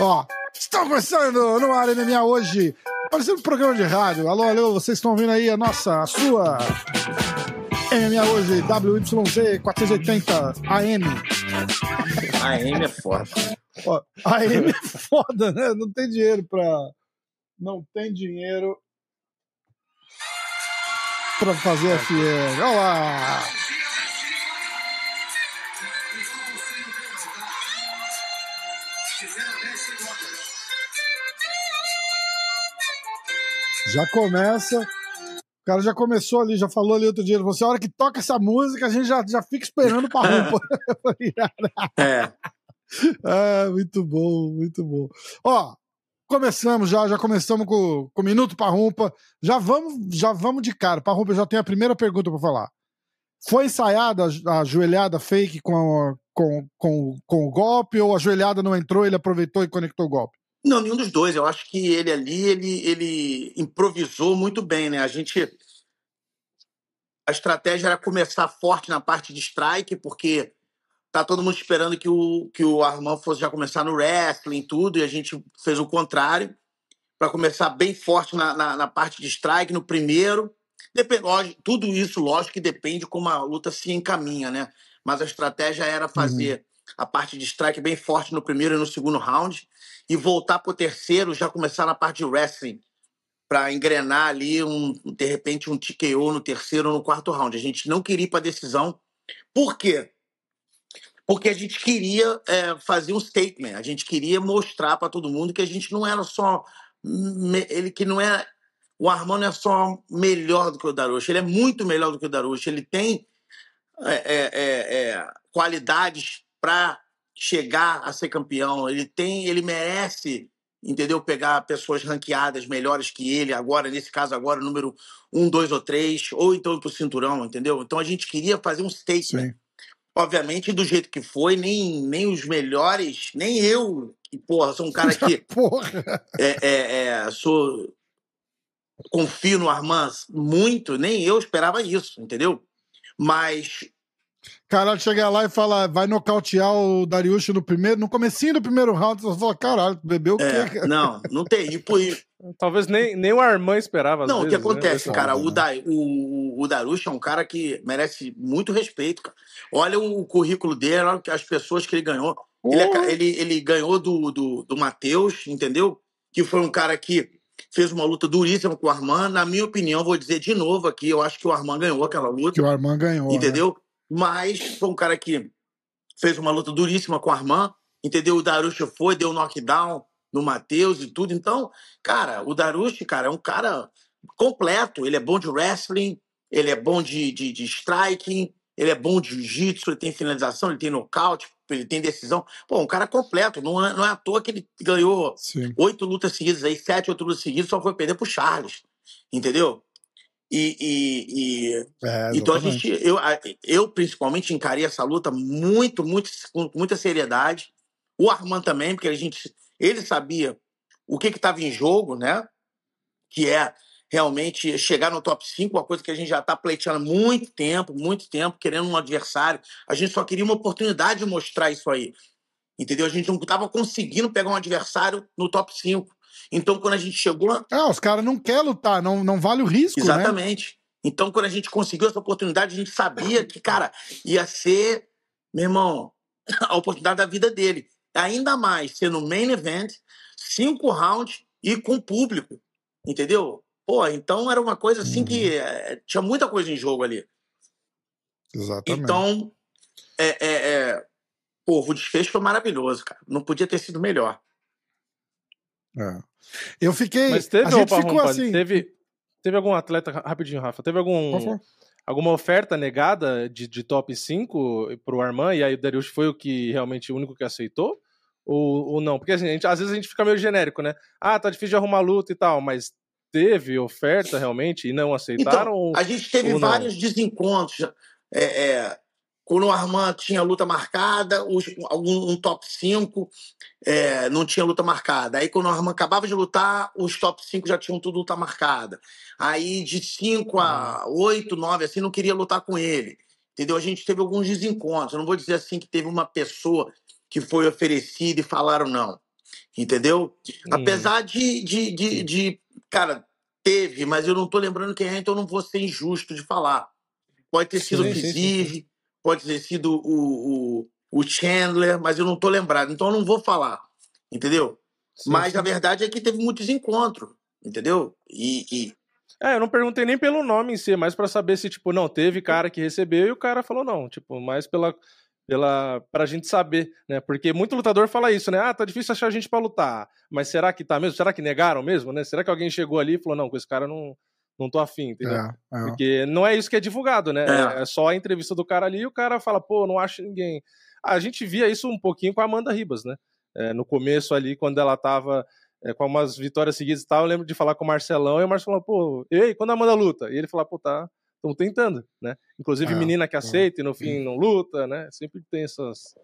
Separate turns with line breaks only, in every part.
Ó, estamos começando no Área MMA hoje, parecendo um programa de rádio. Alô, alô, vocês estão ouvindo aí a nossa, a sua MMA hoje, WYZ 480 AM.
AM é foda.
Ó, AM é foda, né? Não tem dinheiro pra. Não tem dinheiro pra fazer FM. Olha lá! Já começa. O cara já começou ali, já falou ali outro dia. Você, a hora que toca essa música, a gente já, já fica esperando pra roupa.
É.
ah, muito bom, muito bom. Ó, começamos já, já começamos com, com o minuto para rumpa. Já vamos, já vamos de cara. Para rumpa, eu já tenho a primeira pergunta para falar. Foi ensaiada a, a joelhada fake com, com, com, com o golpe ou a joelhada não entrou, ele aproveitou e conectou o golpe?
Não, nenhum dos dois. Eu acho que ele ali, ele, ele improvisou muito bem, né? A gente. A estratégia era começar forte na parte de strike, porque tá todo mundo esperando que o, que o Armand fosse já começar no wrestling tudo, e a gente fez o contrário, para começar bem forte na, na, na, parte de strike, no primeiro. Depende, lógico, tudo isso, lógico, que depende como a luta se encaminha, né? Mas a estratégia era fazer uhum. A parte de strike bem forte no primeiro e no segundo round, e voltar para o terceiro, já começar na parte de wrestling, para engrenar ali, um, de repente, um TKO no terceiro ou no quarto round. A gente não queria ir para decisão. Por quê? Porque a gente queria é, fazer um statement, a gente queria mostrar para todo mundo que a gente não era só. Ele que não é. O Armando é só melhor do que o Darush, ele é muito melhor do que o Darush, ele tem é, é, é, é qualidades para chegar a ser campeão. Ele tem, ele merece, entendeu? Pegar pessoas ranqueadas melhores que ele, agora, nesse caso, agora, número um, dois ou três, ou então pro cinturão, entendeu? Então a gente queria fazer um statement. Sim. Obviamente, do jeito que foi, nem, nem os melhores, nem eu, que, porra, sou um cara que.
porra!
É, é, é, sou. Confio no Armand muito, nem eu esperava isso, entendeu? Mas
Caralho, chegar lá e falar, vai nocautear o Dariush no primeiro, no comecinho do primeiro round, você fala, caralho, bebeu o
é,
quê?
Não, não tem. E por...
Talvez nem, nem o Armand esperava.
Não,
vezes,
o que né? acontece, né? cara, o, da, o, o Darush é um cara que merece muito respeito, cara. Olha o currículo dele, olha as pessoas que ele ganhou. Ele, é, ele, ele, ganhou do, do, do Matheus, entendeu? Que foi um cara que fez uma luta duríssima com o Armand. Na minha opinião, vou dizer de novo aqui, eu acho que o Armand ganhou aquela luta.
Que o Armand ganhou.
Entendeu?
Né?
Mas foi um cara que fez uma luta duríssima com o Armand, entendeu? O Darush foi, deu knockdown no Matheus e tudo. Então, cara, o Darush, cara, é um cara completo. Ele é bom de wrestling, ele é bom de, de, de striking, ele é bom de jiu-jitsu, ele tem finalização, ele tem nocaute, ele tem decisão. Pô, um cara completo. Não é, não é à toa que ele ganhou Sim. oito lutas seguidas aí, sete, oito lutas seguidas, só foi perder pro Charles. Entendeu? E, e, e...
É,
então a gente, eu, eu principalmente encarei essa luta muito, muito, com muita seriedade. O Armand também, porque a gente, ele sabia o que estava em jogo, né? Que é realmente chegar no top 5, uma coisa que a gente já está pleiteando muito tempo, muito tempo, querendo um adversário. A gente só queria uma oportunidade de mostrar isso aí. Entendeu? A gente não estava conseguindo pegar um adversário no top 5. Então, quando a gente chegou.
Ah, os caras não querem lutar, não, não vale o risco.
Né? Exatamente. Né? Então, quando a gente conseguiu essa oportunidade, a gente sabia que, cara, ia ser, meu irmão, a oportunidade da vida dele. Ainda mais ser no main event, cinco rounds e com público. Entendeu? Pô, então era uma coisa assim uhum. que é, tinha muita coisa em jogo ali.
Exatamente.
Então, é, é, é, pô, o desfecho foi maravilhoso, cara. Não podia ter sido melhor.
É. Eu fiquei.
Mas teve, a gente opa, ficou assim. Teve, teve algum atleta, rapidinho, Rafa, teve algum. Alguma oferta negada de, de top 5 pro Armand e aí o Darius foi o que realmente o único que aceitou? Ou, ou não? Porque assim, gente, às vezes a gente fica meio genérico, né? Ah, tá difícil de arrumar luta e tal, mas teve oferta realmente e não aceitaram? Então,
a gente teve vários desencontros. É, é, o Armand tinha luta marcada, um, um top 5 é, não tinha luta marcada. Aí quando o Armand acabava de lutar, os top 5 já tinham tudo luta marcada. Aí de 5 a 8, 9, assim, não queria lutar com ele. entendeu? A gente teve alguns desencontros. Eu não vou dizer assim que teve uma pessoa que foi oferecida e falaram não, entendeu? Hum. Apesar de, de, de, de, cara, teve, mas eu não tô lembrando quem é, então eu não vou ser injusto de falar. Pode ter sido sim, o Kizir, pode ter sido o, o, o, Chandler, mas eu não tô lembrado, então eu não vou falar, entendeu? Sim, mas sim. a verdade é que teve muitos encontros, entendeu? E, e...
É, eu não perguntei nem pelo nome em si, mas para saber se, tipo, não, teve cara que recebeu e o cara falou não, tipo, mais pela pela pra gente saber, né? Porque muito lutador fala isso, né? Ah, tá difícil achar gente para lutar. Mas será que tá mesmo? Será que negaram mesmo, né? Será que alguém chegou ali e falou: "Não, com esse cara não não tô afim", entendeu? É, é. Porque não é isso que é divulgado, né? É. é. só a entrevista do cara ali e o cara fala: "Pô, não acho ninguém". A gente via isso um pouquinho com a Amanda Ribas, né? É, no começo ali quando ela tava é, com umas vitórias seguidas e tal, eu lembro de falar com o Marcelão e o Marcelão, pô, ei, quando a Amanda luta? E ele falou, pô, tá, estão tentando, né? Inclusive é, menina que aceita é. e no fim não luta, né? Sempre tem essas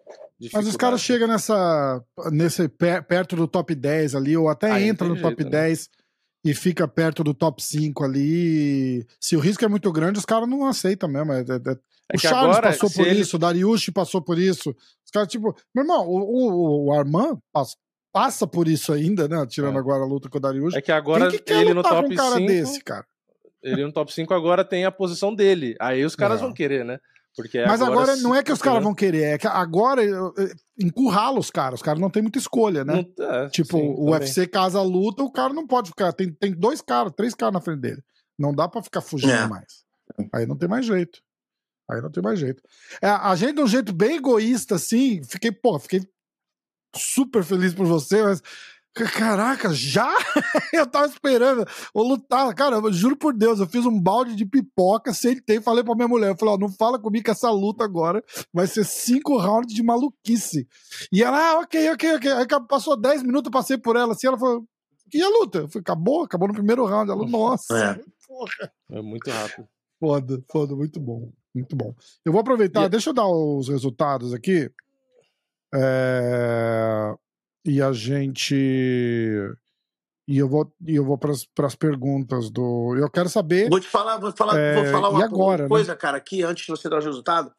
Mas os caras chegam nessa nesse perto do top 10 ali ou até Aí entra no top jeito, 10 né? E fica perto do top 5 ali. Se o risco é muito grande, os caras não aceitam mesmo. É, é, é... É o Charles agora, passou por ele... isso, o Dariush passou por isso. Os caras, tipo, meu irmão, o, o, o Armand passa, passa por isso ainda, né? Tirando é. agora a luta com o Dariush.
É que agora que ele no top um cara 5, desse, cara? ele no top 5 agora tem a posição dele. Aí os caras é. vão querer, né? Porque
Mas agora, agora não é que os caras vão querer, é que agora encurrala os caras. Os caras não tem muita escolha, né? Não, é, tipo, sim, o UFC casa luta, o cara não pode ficar. Tem, tem dois caras, três caras na frente dele. Não dá para ficar fugindo é. mais. Aí não tem mais jeito. Aí não tem mais jeito. É, a gente, de um jeito bem egoísta, assim, fiquei, pô, fiquei super feliz por você, mas Caraca, já? eu tava esperando. Vou lutar. Cara, eu juro por Deus, eu fiz um balde de pipoca, sentei, falei pra minha mulher. Eu falei, ó, não fala comigo que essa luta agora vai ser cinco rounds de maluquice. E ela, ah, ok, ok, ok. Aí passou dez minutos, eu passei por ela assim, ela falou, e a luta? Eu falei, acabou, acabou no primeiro round. Ela, nossa,
é. porra. É muito rápido.
Foda, foda, muito bom. Muito bom. Eu vou aproveitar, e... deixa eu dar os resultados aqui. É e a gente. E eu vou, e eu vou para as perguntas do. Eu quero saber.
Vou te falar, vou falar, é... vou falar uma, agora, uma coisa, né? cara, aqui antes de você dar o resultado.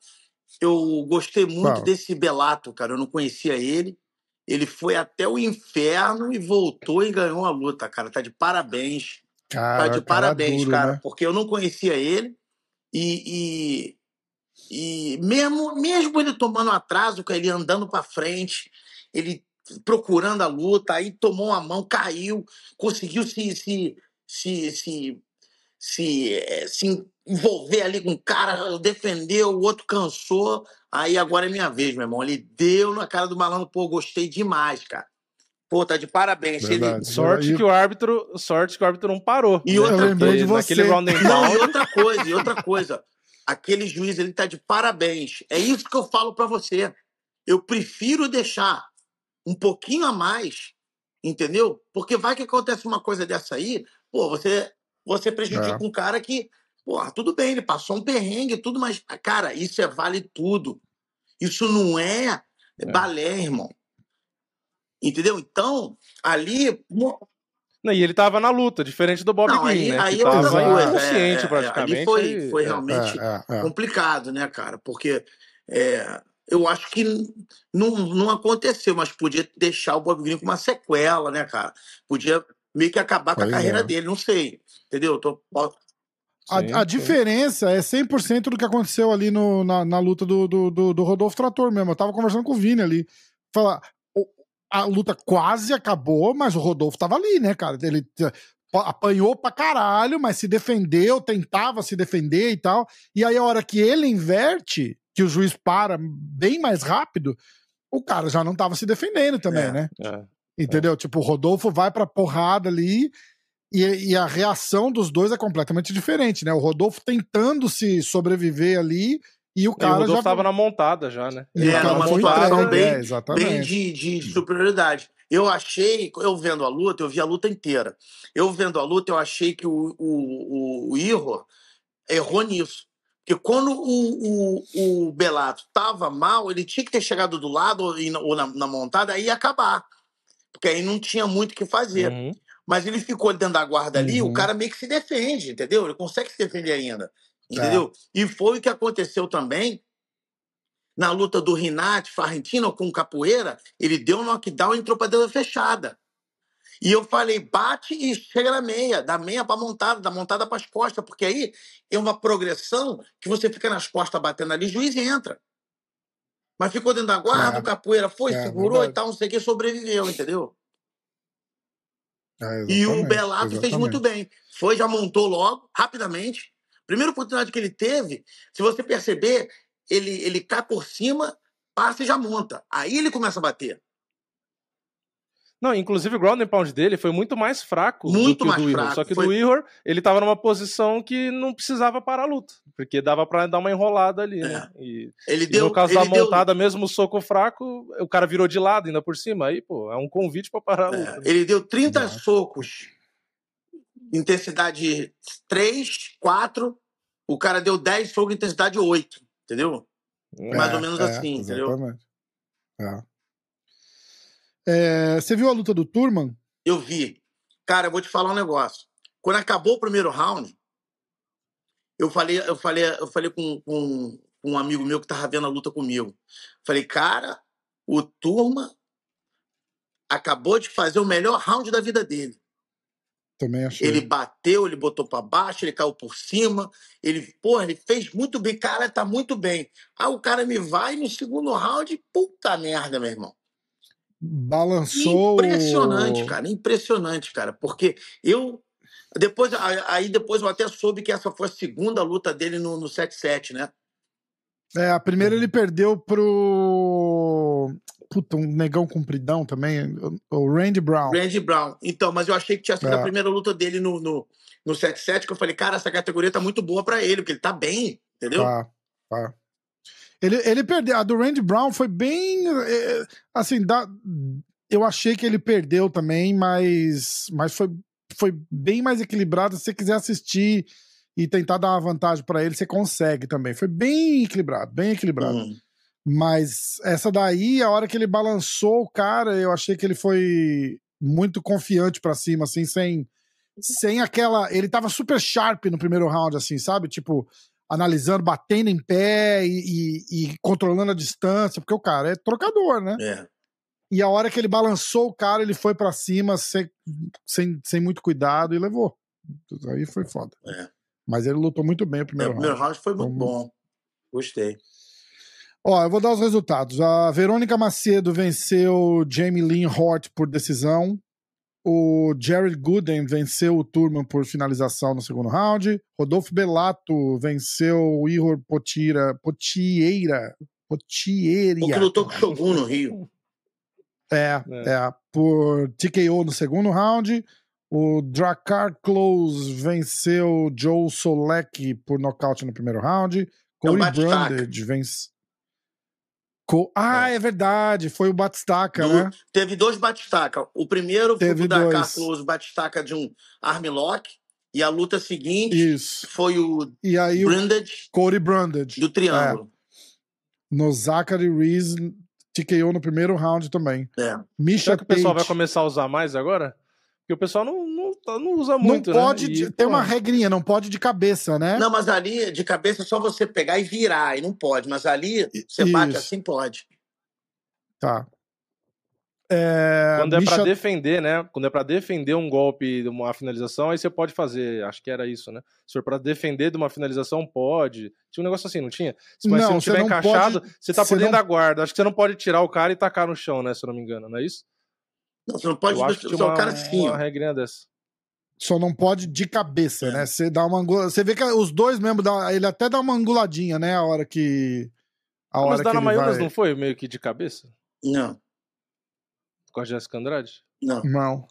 Eu gostei muito desse Belato, cara. Eu não conhecia ele. Ele foi até o inferno e voltou e ganhou a luta, cara. Tá de parabéns. Cara, tá de parabéns, duro, cara. Né? Porque eu não conhecia ele. E, e, e, mesmo, mesmo ele tomando atraso, ele andando para frente, ele procurando a luta, aí tomou uma mão, caiu, conseguiu se, se, se, se, se, eh, se envolver ali com o cara, defendeu, o outro cansou. Aí agora é minha vez, meu irmão. Ele deu na cara do malandro, pô, gostei demais, cara. Pô, tá de parabéns.
Ele... Sorte que o árbitro, sorte que o árbitro não parou.
E outra eu lembrei de você. Round não, e outra coisa, e outra coisa. Aquele juiz, ele tá de parabéns. É isso que eu falo para você. Eu prefiro deixar um pouquinho a mais, entendeu? Porque vai que acontece uma coisa dessa aí, pô, você, você prejudica é. um cara que, pô, tudo bem, ele passou um perrengue tudo, mas, cara, isso é vale tudo. Isso não é, é. balé, irmão. Entendeu? Então, ali.
Não, e ele tava na luta, diferente do Bob não, Green, aí, né? Aí que é tava coisa. consciente, é, é, praticamente.
Ali foi, foi realmente complicado, né, cara? Porque é, eu acho que não, não aconteceu, mas podia deixar o Bob Green com uma sequela, né, cara? Podia meio que acabar com a carreira é. dele, não sei. Entendeu? Tô...
A, a, diferença é 100% do que aconteceu ali no, na, na luta do, do, do, do, Rodolfo Trator mesmo. Eu tava conversando com o Vini ali. Falar, a luta quase acabou, mas o Rodolfo tava ali, né, cara? Ele apanhou pra caralho, mas se defendeu, tentava se defender e tal. E aí a hora que ele inverte, que o juiz para bem mais rápido, o cara já não estava se defendendo também, é, né? É, Entendeu? É. Tipo, o Rodolfo vai pra porrada ali e, e, a reação dos dois é completamente diferente, né? O Rodolfo tentando se sobreviver ali e o cara. E o Rodolfo
já tava na montada já, né?
E é, uma situação bem, é, bem de, de superioridade. Eu achei, eu vendo a luta, eu vi a luta inteira. Eu vendo a luta, eu achei que o, o, o, o Irro errou nisso. Porque quando o, o, o Belato estava mal, ele tinha que ter chegado do lado ou, na, na montada aí ia acabar. Porque aí não tinha muito o que fazer. Uhum. Mas ele ficou dentro da guarda ali, uhum. o cara meio que se defende, entendeu? Ele consegue se defender ainda. Entendeu? É. E foi o que aconteceu também na luta do Rinat Farrentino com capoeira. Ele deu um knockdown e entrou pra dentro fechada. E eu falei, bate e chega na meia, da meia para montada, da montada para as costas, porque aí é uma progressão que você fica nas costas batendo ali, juiz e entra. Mas ficou dentro da guarda, é. o capoeira foi, é, segurou e tal, não sei o que, sobreviveu, entendeu? É, e o Belato exatamente. fez muito bem. Foi, já montou logo, rapidamente. Primeira oportunidade que ele teve, se você perceber, ele, ele cai por cima, passa e já monta. Aí ele começa a bater.
Não, inclusive o ground and pound dele foi muito mais fraco
muito
do que
mais
o do
fraco.
Só que
foi...
do Ihor, ele tava numa posição que não precisava parar a luta, porque dava para dar uma enrolada ali, né? é. né? E,
ele e deu,
no caso
da
montada, deu... mesmo o soco fraco, o cara virou de lado ainda por cima, aí, pô, é um convite para parar a é, luta. É.
Né? Ele deu 30 não. socos, intensidade 3, 4, o cara deu 10 socos, intensidade 8, entendeu? É, Mais ou menos assim, exatamente. entendeu?
É. É, você viu a luta do Turman?
Eu vi. Cara, eu vou te falar um negócio. Quando acabou o primeiro round, eu falei, eu falei, eu falei com, com, com um amigo meu que tava vendo a luta comigo. Falei, cara, o Turman acabou de fazer o melhor round da vida dele.
Também achei.
Ele bateu, ele botou para baixo, ele caiu por cima. Ele, porra, ele fez muito bem. Cara, tá muito bem. Aí o cara me vai no segundo round, puta merda, meu irmão
balançou.
Impressionante, cara, impressionante, cara, porque eu depois aí depois eu até soube que essa foi a segunda luta dele no, no 7-7, né?
É, a primeira ele perdeu pro puta, um negão compridão também, o Randy Brown.
Randy Brown. Então, mas eu achei que tinha sido é. a primeira luta dele no no, no 7-7, que eu falei, cara, essa categoria tá muito boa para ele, porque ele tá bem, entendeu?
Tá, tá. Ele, ele perdeu. A do Randy Brown foi bem. É, assim, da, eu achei que ele perdeu também, mas, mas foi, foi bem mais equilibrado. Se você quiser assistir e tentar dar uma vantagem para ele, você consegue também. Foi bem equilibrado, bem equilibrado. Uhum. Mas essa daí, a hora que ele balançou o cara, eu achei que ele foi muito confiante para cima, assim, sem, sem aquela. Ele tava super sharp no primeiro round, assim, sabe? Tipo, analisando, batendo em pé e, e, e, controlando a distância, porque o cara é trocador, né?
É.
E a hora que ele balançou o cara, ele foi para cima sem, sem, sem muito cuidado e levou. Aí foi foda.
É.
Mas ele lutou muito bem o primeiro round.
O primeiro round foi muito bom. Gostei.
Ó, eu vou dar os resultados. A Verônica Macedo venceu Jamie Lynn Hort por decisão. O Jared Gooden venceu o Turman por finalização no segundo round. Rodolfo Belato venceu o Ihor Potira, Potieira. Potieira. O
que lutou com o Shogun no Rio.
É, é, é, por TKO no segundo round. O Dracar Close venceu Joe Solek por nocaute no primeiro round. É Corey é Brandage vence. Co ah, é. é. verdade, foi o Batistaca, né?
Teve dois Batistaca. O primeiro teve foi o Dakar Close Batistaca de um armlock. E a luta seguinte
Isso.
foi o
e aí
Brandage,
Corey Brandage.
Do Triângulo.
É. No Zachary Reese TKO no primeiro round também.
É.
Misha
Será que o pessoal vai começar a usar mais agora? Porque o pessoal não, não, não usa muito,
não pode,
né?
E, tem pô... uma regrinha, não pode de cabeça, né?
Não, mas ali, de cabeça, é só você pegar e virar, e não pode. Mas ali, você Isso. bate assim, pode.
Tá. É...
Quando é Misha... para defender, né? Quando é para defender um golpe de uma finalização, aí você pode fazer. Acho que era isso, né? Se for para defender de uma finalização, pode. Tinha um negócio assim, não tinha? Mas não, se não tiver não encaixado, pode... você tá por dentro não... da guarda. Acho que você não pode tirar o cara e tacar no chão, né? Se eu não me engano, não é isso?
Não, você não pode usar o cara assim.
Uma regrinha dessa.
Só não pode de cabeça, é. né? Você dá uma Você vê que os dois mesmo dá... ele até dá uma anguladinha, né? A hora que
a hora Mas Dana Mayunas vai... não foi meio que de cabeça?
Não.
Com a Jessica Andrade?
Não.
Não.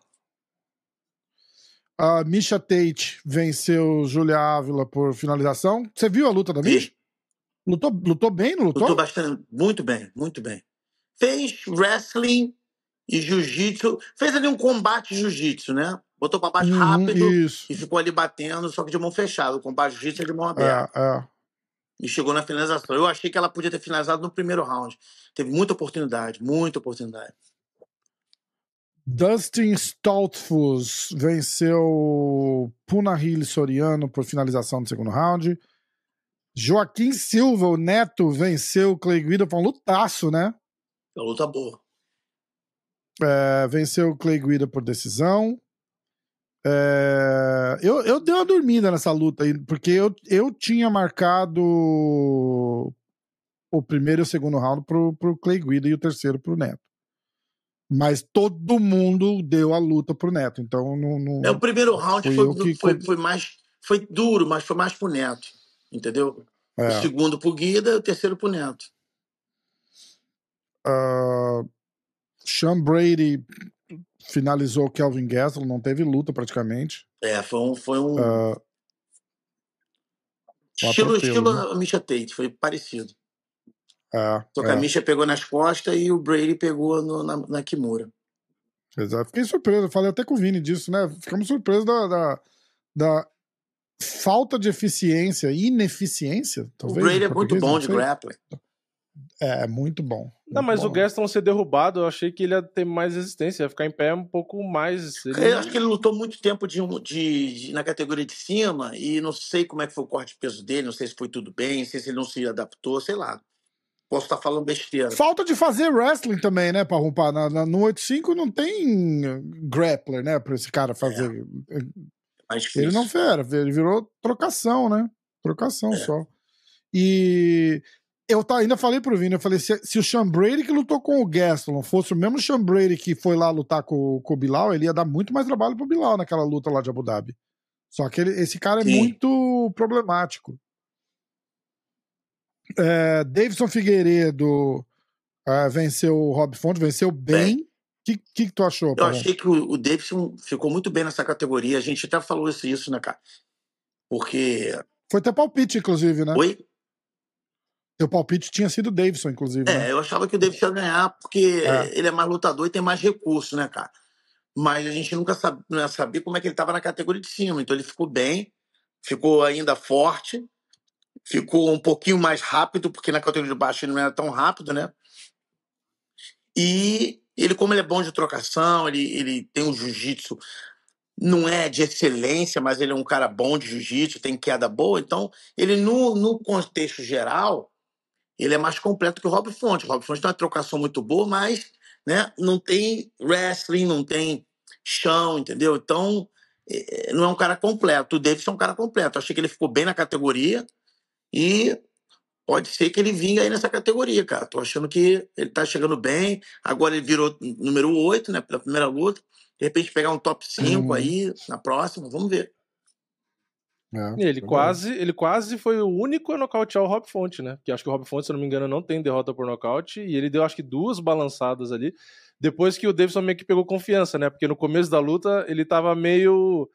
A Misha Tate venceu Julia Ávila por finalização. Você viu a luta da Misha? Lutou, lutou bem, não lutou?
Lutou bastante, muito bem, muito bem. Fez wrestling e jiu-jitsu. Fez ali um combate jiu-jitsu, né? Botou pra baixo uhum, rápido
isso.
e ficou ali batendo, só que de mão fechada. O combate jiu-jitsu é de mão aberta.
É, é.
E chegou na finalização. Eu achei que ela podia ter finalizado no primeiro round. Teve muita oportunidade, muita oportunidade.
Dustin Stoltfus venceu Punahil Soriano por finalização no segundo round. Joaquim Silva, o Neto, venceu o Clay Guida. Foi um lutaço, né?
Uma luta boa.
É, venceu o Clay Guida por decisão. É, eu, eu dei uma dormida nessa luta aí, porque eu, eu tinha marcado o primeiro e o segundo round pro, pro Clay Guida e o terceiro pro Neto. Mas todo mundo deu a luta pro Neto, então não. não
é, o primeiro round foi, que... foi, foi, mais. Foi duro, mas foi mais pro Neto. Entendeu? É. O segundo pro Guida e o terceiro pro Neto.
Uh, Sean Brady finalizou o Kelvin Gastelum, não teve luta praticamente.
É, foi um. Foi um... Uh, estilo, estilo né? Misha Tate, foi parecido.
É,
Só que
é.
a Misha pegou nas costas e o Brady pegou no, na, na Kimura.
Exato. Fiquei surpreso, falei até com o Vini disso, né? Ficamos surpresos da, da, da falta de eficiência, ineficiência, talvez.
O Brady é muito bom de grappling.
É, é, muito bom.
Não, mas bom. o Gaston ser derrubado, eu achei que ele ia ter mais resistência, ia ficar em pé um pouco mais.
Ele... Eu acho que ele lutou muito tempo de, de, de, na categoria de cima e não sei como é que foi o corte de peso dele, não sei se foi tudo bem, não sei se ele não se adaptou, sei lá. Posso estar falando besteira.
Falta de fazer wrestling também, né, para rompar. Na, na, no 85 não tem grappler, né, para esse cara fazer. É. Ele não fera, ele virou trocação, né? Trocação é. só. E eu tá, ainda falei pro Vini, eu falei, se, se o Sean Brady que lutou com o Gaston fosse o mesmo Sean Brady que foi lá lutar com, com o Bilal, ele ia dar muito mais trabalho pro Bilal naquela luta lá de Abu Dhabi. Só que ele, esse cara é Sim. muito problemático. É, Davidson Figueiredo é, venceu o Rob Fonte, venceu bem. O que, que, que, tu achou?
Eu achei que o, o Davidson ficou muito bem nessa categoria. A gente até falou isso, isso né, cara? Porque.
Foi até palpite, inclusive, né?
Oi?
Teu palpite tinha sido o Davidson, inclusive.
É,
né?
eu achava que o Davidson ia ganhar, porque é. ele é mais lutador e tem mais recursos, né, cara? Mas a gente nunca sabe, não ia saber como é que ele estava na categoria de cima. Então ele ficou bem, ficou ainda forte ficou um pouquinho mais rápido, porque na categoria de baixo ele não era tão rápido, né? E ele, como ele é bom de trocação, ele, ele tem um jiu-jitsu, não é de excelência, mas ele é um cara bom de jiu-jitsu, tem queda boa, então ele, no, no contexto geral, ele é mais completo que o Rob Fonte. O Rob Fonte tem uma trocação muito boa, mas né, não tem wrestling, não tem chão, entendeu? Então, é, não é um cara completo. O Davidson é um cara completo. Eu achei que ele ficou bem na categoria, e pode ser que ele vinga aí nessa categoria, cara. Tô achando que ele tá chegando bem. Agora ele virou número 8, né? Pela primeira luta. De repente pegar um top 5 hum. aí na próxima, vamos ver.
É, ele, quase, ele quase foi o único a nocautear o Rob Fonte, né? Que acho que o Rob Fonte, se eu não me engano, não tem derrota por nocaute. E ele deu, acho que, duas balançadas ali. Depois que o Davidson meio que pegou confiança, né? Porque no começo da luta ele tava meio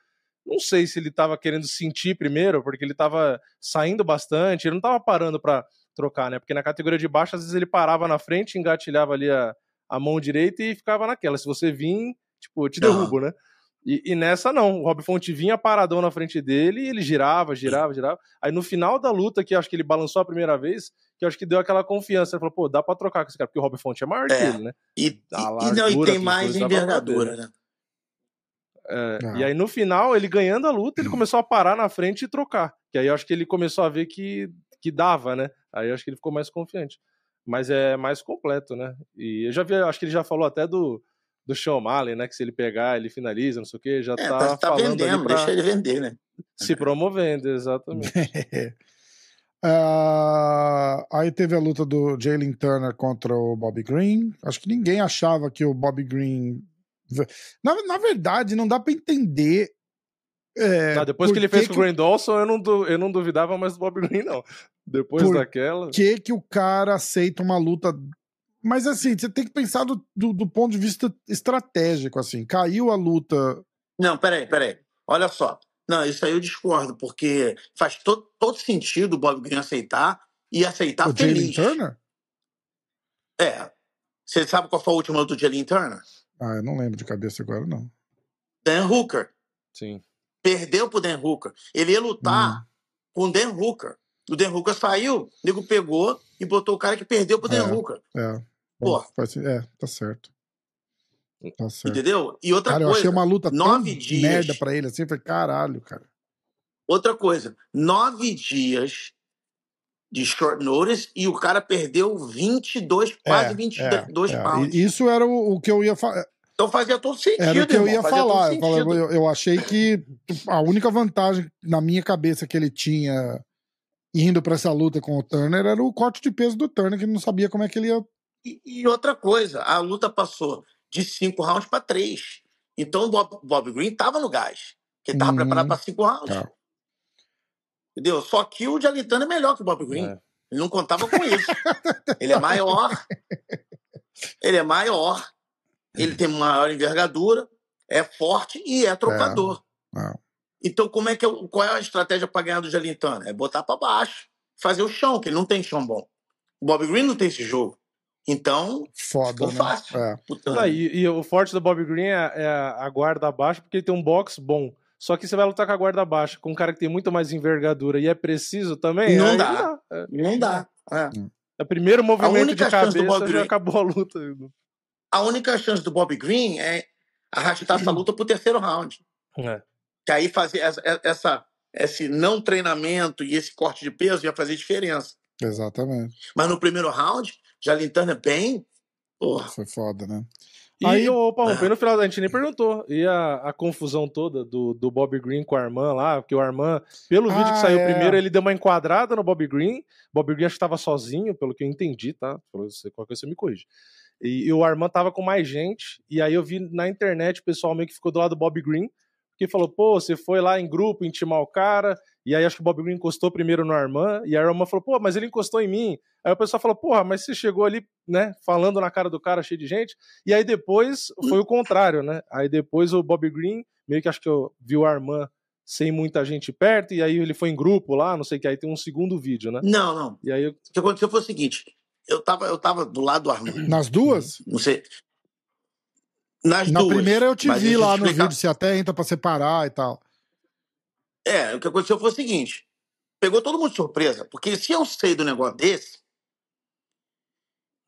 não sei se ele estava querendo sentir primeiro, porque ele estava saindo bastante, ele não estava parando para trocar, né? Porque na categoria de baixo, às vezes ele parava na frente, engatilhava ali a, a mão direita e ficava naquela. Se você vir, tipo, eu te derrubo, uhum. né? E, e, nessa não, o Rob Fonte vinha paradão na frente dele e ele girava, girava, girava. Aí no final da luta, que acho que ele balançou a primeira vez, que acho que deu aquela confiança. Ele falou, pô, dá pra trocar com esse cara, porque o Rob Fonte é maior é. que ele, né?
E, e, não, e tem mais envergadura, né?
É, e aí no final, ele ganhando a luta, ele começou a parar na frente e trocar. Que aí eu acho que ele começou a ver que, que dava, né? Aí eu acho que ele ficou mais confiante. Mas é mais completo, né? E eu já vi, acho que ele já falou até do, do Sean Malley, né? Que se ele pegar, ele finaliza, não sei o quê. Já é, tá, tá, tá falando vendendo,
pra... deixa ele vender, né?
Se promovendo, exatamente.
Uh, aí teve a luta do Jalen Turner contra o Bobby Green. Acho que ninguém achava que o Bobby Green na, na verdade, não dá para entender. É,
depois que ele fez que... com o Grant Dawson, eu não, eu não duvidava mais do Bob Green, não. Depois por daquela.
que que o cara aceita uma luta. Mas assim, você tem que pensar do, do, do ponto de vista estratégico, assim. Caiu a luta.
Não, peraí, peraí. Olha só. Não, isso aí eu discordo, porque faz todo, todo sentido o Bob Green aceitar e aceitar o feliz. Jalen Turner? É. Você sabe qual foi a última luta do Jalen Turner?
Ah, eu não lembro de cabeça agora, não.
Dan Hooker.
Sim.
Perdeu pro Dan Hooker. Ele ia lutar hum. com o Dan Hooker. O Dan Hooker saiu, o nego pegou e botou o cara que perdeu pro Dan é, Hooker.
É. Pô. É, tá certo. Tá certo.
Entendeu? E outra
cara,
coisa.
Eu achei uma luta nove dias, merda pra ele assim. Falei, caralho, cara.
Outra coisa. Nove dias de short notice e o cara perdeu 22, quase é, 22 é, pounds.
Isso era o, o que eu ia falar.
Então fazia todo sentido.
Era o que eu ia falar. Eu, eu, eu, achei que a única vantagem na minha cabeça que ele tinha indo para essa luta com o Turner era o corte de peso do Turner, que não sabia como é que ele ia.
E, e outra coisa, a luta passou de cinco rounds para três. Então o Bob, Bob Green estava no gás. Ele estava uhum. preparado para cinco rounds. Tá. Entendeu? Só que o Jalitano é melhor que o Bob Green. É. Ele não contava com isso. ele é maior. Ele é maior ele tem maior envergadura, é forte e é trocador. É, é. Então, como é que eu, qual é a estratégia para ganhar do Gelintano? É botar para baixo, fazer o chão, que ele não tem chão bom. O Bob Green não tem esse jogo. Então,
Foda, né?
fácil. É.
Não, e, e, o forte do Bob Green é, é, a guarda baixa, porque ele tem um box bom. Só que você vai lutar com a guarda baixa, com um cara que tem muito mais envergadura e é preciso também.
Não dá. Não dá. É. Não dá. É.
O primeiro movimento de cabeça já Green... acabou a luta
a única chance do Bob Green é arrastar essa luta para o terceiro round. É. Que aí fazer essa, essa, esse não treinamento e esse corte de peso ia fazer diferença.
Exatamente.
Mas no primeiro round, já Lintana bem. Porra.
Foi foda, né?
E aí, opa, é. no final a gente nem perguntou. E a, a confusão toda do, do Bob Green com o Arman lá, porque o Arman, pelo ah, vídeo que saiu é. primeiro, ele deu uma enquadrada no Bob Green. Bob Green acho que estava sozinho, pelo que eu entendi, tá? Qualquer coisa você me corrige. E, e, o Armand tava com mais gente, e aí eu vi na internet o pessoal meio que ficou do lado do Bob Green, que falou, pô, você foi lá em grupo intimar o cara, e aí acho que o Bob Green encostou primeiro no Armand, e a Armand falou, pô, mas ele encostou em mim. Aí o pessoal falou, porra, mas você chegou ali, né, falando na cara do cara, cheio de gente, e aí depois foi o contrário, né? Aí depois o Bob Green, meio que acho que eu vi o Armand sem muita gente perto, e aí ele foi em grupo lá, não sei o que, aí tem um segundo vídeo, né?
Não, não.
E aí... O
que aconteceu foi o seguinte, eu tava, eu tava do lado do Armando.
Nas duas?
Não sei. Nas
Na
duas.
primeira eu te vi lá no vídeo, se até entra pra separar e tal.
É, o que aconteceu foi o seguinte: pegou todo mundo de surpresa, porque se eu sei do negócio desse,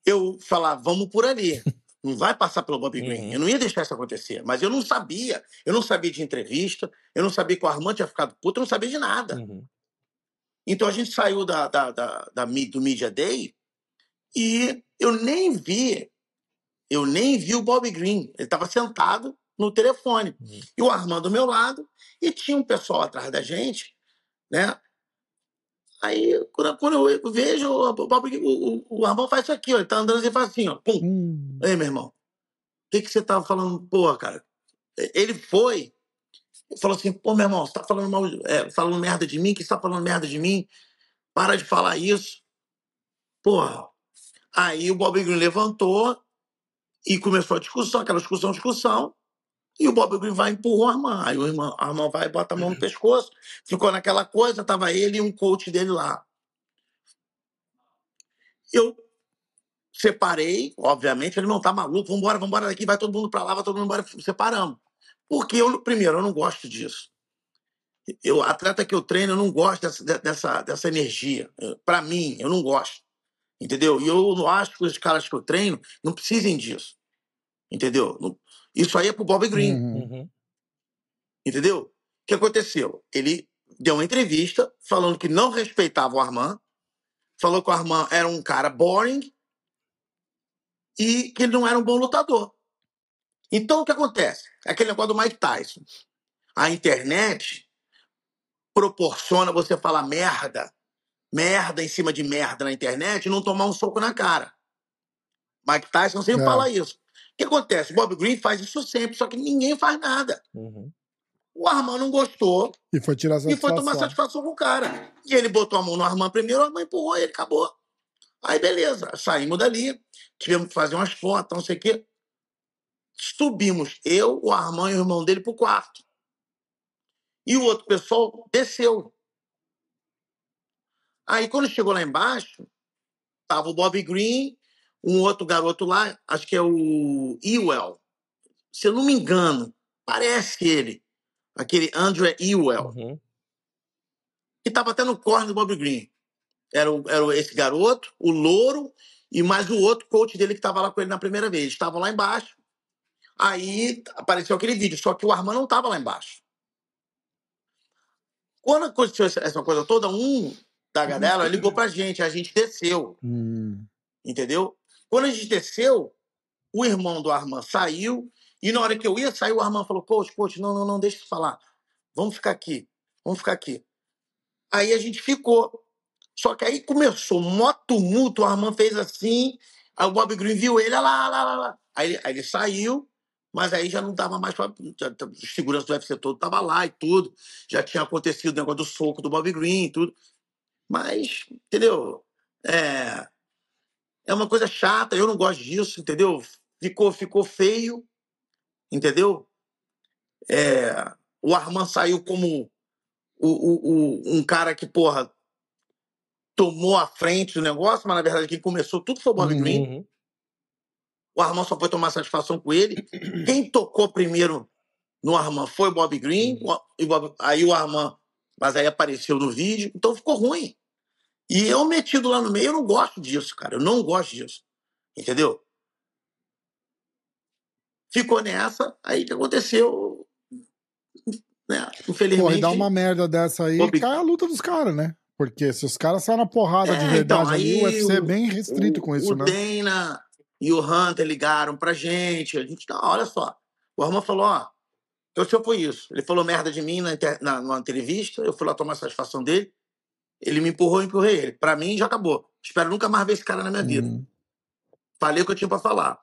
eu falar, vamos por ali. Não vai passar pelo Bob Green. Uhum. Eu não ia deixar isso acontecer. Mas eu não sabia. Eu não sabia de entrevista. Eu não sabia que o Armando tinha ficado puto. Eu não sabia de nada. Uhum. Então a gente saiu da, da, da, da, do Media Day e eu nem vi, eu nem vi o Bob Green. Ele estava sentado no telefone. Uhum. E o Armando do meu lado, e tinha um pessoal atrás da gente, né? Aí, quando, eu vejo, o, Bob, o, o, Armando faz isso aqui, ó, ele tá andando e faz assim, ó, pum. Uhum. Ei, meu irmão, o que, que você tava falando? Porra, cara, ele foi, falou assim, pô, meu irmão, você tá falando, mal, é, falando merda de mim? que você tá falando merda de mim? Para de falar isso. Porra, Aí o Bob Green levantou e começou a discussão, aquela discussão, discussão. E o Bob Green vai e empurra o Armand. Aí o irmão, Armand vai e bota a mão no pescoço. Ficou naquela coisa, tava ele e um coach dele lá. Eu separei, obviamente, ele não tá maluco, vambora, vambora daqui, vai todo mundo para lá, vai todo mundo embora, separamos. Porque eu, primeiro, eu não gosto disso. Eu, atleta que eu treino, eu não gosto dessa, dessa, dessa energia. Para mim, eu não gosto. Entendeu? E eu não acho que os caras que eu treino não precisem disso. Entendeu? Isso aí é pro Bob Green. Uhum. uhum. Entendeu? O que aconteceu? Ele deu uma entrevista falando que não respeitava o Armand, falou que o Armand era um cara boring e que ele não era um bom lutador. Então o que acontece? É aquele negócio do Mike Tyson. A internet proporciona você falar merda merda em cima de merda na internet e não tomar um soco na cara. Mike Tyson sempre é. fala isso. O que acontece? O Bob Green faz isso sempre, só que ninguém faz nada. Uhum. O Armand não gostou.
E foi tirar
E foi tomar satisfação com o cara. E ele botou a mão no Armand primeiro, o Armand empurrou ele, acabou. Aí beleza, saímos dali, tivemos que fazer umas fotos, não sei o quê. Subimos, eu, o Armand e o irmão dele pro quarto. E o outro pessoal desceu. Aí quando chegou lá embaixo, tava o Bob Green, um outro garoto lá, acho que é o Ewell. Se eu não me engano, parece ele, aquele Andrew Ewell, uhum. que estava até no corner do Bob Green. Era, o, era esse garoto, o louro, e mais o outro coach dele que estava lá com ele na primeira vez. Estavam lá embaixo. Aí apareceu aquele vídeo, só que o Armand não estava lá embaixo. Quando aconteceu essa coisa toda, um da galera ligou pra gente, a gente desceu.
Hum.
Entendeu? Quando a gente desceu, o irmão do Armand saiu, e na hora que eu ia sair, o Armand falou: Coach, coach, não, não, não, deixa eu falar. Vamos ficar aqui, vamos ficar aqui. Aí a gente ficou. Só que aí começou mó tumulto, o Armand fez assim, aí o Bob Green viu ele, lá, lá, lá, lá. Aí, aí ele saiu, mas aí já não dava mais pra. Os seguranças do UFC todo tava lá e tudo. Já tinha acontecido o negócio do soco do Bob Green e tudo. Mas, entendeu? É, é uma coisa chata, eu não gosto disso, entendeu? Ficou, ficou feio, entendeu? É, o Arman saiu como o, o, o, um cara que, porra, tomou a frente do negócio, mas na verdade quem começou tudo foi o Bob Green. Uhum. O Arman só foi tomar satisfação com ele. Quem tocou primeiro no Arman foi o Bob Green, uhum. aí o Arman, mas aí apareceu no vídeo, então ficou ruim. E eu metido lá no meio, eu não gosto disso, cara. Eu não gosto disso. Entendeu? Ficou nessa, aí que aconteceu? Né? Infelizmente.
Pô, dá uma merda dessa aí, Bob... cai a luta dos caras, né? Porque se os caras saem na porrada é, de verdade então, ali, o UFC é bem restrito
o,
com isso,
o
né?
O Dana e o Hunter ligaram pra gente. A gente, não, olha só. O Armand falou, ó, o senhor foi isso. Ele falou merda de mim na, na, numa entrevista, eu fui lá tomar satisfação dele. Ele me empurrou, eu empurrei ele. Pra mim, já acabou. Espero nunca mais ver esse cara na minha vida. Uhum. Falei o que eu tinha pra falar.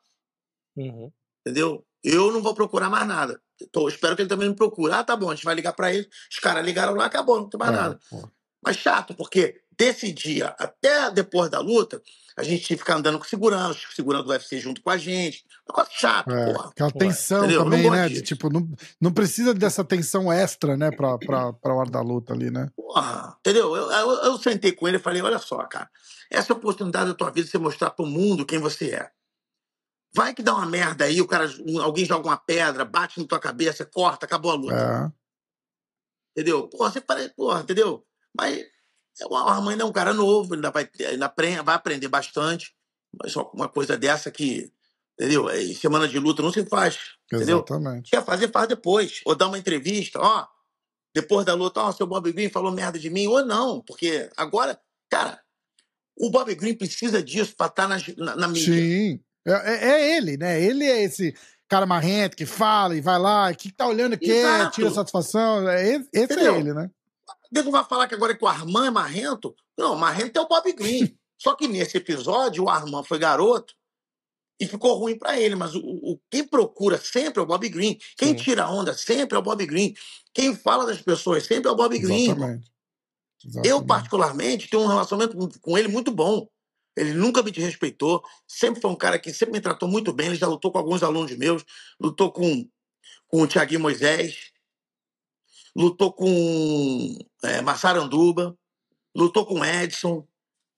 Uhum.
Entendeu? Eu não vou procurar mais nada. Tô, espero que ele também me procure. Ah, tá bom, a gente vai ligar pra ele. Os caras ligaram lá, acabou, não tem mais é, nada. Pô. Mas chato, porque desse dia até depois da luta, a gente tinha que ficar andando com segurança, segurança do UFC junto com a gente. Negócio chato, é, porra.
Aquela tensão Entendeu? também, né? De, tipo, não, não precisa dessa tensão extra, né, pra, pra, pra hora da luta ali, né?
Porra, entendeu? Eu, eu, eu sentei com ele e falei: olha só, cara, essa é a oportunidade da tua vida de você mostrar pro mundo quem você é. Vai que dá uma merda aí, o cara, alguém joga uma pedra, bate na tua cabeça, corta, acabou a luta. É. Entendeu? Porra, você parece, porra, entendeu? Mas o Armando é um cara novo, ainda vai, ainda aprende, vai aprender bastante. Mas só uma coisa dessa que, entendeu? É, semana de luta não se faz. Entendeu?
Exatamente.
Quer fazer, faz depois. Ou dá uma entrevista, ó. Depois da luta, ó, seu Bob Green falou merda de mim, ou não, porque agora, cara, o Bob Green precisa disso pra estar tá na, na, mídia.
Sim. É, é, é, ele, né? Ele é esse cara marrento que fala e vai lá, que tá olhando que tira satisfação. É, esse é Entendeu? é ele, né?
Nego vai falar que agora é que o Armand é marrento. Não, marrento é o Bob Green. Só que nesse episódio, o Armand foi garoto e ficou ruim para ele. Mas o, o, quem procura sempre é o Bob Green. Quem Sim. tira onda sempre é o Bob Green. Quem fala das pessoas sempre é o Bob Green.
Exatamente.
Exatamente. Eu, particularmente, tenho um relacionamento com ele muito bom. Ele nunca me desrespeitou. Sempre foi um cara que sempre me tratou muito bem. Ele já lutou com alguns alunos meus. Lutou com, com o Tiaguinho Moisés lutou com é, Massaranduba, lutou com Edson,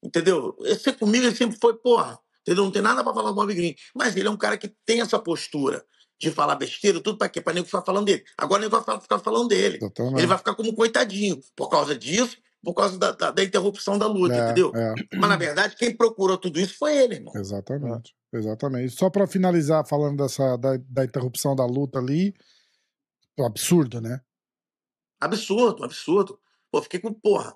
entendeu? Esse comigo ele sempre foi, porra, entendeu? Não tem nada para falar do Bob Green. Mas ele é um cara que tem essa postura de falar besteira, tudo para quê? Para nego ficar falando dele. Agora ele vai ficar falando dele. Totalmente. Ele vai ficar como coitadinho por causa disso, por causa da, da, da interrupção da luta, é, entendeu? É. Mas na verdade, quem procurou tudo isso foi ele, irmão.
Exatamente. Exatamente. Só para finalizar falando dessa da, da interrupção da luta ali, absurdo, né?
Absurdo, absurdo. Pô, fiquei com porra.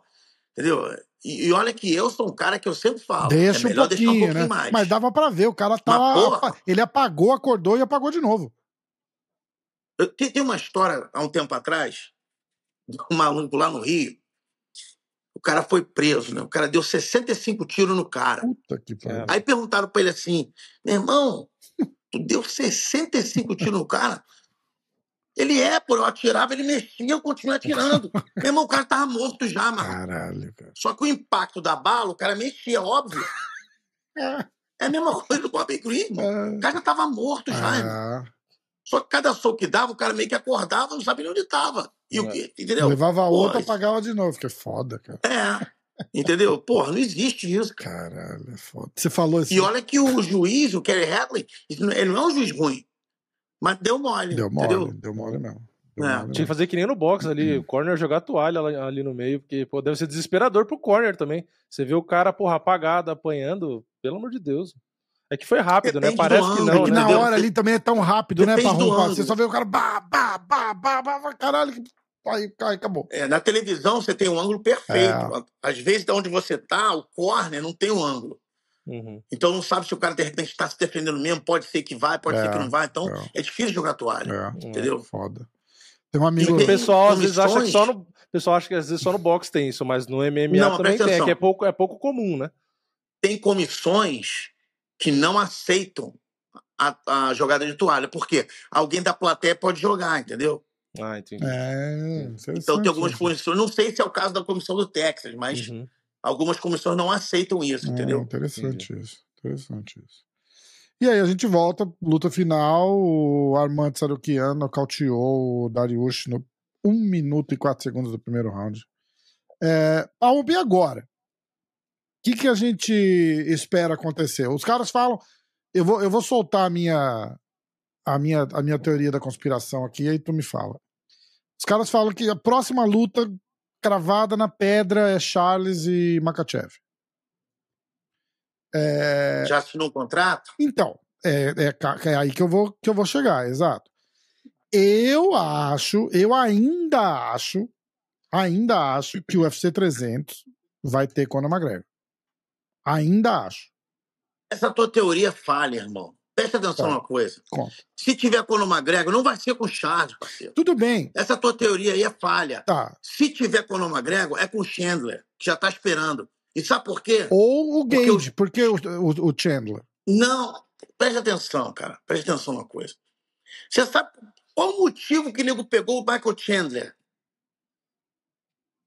Entendeu? E, e, olha que eu sou um cara que eu sempre falo.
Deixa é melhor um deixar um pouquinho né? mais. Mas dava pra ver, o cara tava. ele apagou, acordou e apagou de novo.
Eu, tem, tem uma história há um tempo atrás, de um maluco lá no Rio. O cara foi preso, né? O cara deu 65 tiros no cara.
Puta que pariu.
Aí perguntaram pra ele assim: meu irmão, tu deu 65 tiros no cara? Ele é, pô, eu atirava, ele mexia, eu continuei atirando. Meu irmão, o cara tava morto já, mano.
Caralho, cara.
Só que o impacto da bala, o cara mexia, óbvio. É, é a mesma coisa do Bob Green, mano. O cara já tava morto já, irmão. É. Só que cada soco que dava, o cara meio que acordava, não sabia onde tava. E o é. Entendeu?
Levava a outra, apagava de novo, que é foda, cara.
É. Entendeu? Porra, não existe isso.
Cara. Caralho, é foda. Você falou
assim. E olha que o juiz, o Kerry Hadley, ele não é um juiz ruim. Mas deu mole.
Deu
mole, entendeu?
deu mole mesmo.
Deu é. Mole Tinha que fazer que nem no box ali, o corner jogar toalha ali no meio, porque pô, deve ser desesperador pro corner também. Você vê o cara, porra, apagado, apanhando, pelo amor de Deus. É que foi rápido, né? Depende né? Parece que não. É que
né? na hora ali também é tão rápido, Depende né, Parrumpa? Você só vê o cara, bah, bah, bah, bah, bah, caralho. aí, aí acabou.
É, na televisão você tem um ângulo perfeito. É. Às vezes, de onde você tá, o corner não tem um ângulo. Uhum. Então não sabe se o cara de repente está se defendendo mesmo, pode ser que vai, pode é, ser que não vai. Então é, é difícil jogar toalha. É. Entendeu?
Foda. Tem um amigo.
o pessoal às vezes acha que só no. O pessoal acha que às vezes só no boxe tem isso, mas no MMA não, também tem, que é pouco, é pouco comum, né?
Tem comissões que não aceitam a, a jogada de toalha. Por quê? Alguém da plateia pode jogar, entendeu?
Ah, entendi.
É,
então tem algumas comissões, não sei se é o caso da comissão do Texas, mas uhum. Algumas comissões não aceitam isso, entendeu?
interessante entendi. isso. Interessante isso. E aí a gente volta, luta final, o Armando Sarukian nocauteou o Dariush no 1 minuto e 4 segundos do primeiro round. É, a UB agora. O que, que a gente espera acontecer? Os caras falam, eu vou, eu vou soltar a minha, a, minha, a minha teoria da conspiração aqui, aí tu me fala. Os caras falam que a próxima luta cravada na pedra é Charles e Makachev.
É... Já assinou o contrato?
Então, é, é, é, aí que eu, vou, que eu vou chegar, exato. Eu acho, eu ainda acho, ainda acho que o UFC 300 vai ter Conor McGregor. Ainda acho.
Essa tua teoria falha, irmão. Presta atenção tá. numa coisa. Se tiver Conor McGregor, não vai ser com o Charles, parceiro.
Tudo bem.
Essa tua teoria aí é falha.
Tá.
Se tiver Conor McGregor, é com o Chandler, que já tá esperando. E sabe por quê?
Ou o Gage, porque, o... porque o, o, o Chandler?
Não, preste atenção, cara. Preste atenção numa coisa. Você sabe qual o motivo que o nego pegou o Michael Chandler?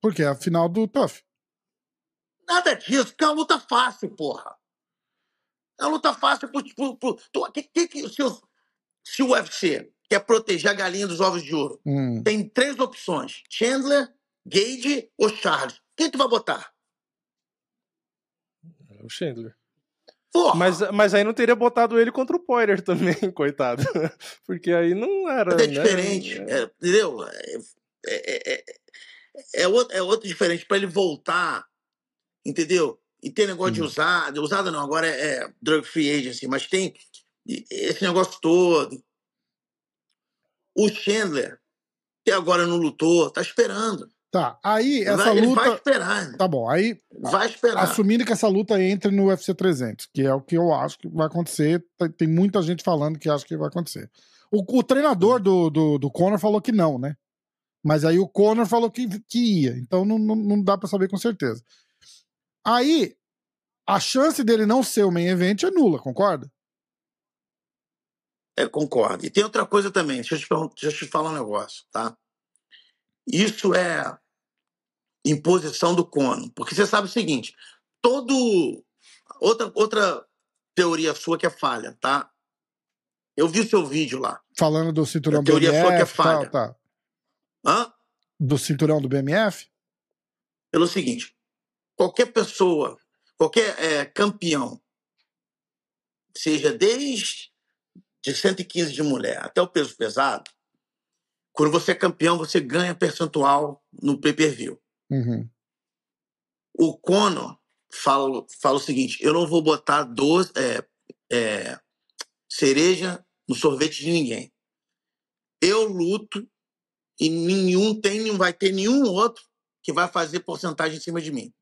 Porque é a final do Tough.
Nada disso, porque é uma luta fácil, porra. É uma luta fácil pro. pro, pro que, que, que, se, o, se o UFC quer proteger a galinha dos ovos de ouro, hum. tem três opções: Chandler, Gage ou Charles. Quem tu vai botar?
É o Chandler. Mas, mas aí não teria botado ele contra o Poirier também, coitado. Porque aí não era.
É né? diferente, é, entendeu? É, é, é, é, outro, é outro diferente. Para ele voltar, entendeu? E tem negócio de usada, usada não, agora é, é drug free agency, mas tem esse negócio todo. O Chandler, que agora não lutou, tá esperando.
Tá, aí essa vai, luta.
vai esperar.
Tá bom, aí.
Vai esperar.
Assumindo que essa luta entre no UFC 300, que é o que eu acho que vai acontecer. Tem muita gente falando que acha que vai acontecer. O, o treinador do, do, do Conor falou que não, né? Mas aí o Conor falou que, que ia. Então não, não, não dá para saber com certeza. Aí, a chance dele não ser o main event é nula, concorda?
É, concordo. E tem outra coisa também, deixa eu te, deixa eu te falar um negócio, tá? Isso é imposição do Cono. Porque você sabe o seguinte: todo. Outra, outra teoria sua que é falha, tá? Eu vi o seu vídeo lá.
Falando do cinturão
teoria BMF. Teoria sua que é falha.
Tá, tá.
Hã?
Do cinturão do BMF?
Pelo seguinte: qualquer pessoa, qualquer é, campeão, seja desde de 115 de mulher até o peso pesado, quando você é campeão, você ganha percentual no pay-per-view.
Uhum.
O Conor fala, fala o seguinte: eu não vou botar doce, é, é, cereja no sorvete de ninguém. Eu luto e nenhum tem, não vai ter nenhum outro que vai fazer porcentagem em cima de mim.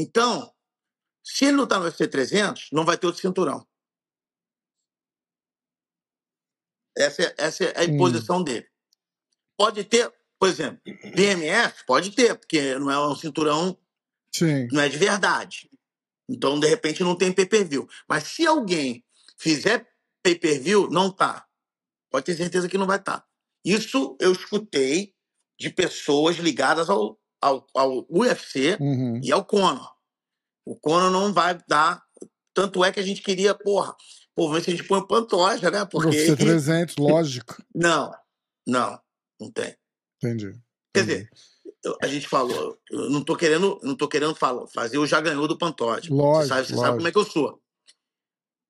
Então, se ele lutar no UFC 300, não vai ter outro cinturão. Essa é, essa é a imposição hum. dele. Pode ter, por exemplo, BMF, pode ter, porque não é um cinturão,
Sim.
não é de verdade. Então, de repente, não tem pay-per-view. Mas se alguém fizer pay-per-view, não tá. Pode ter certeza que não vai estar. Tá. Isso eu escutei de pessoas ligadas ao, ao, ao UFC uhum. e ao Conor. O Conor não vai dar. Tanto é que a gente queria, porra, Pô, ver se a gente põe o Pantoja, né? Porque...
Você 300, lógico.
Não, não, não tem.
Entendi.
Quer dizer, a gente falou, eu não tô querendo, não tô querendo falar, fazer o já ganhou do Pantoja.
Lógico, você,
sabe, você sabe como é que eu sou.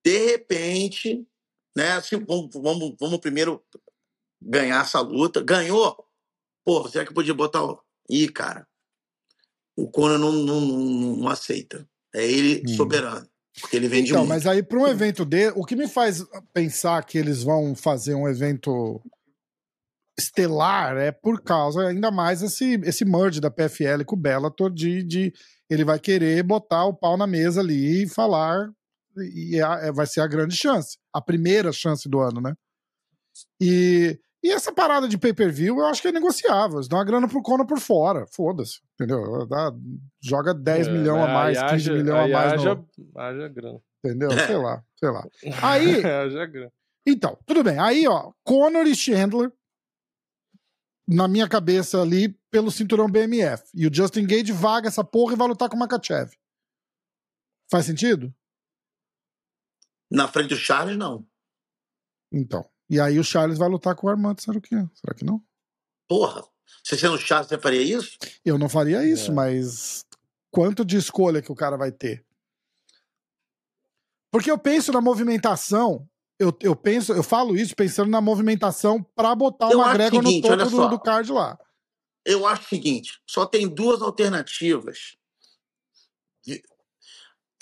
De repente, né? Assim, vamos, vamos, vamos primeiro ganhar essa luta. Ganhou? Pô, será que podia botar o. Ih, cara. O Conan não, não, não, não aceita. É ele hum. soberano. Porque ele vende
então,
muito.
mas aí para um evento dele, o que me faz pensar que eles vão fazer um evento estelar é por causa ainda mais esse, esse merge da PFL com o Bellator de, de ele vai querer botar o pau na mesa ali e falar e é, é, vai ser a grande chance, a primeira chance do ano, né? E, e essa parada de pay-per-view eu acho que é negociável, dá uma grana pro Conor por fora, foda-se, entendeu? Dá, joga 10 é, milhões a mais, 15 haja, milhões a mais.
Haja, no... haja grana.
Entendeu? Sei lá, sei lá. Aí. haja grana. Então, tudo bem. Aí, ó, Conor e Chandler na minha cabeça ali pelo cinturão BMF. E o Justin Gage vaga essa porra e vai lutar com o Makachev. Faz sentido?
Na frente do Charles, não.
Então. E aí o Charles vai lutar com o Armando Sarukian. Será que não?
Porra. Se sendo Charles, você faria isso?
Eu não faria isso, é. mas quanto de escolha que o cara vai ter? Porque eu penso na movimentação eu, eu penso, eu falo isso pensando na movimentação para botar o McGregor no topo do, do card lá.
Eu acho o seguinte: só tem duas alternativas.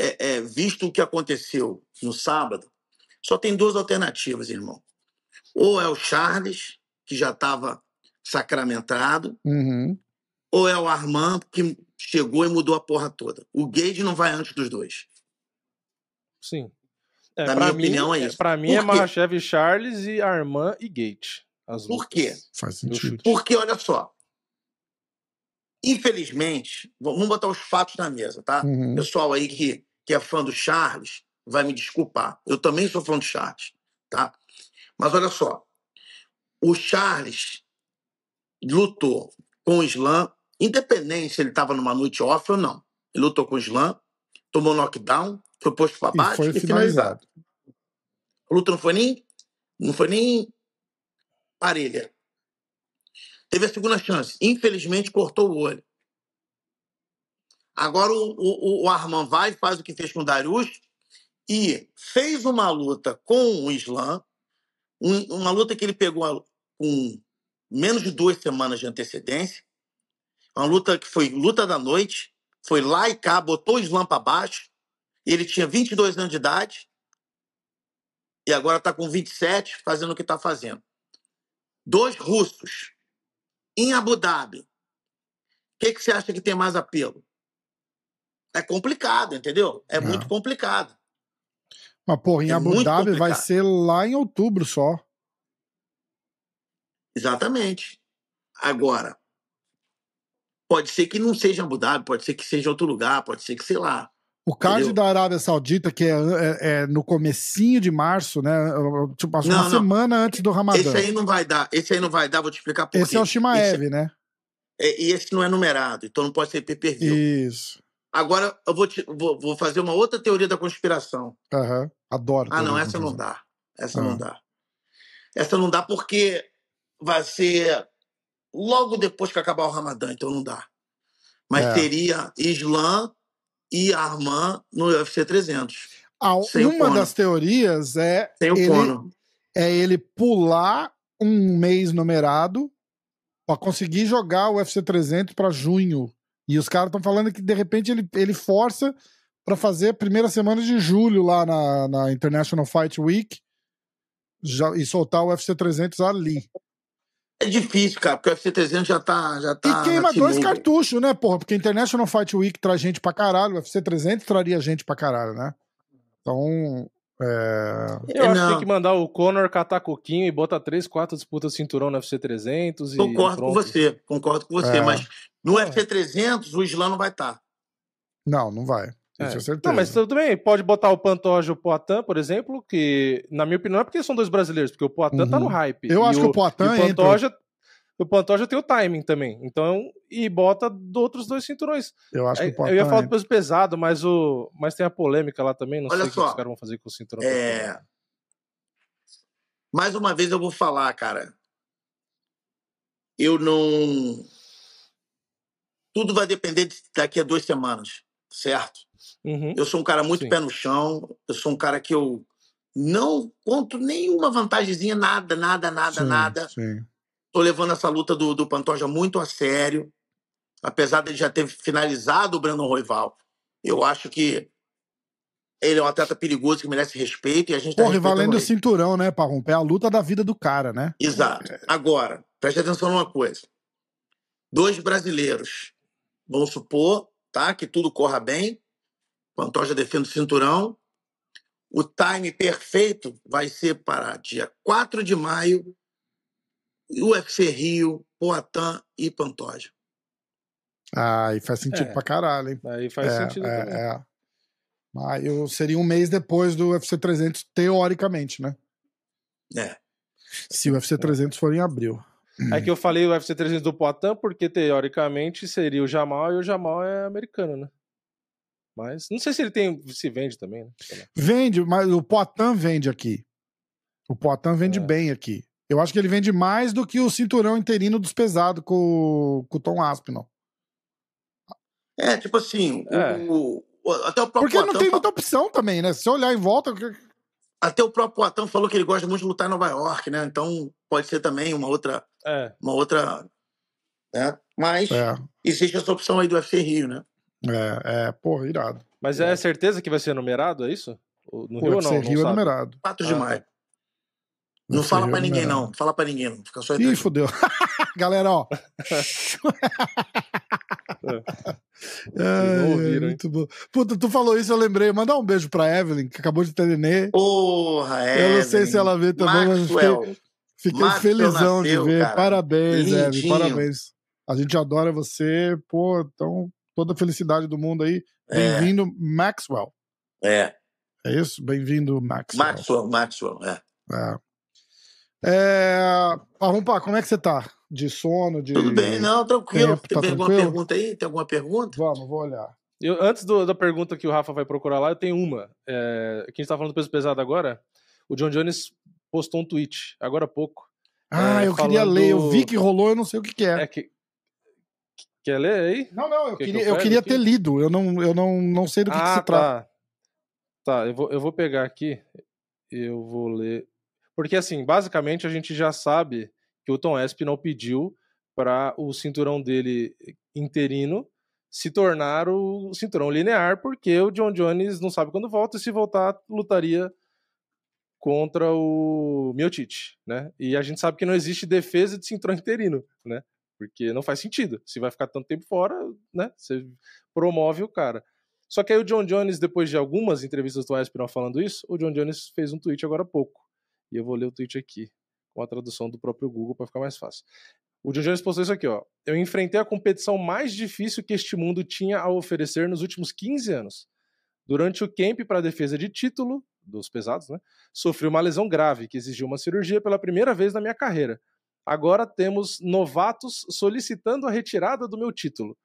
É, é, visto o que aconteceu no sábado, só tem duas alternativas, irmão. Ou é o Charles, que já estava sacramentado,
uhum.
ou é o Armand, que chegou e mudou a porra toda. O Gage não vai antes dos dois.
Sim. É, Na minha mim, opinião, é isso. Pra mim é Mahashev Charles e Armand e Gate.
Por quê?
Faz sentido.
Porque, olha só. Infelizmente, vamos botar os fatos na mesa, tá?
Uhum.
Pessoal aí que, que é fã do Charles vai me desculpar. Eu também sou fã do Charles, tá? Mas olha só. O Charles lutou com o Slam, independente se ele estava numa noite off ou não. Ele lutou com o Slam, tomou knockdown, foi posto para baixo e, foi e finalizado. A luta não foi nem não foi nem parelha. Teve a segunda chance. Infelizmente, cortou o olho. Agora o, o, o Arman vai, faz o que fez com o Darius e fez uma luta com o Islam, uma luta que ele pegou com menos de duas semanas de antecedência, uma luta que foi luta da noite, foi lá e cá, botou o Islam para baixo, ele tinha 22 anos de idade e agora está com 27, fazendo o que está fazendo. Dois russos em Abu Dhabi. O que, que você acha que tem mais apelo? É complicado, entendeu? É, é. muito complicado.
Mas, porra, em é Abu Dhabi vai ser lá em outubro só.
Exatamente. Agora, pode ser que não seja Abu Dhabi, pode ser que seja outro lugar, pode ser que, sei lá.
O card Entendeu? da Arábia Saudita, que é, é, é, no comecinho de março, né? Tipo, não, uma não. semana antes do Ramadã.
Esse aí não vai dar. Esse aí não vai dar, vou te explicar por
Esse
quê.
é o Shimaev, esse, né?
É, e esse não é numerado, então não pode ser pay-per-view.
Isso.
Agora eu vou, te, vou, vou, fazer uma outra teoria da conspiração.
Uhum. Adoro.
Ah, não, essa não dá. Essa uhum. não dá. Essa não dá porque vai ser logo depois que acabar o Ramadã, então não dá. Mas é. teria Islã e Armand no UFC 300.
Ah, uma das teorias é ele, é ele pular um mês numerado para conseguir jogar o UFC 300 para junho. E os caras estão falando que de repente ele, ele força para fazer a primeira semana de julho lá na, na International Fight Week já, e soltar o UFC 300 ali.
É difícil, cara, porque o UFC 300 já tá. Já tá
e queima dois cartuchos, né, porra? Porque International Fight Week traz gente pra caralho, o UFC 300 traria gente pra caralho, né? Então. É...
Eu acho que tem que mandar o Conor catar coquinho e botar três, quatro disputas cinturão no UFC 300.
Concordo com você, concordo com você, é. mas no UFC 300 o Islã não vai estar. Tá.
Não, não vai. É. certeza.
Não, mas tudo bem, pode botar o Pantoja e o Poitin, por exemplo, que, na minha opinião, é porque são dois brasileiros, porque o Poitin uhum. tá no uhum. hype.
Eu acho
o,
que o Poitin o
Pantoja, entra... o Pantoja tem o timing também. Então, e bota outros dois cinturões.
Eu acho que o Poitin
Eu ia falar do peso pesado, mas, o, mas tem a polêmica lá também, não
Olha
sei o que os caras vão fazer com o cinturão.
É... Mais uma vez eu vou falar, cara. Eu não. Tudo vai depender de daqui a duas semanas, certo?
Uhum.
Eu sou um cara muito Sim. pé no chão, eu sou um cara que eu não conto nenhuma vantagemzinha, nada, nada, nada,
sim,
nada.
Sim.
Tô levando essa luta do, do Pantoja muito a sério, apesar de já ter finalizado o Brandon Roival. Eu acho que ele é um atleta perigoso que merece respeito e a gente tá
Porra, valendo o cinturão, né, Parrumpe? É a luta da vida do cara, né?
Exato. Agora, preste atenção numa coisa. Dois brasileiros, vamos supor, tá? Que tudo corra bem. Pantoja defende o cinturão. O time perfeito vai ser para dia 4 de maio, UFC Rio, Poatan e Pantoja.
Ah, aí faz sentido é. pra caralho, hein?
Aí faz é, sentido é, também. É.
Maio seria um mês depois do UFC 300, teoricamente, né?
É.
Se o UFC 300 for em abril.
É que eu falei o UFC 300 do Poatan porque teoricamente seria o Jamal e o Jamal é americano, né? Mas não sei se ele tem. se vende também, né?
Vende, mas o Poitin vende aqui. O Poitin vende é. bem aqui. Eu acho que ele vende mais do que o cinturão interino dos pesados com, com o Tom Aspinall.
É, tipo assim, é. O, o, até o próprio
Porque não tem muita opção também, né? Se você olhar em volta.
Até o próprio Poitin falou que ele gosta muito de lutar em Nova York, né? Então pode ser também uma outra.
É.
Uma outra. Né? Mas
é.
existe essa opção aí do UFC Rio, né?
É, é, pô, irado.
Mas é certeza que vai ser numerado, é isso? No Rio ou não?
Rio
não
é numerado.
4 de ah, maio. Não fala pra ninguém, numerado. não. Fala pra ninguém, não. Fica só
Ih, fodeu. Galera, ó. é, ouviram, é, muito bom. Puta, tu falou isso, eu lembrei. Mandar um beijo pra Evelyn, que acabou de ter nenê.
Porra,
Evelyn. Eu não sei se ela vê também, Maxwell. mas fiquei, fiquei felizão nasceu, de ver. Cara. Parabéns, Lindinho. Evelyn, parabéns. A gente adora você, pô, então toda a felicidade do mundo aí. É. Bem-vindo, é. Maxwell.
É.
É isso? Bem-vindo, Maxwell.
Maxwell, Maxwell, é.
É. é... Arrumpa, como é que você tá? De sono? De...
Tudo bem, não, tranquilo. Tempo, tá Tem alguma pergunta aí? Tem alguma pergunta?
Vamos, vou olhar.
Eu, antes do, da pergunta que o Rafa vai procurar lá, eu tenho uma. É, que a gente tá falando do peso pesado agora. O John Jones postou um tweet, agora há pouco.
Ah, é, eu falando... queria ler. Eu vi que rolou, eu não sei o que, que é.
É que, Quer ler aí?
Não, não, eu Quer queria, que eu, eu queria ter lido. Eu não, eu não, não sei do que, ah, que se tá. trata.
Tá, eu vou, eu vou pegar aqui. Eu vou ler. Porque, assim, basicamente a gente já sabe que o Tom não pediu para o cinturão dele interino se tornar o cinturão linear, porque o John Jones não sabe quando volta e se voltar lutaria contra o Miocic, né? E a gente sabe que não existe defesa de cinturão interino, né? Porque não faz sentido. Se vai ficar tanto tempo fora, né? Você promove o cara. Só que aí o John Jones, depois de algumas entrevistas do Aspinall falando isso, o John Jones fez um tweet agora há pouco. E eu vou ler o tweet aqui, com a tradução do próprio Google para ficar mais fácil. O John Jones postou isso aqui, ó. Eu enfrentei a competição mais difícil que este mundo tinha a oferecer nos últimos 15 anos. Durante o camp para defesa de título, dos pesados, né? Sofri uma lesão grave que exigiu uma cirurgia pela primeira vez na minha carreira agora temos novatos solicitando a retirada do meu título.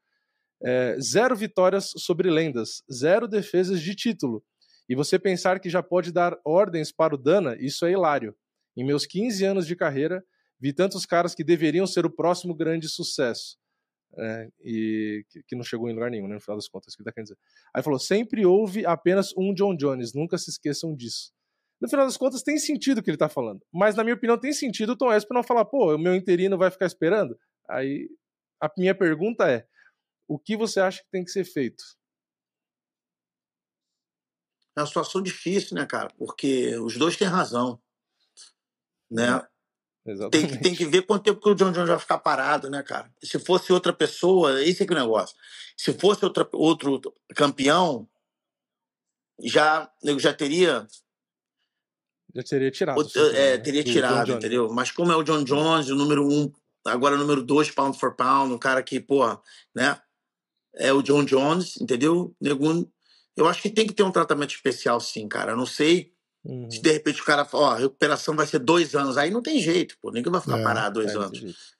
É, zero vitórias sobre lendas, zero defesas de título. E você pensar que já pode dar ordens para o Dana, isso é hilário. Em meus 15 anos de carreira, vi tantos caras que deveriam ser o próximo grande sucesso. É, e que, que, não chegou em lugar nenhum, né, no final das contas, que tá querendo dizer. Aí falou: sempre houve apenas um John Jones, nunca se esqueçam disso no final das contas tem sentido o que ele tá falando. Mas, na minha opinião, tem sentido o Tom Esp não falar, pô, o meu interino vai ficar esperando. Aí a minha pergunta é: o que você acha que tem que ser feito?
É uma situação difícil, né, cara? Porque os dois têm razão. Né?
É,
tem, que, tem que ver quanto tempo que o John Jones vai ficar parado, né, cara? Se fosse outra pessoa, esse é que é o negócio. Se fosse outra, outro campeão, já, eu já teria
já teria tirado. O,
é, teria tirado, entendeu? Mas como é o John Jones, o número um, agora o número dois, pound for pound, um cara que, pô, né? É o John Jones, entendeu? Negun, eu acho que tem que ter um tratamento especial, sim, cara. Eu não sei uhum. se de repente o cara fala, ó, a recuperação vai ser dois anos. Aí não tem jeito, pô. Ninguém vai ficar é, parado dois é, anos.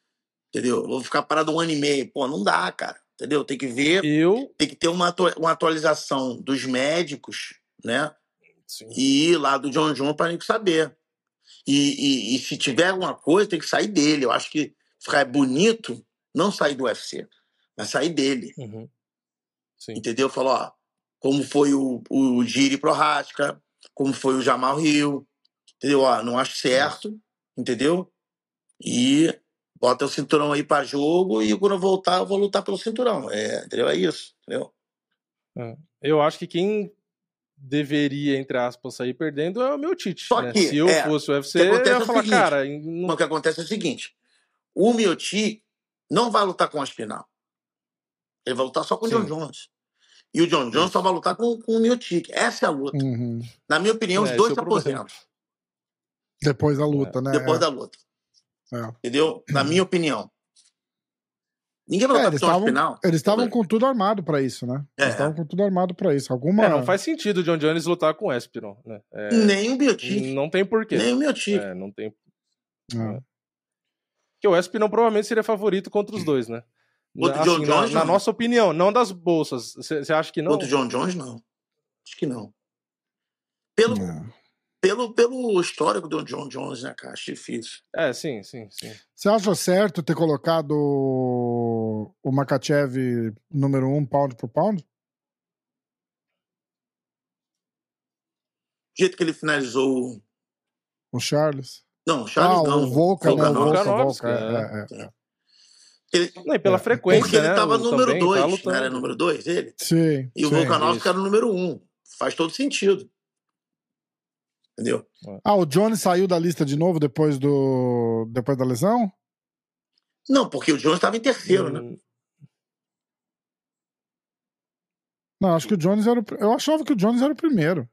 Entendeu? Vou ficar parado um ano e meio. Pô, não dá, cara. Entendeu? Tem que ver.
Eu...
Tem que ter uma, uma atualização dos médicos, né? Sim. e ir lá do John John para gente saber. E, e, e, se tiver alguma coisa, tem que sair dele. Eu acho que ficar bonito não sair do UFC, mas sair dele.
Uhum.
Entendeu? Falou, ó, como foi o, o Giri Prohaska, como foi o Jamal Rio, entendeu? Ó, não acho certo, entendeu? E bota o cinturão aí para jogo e quando eu voltar eu vou lutar pelo cinturão. É, entendeu? É isso, entendeu?
É. Eu acho que quem deveria, entre aspas, sair perdendo é o meu Tite. Só né?
que,
Se eu
é,
fosse o UFC, eu ia
é
falar,
seguinte,
cara.
Não... O que acontece é o seguinte: O Mioti não vai lutar com o Aspinal. Ele vai lutar só com o John Jones. E o John Jones só vai lutar com, com o Miotic. Essa é a luta. Uhum. Na minha opinião, os é, dois se aposentam.
Depois da luta, né?
Depois
é.
da luta. É. Entendeu? Na minha opinião. Ninguém vai é, eles tavam, final.
Eles estavam com tudo armado para isso, né? É. Eles estavam com tudo armado para isso. Alguma...
É, não faz sentido o John Jones lutar com o Espiron, né?
É... Nem o Biotic.
Não tem porquê.
Nem o Biotic.
É, não tem. É. Porque o Espiron provavelmente seria favorito contra os dois, né?
Contra assim, John Jones,
na, na, nossa opinião, não das bolsas. Você acha que não?
Contra o John Jones, não. Acho que não. Pelo, pelo, pelo histórico do John Jones, né, cara? Acho difícil.
É, sim, sim, sim.
Você acha certo ter colocado o Makachev número um pound por pound?
Do jeito que ele finalizou
o Charles.
Não, o Charles
ah,
não.
O Volca, né? O Volca, Volca,
é, é, é. Ele, não, e pela é. frequência,
Porque ele
né,
tava número 2, tá era número 2 ele?
Sim.
E o Volkanovski era o número 1. Um. Faz todo sentido. Entendeu?
Ah, o Jones saiu da lista de novo depois do depois da lesão?
Não, porque o Jones estava em terceiro, né? hum. né?
Não, acho que o Jones era o... Eu achava que o Jones era o primeiro.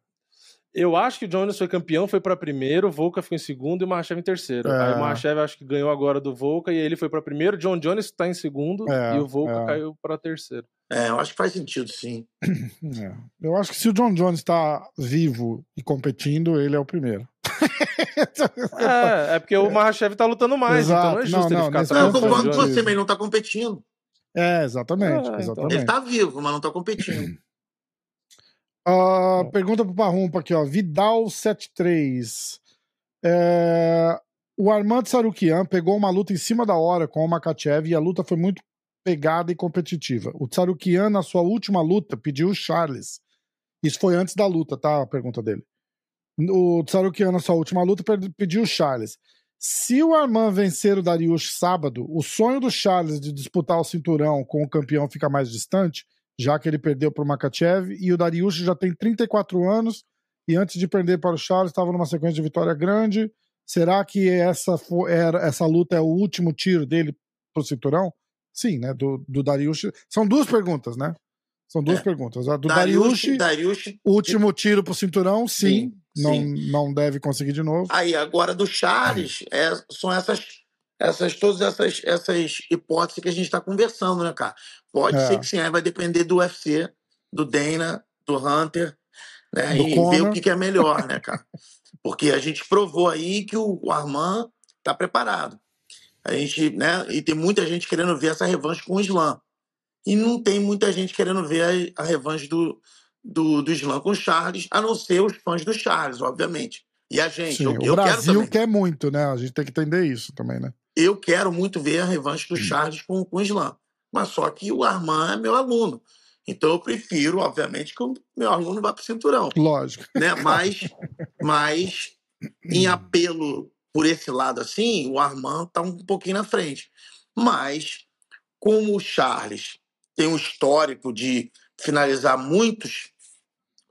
Eu acho que o Jones foi campeão, foi para primeiro, o Volca ficou em segundo e o Mahachev em terceiro. É. Aí o Mahachev acho que ganhou agora do Volca e ele foi para primeiro, John Jones está em segundo é, e o Volca é. caiu para terceiro.
É, eu acho que faz sentido, sim.
É. Eu acho que se o John Jones está vivo e competindo, ele é o primeiro.
é, é porque o Mahachev tá lutando mais, Exato. então não é justo não, ele ficar
atrás. Não, quando você também não tá competindo.
É, exatamente, é, exatamente. Então.
Ele tá vivo, mas não tá competindo.
Uh, pergunta pro Parrumpa aqui, ó. Vidal73. É... O Armand Sarukian pegou uma luta em cima da hora com o Makachev e a luta foi muito pegada e competitiva. O Sarukian, na sua última luta, pediu o Charles. Isso foi antes da luta, tá? A pergunta dele. O Sarukian, na sua última luta, pediu o Charles. Se o Armand vencer o Dariush sábado, o sonho do Charles de disputar o cinturão com o campeão fica mais distante já que ele perdeu para o Makachev, e o Dariush já tem 34 anos, e antes de perder para o Charles, estava numa sequência de vitória grande. Será que essa, for, era, essa luta é o último tiro dele para o cinturão? Sim, né? Do, do Dariush. São duas perguntas, né? São duas é. perguntas. A do Dariush,
Dariush,
último tiro pro cinturão, sim. sim não, sim. não deve conseguir de novo.
Aí, agora do Charles, é, são essas essas todas essas, essas hipóteses que a gente está conversando, né, cara? Pode é. ser que sim, aí vai depender do UFC, do Dana, do Hunter, né? Do e Conor. ver o que, que, é melhor, né, cara? Porque a gente provou aí que o, o Armand tá preparado. A gente, né? E tem muita gente querendo ver essa revanche com o Islam. E não tem muita gente querendo ver a, a revanche do, do, do Islam com o Charles, a não ser os fãs do Charles, obviamente. E a gente. Sim, eu,
o Brasil quer muito, né? A gente tem que entender isso também, né?
Eu quero muito ver a revanche do Charles com, com o Islam. Mas só que o Armand é meu aluno. Então eu prefiro, obviamente, que o meu aluno vá para o cinturão.
Lógico.
Né? Mas, mas em apelo por esse lado assim, o Armand está um pouquinho na frente. Mas, como o Charles tem um histórico de finalizar muitos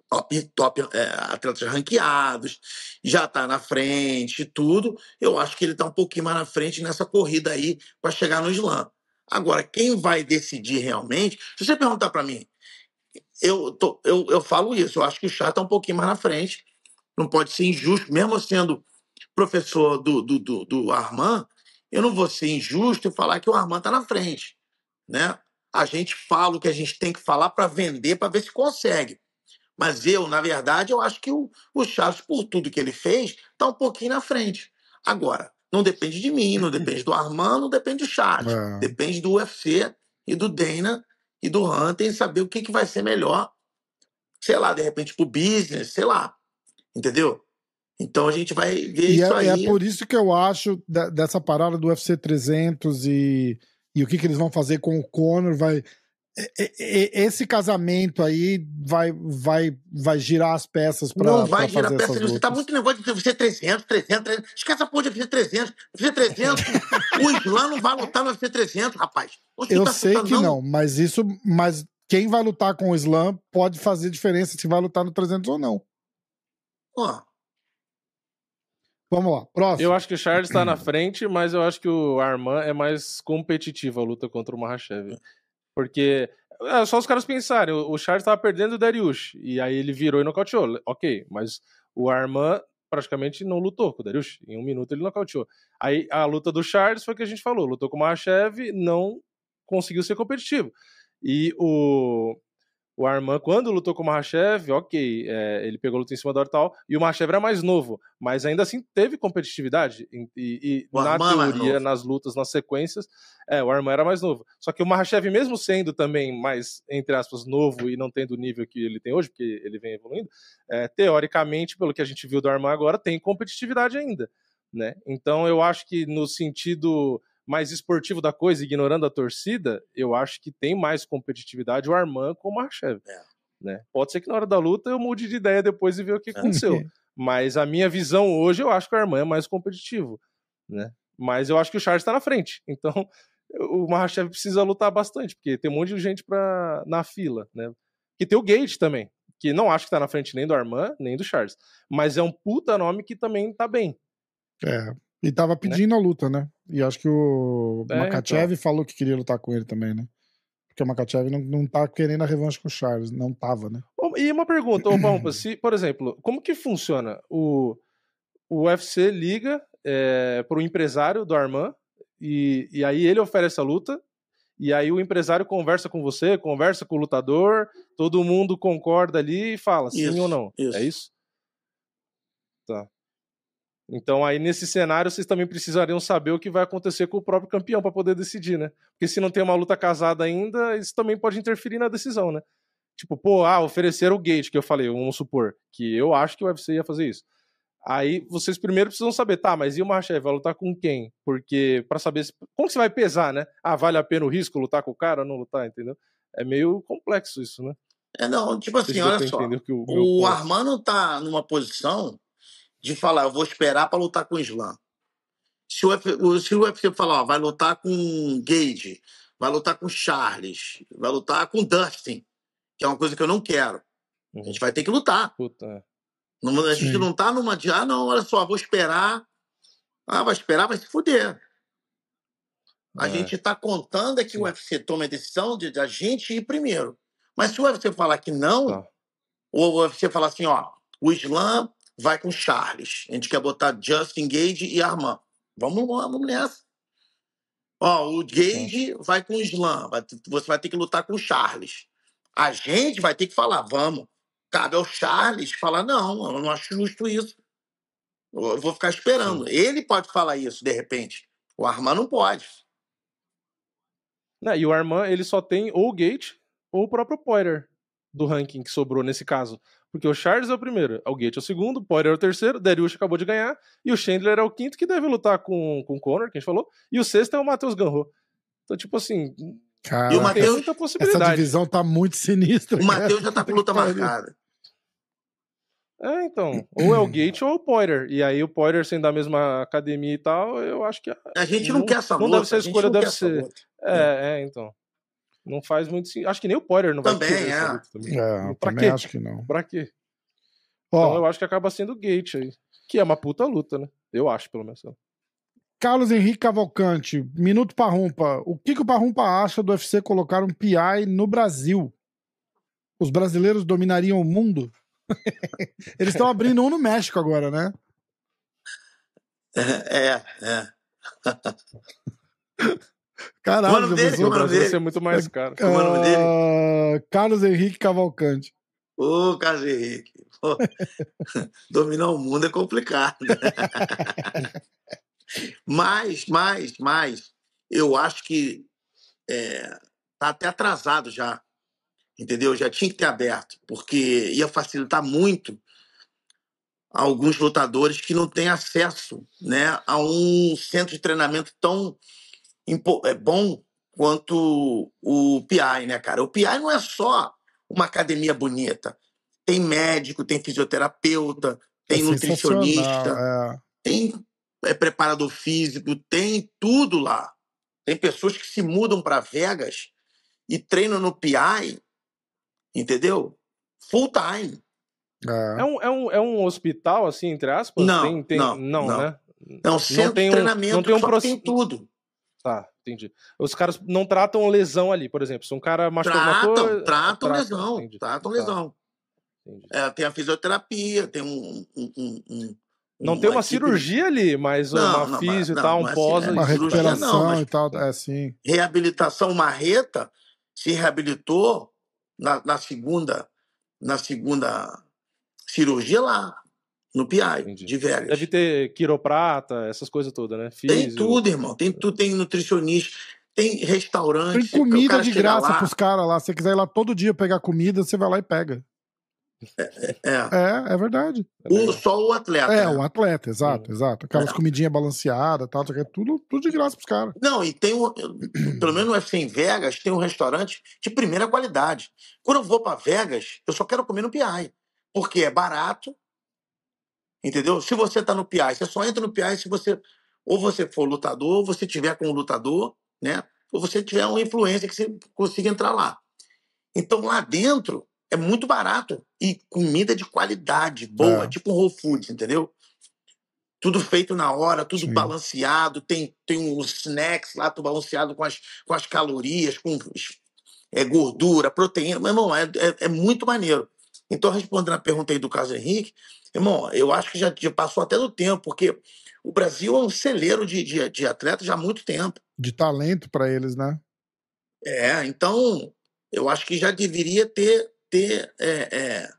top, top é, atletas ranqueados, já está na frente e tudo. Eu acho que ele está um pouquinho mais na frente nessa corrida aí para chegar no slam. Agora, quem vai decidir realmente, se você perguntar para mim, eu, tô, eu, eu falo isso, eu acho que o Chá está um pouquinho mais na frente, não pode ser injusto, mesmo sendo professor do, do, do, do Armand, eu não vou ser injusto e falar que o Armand está na frente. Né? A gente fala o que a gente tem que falar para vender, para ver se consegue. Mas eu, na verdade, eu acho que o, o Chaves, por tudo que ele fez, está um pouquinho na frente. Agora, não depende de mim, não depende do Armando, não depende do Chaves. É. Depende do UFC e do Dana e do Hunter em saber o que, que vai ser melhor. Sei lá, de repente, pro business, sei lá. Entendeu? Então a gente vai ver
e
isso
é,
aí.
É por isso que eu acho dessa parada do UFC 300 e, e o que, que eles vão fazer com o Conor vai esse casamento aí vai, vai, vai girar as peças para
Não vai girar peças. Você tá muito negócio de UFC 300, 300, 300. Esquece a porra de UFC 300. UFC 300, o Islã não vai lutar no UFC 300, rapaz.
Eu tá sei que não? não, mas isso. Mas quem vai lutar com o Islã pode fazer diferença se vai lutar no 300 ou não.
Ó.
Vamos lá, próximo.
Eu acho que o Charles está na frente, mas eu acho que o Arman é mais competitivo a luta contra o Mahashev. Porque é só os caras pensarem, o Charles estava perdendo o Dariush, e aí ele virou e nocauteou. Ok, mas o Arman praticamente não lutou com o Dariush. Em um minuto ele nocauteou. Aí a luta do Charles foi o que a gente falou, lutou com o Mahashev, não conseguiu ser competitivo. E o, o Arman, quando lutou com o Mahashev, ok, é, ele pegou a luta em cima do Ortal, e o Mahashev era mais novo, mas ainda assim teve competitividade. E, e, e na teoria, nas lutas, nas sequências, é, o Arman era mais novo. Só que o Mahashev, mesmo sendo também mais, entre aspas, novo e não tendo o nível que ele tem hoje, porque ele vem evoluindo, é, teoricamente, pelo que a gente viu do Arman agora, tem competitividade ainda. Né? Então eu acho que no sentido mais esportivo da coisa, ignorando a torcida, eu acho que tem mais competitividade o Arman com o Marchev. É. Né? Pode ser que na hora da luta eu mude de ideia depois e ver o que é. aconteceu. Mas a minha visão hoje, eu acho que o Arman é mais competitivo. Né? Mas eu acho que o Charles está na frente. Então o Mahashev precisa lutar bastante, porque tem um monte de gente pra, na fila. Né? E tem o Gate também, que não acho que está na frente nem do Arman, nem do Charles. Mas é um puta nome que também está bem.
É, e tava né? pedindo né? a luta, né? E acho que o é, Makachev então. falou que queria lutar com ele também, né? Porque o Makachev não, não tá querendo a revanche com o Charles, não tava, né?
E uma pergunta, ô Palmpa, se, por exemplo, como que funciona? O, o UFC liga é, pro empresário do Arman e, e aí ele oferece a luta e aí o empresário conversa com você, conversa com o lutador, todo mundo concorda ali e fala sim isso, ou não. Isso. É isso? Tá. Então, aí nesse cenário, vocês também precisariam saber o que vai acontecer com o próprio campeão para poder decidir, né? Porque se não tem uma luta casada ainda, isso também pode interferir na decisão, né? Tipo, pô, ah, oferecer o gate, que eu falei, vamos supor, que eu acho que o UFC ia fazer isso. Aí vocês primeiro precisam saber, tá, mas e o Mahachev vai lutar com quem? Porque, para saber se, como que você vai pesar, né? Ah, vale a pena o risco lutar com o cara ou não lutar, entendeu? É meio complexo isso, né?
É, não, tipo assim, olha só. O, o Armando tá numa posição de falar, eu vou esperar para lutar com o Islam. Se o, UFC, se o UFC falar, ó, vai lutar com Gage, vai lutar com Charles, vai lutar com Dustin, que é uma coisa que eu não quero. Uhum. A gente vai ter que lutar. Puta. Não, a gente Sim. não tá numa de, ah, não, olha só, vou esperar. Ah, vai esperar, vai se fuder. A é. gente está contando é que Sim. o UFC tome a decisão de, de, a gente ir primeiro. Mas se o UFC falar que não, tá. ou o UFC falar assim, ó, o Islam vai com Charles. A gente quer botar Justin Gage e Armand. Vamos, vamos nessa. Ó, o Gage vai com o Slam. Você vai ter que lutar com o Charles. A gente vai ter que falar, vamos. Cabe ao Charles falar, não, eu não acho justo isso. Eu vou ficar esperando. Sim. Ele pode falar isso, de repente. O Armand não pode.
Não, e o Armand, ele só tem ou o Gate ou o próprio Poirier do ranking que sobrou nesse caso. Porque o Charles é o primeiro, o Gate é o segundo, o Poirier é o terceiro, o Dariush acabou de ganhar, e o Chandler é o quinto, que deve lutar com, com o Conor, que a gente falou, e o sexto é o Matheus Ganro. Então, tipo assim,
Cara, e o Mateus, muita possibilidade. Essa divisão tá muito sinistra.
O Matheus já tá com luta marcada.
É, então. Ou é o Gate ou é o Poirier. E aí o Poirier sendo da mesma academia e tal, eu acho que.
A gente não, não quer essa
luta. Não deve ser a escolha, deve ser. É, é, então. Não faz muito sentido. Acho que nem o Poirier não
também, vai é.
luta também. É, pra também quê? acho que não.
Pra quê? Então eu acho que acaba sendo o Gate aí. Que é uma puta luta, né? Eu acho, pelo menos.
Carlos Henrique Cavalcante, minuto Parrumpa. O que, que o Parrumpa acha do UFC colocar um PI no Brasil? Os brasileiros dominariam o mundo? Eles estão abrindo um no México agora, né?
É, é.
Caralho, o nome
dele, o Brasil vai ser muito mais caro.
Uh, o nome dele? Carlos Henrique Cavalcante.
Ô, Carlos Henrique. Pô, dominar o mundo é complicado. mas, mas, mas, eu acho que é, tá até atrasado já. Entendeu? Já tinha que ter aberto, porque ia facilitar muito alguns lutadores que não têm acesso né, a um centro de treinamento tão é bom quanto o PI, né, cara? O PI não é só uma academia bonita. Tem médico, tem fisioterapeuta, tem é nutricionista, é. tem é, preparador físico, tem tudo lá. Tem pessoas que se mudam para Vegas e treinam no PI, entendeu? Full time.
É. é, um, é, um, é um hospital, assim, entre aspas?
Não, tem, tem... não, não, não, né? É um centro não tem um, de treinamento não tem um proce... tem tudo.
Tá, entendi. Os caras não tratam lesão ali, por exemplo. Se um cara
machucou tratam, coisa... Tratam lesão, entendi. tratam tá. lesão. É, tem a fisioterapia, tem um... um, um
não tem uma cirurgia ali, mas não, uma física e tal, um pós.
Uma recuperação não, e tal, é assim.
Reabilitação Marreta se reabilitou na, na segunda na segunda cirurgia lá, no PI, Entendi. de Vegas.
Deve ter quiroprata, essas coisas todas, né?
Físio. Tem tudo, irmão. Tem tudo, tem nutricionista, tem restaurante.
Tem comida de graça lá. pros caras lá. Se você quiser ir lá todo dia pegar comida, você vai lá e pega.
É, é,
é, é verdade.
O, só o atleta.
É, né? o atleta, exato, exato. Aquelas é. comidinhas balanceadas, tal, tudo, tudo de graça pros caras.
Não, e tem um, pelo menos no UFC em Vegas, tem um restaurante de primeira qualidade. Quando eu vou para Vegas, eu só quero comer no PI, porque é barato, entendeu? Se você tá no PI, você só entra no PI se você ou você for lutador, ou você tiver com um lutador, né? Ou você tiver uma influência que você consiga entrar lá. Então lá dentro é muito barato e comida de qualidade, boa, é. tipo um Whole Foods, entendeu? Tudo feito na hora, tudo Sim. balanceado, tem, tem uns snacks lá, tudo balanceado com as, com as calorias, com é, gordura, proteína. Meu irmão, é, é, é, muito maneiro. Então, respondendo a pergunta aí do caso Henrique, irmão, eu acho que já, já passou até do tempo, porque o Brasil é um celeiro de, de, de atletas já há muito tempo.
De talento para eles, né?
É, então eu acho que já deveria ter ter é, é,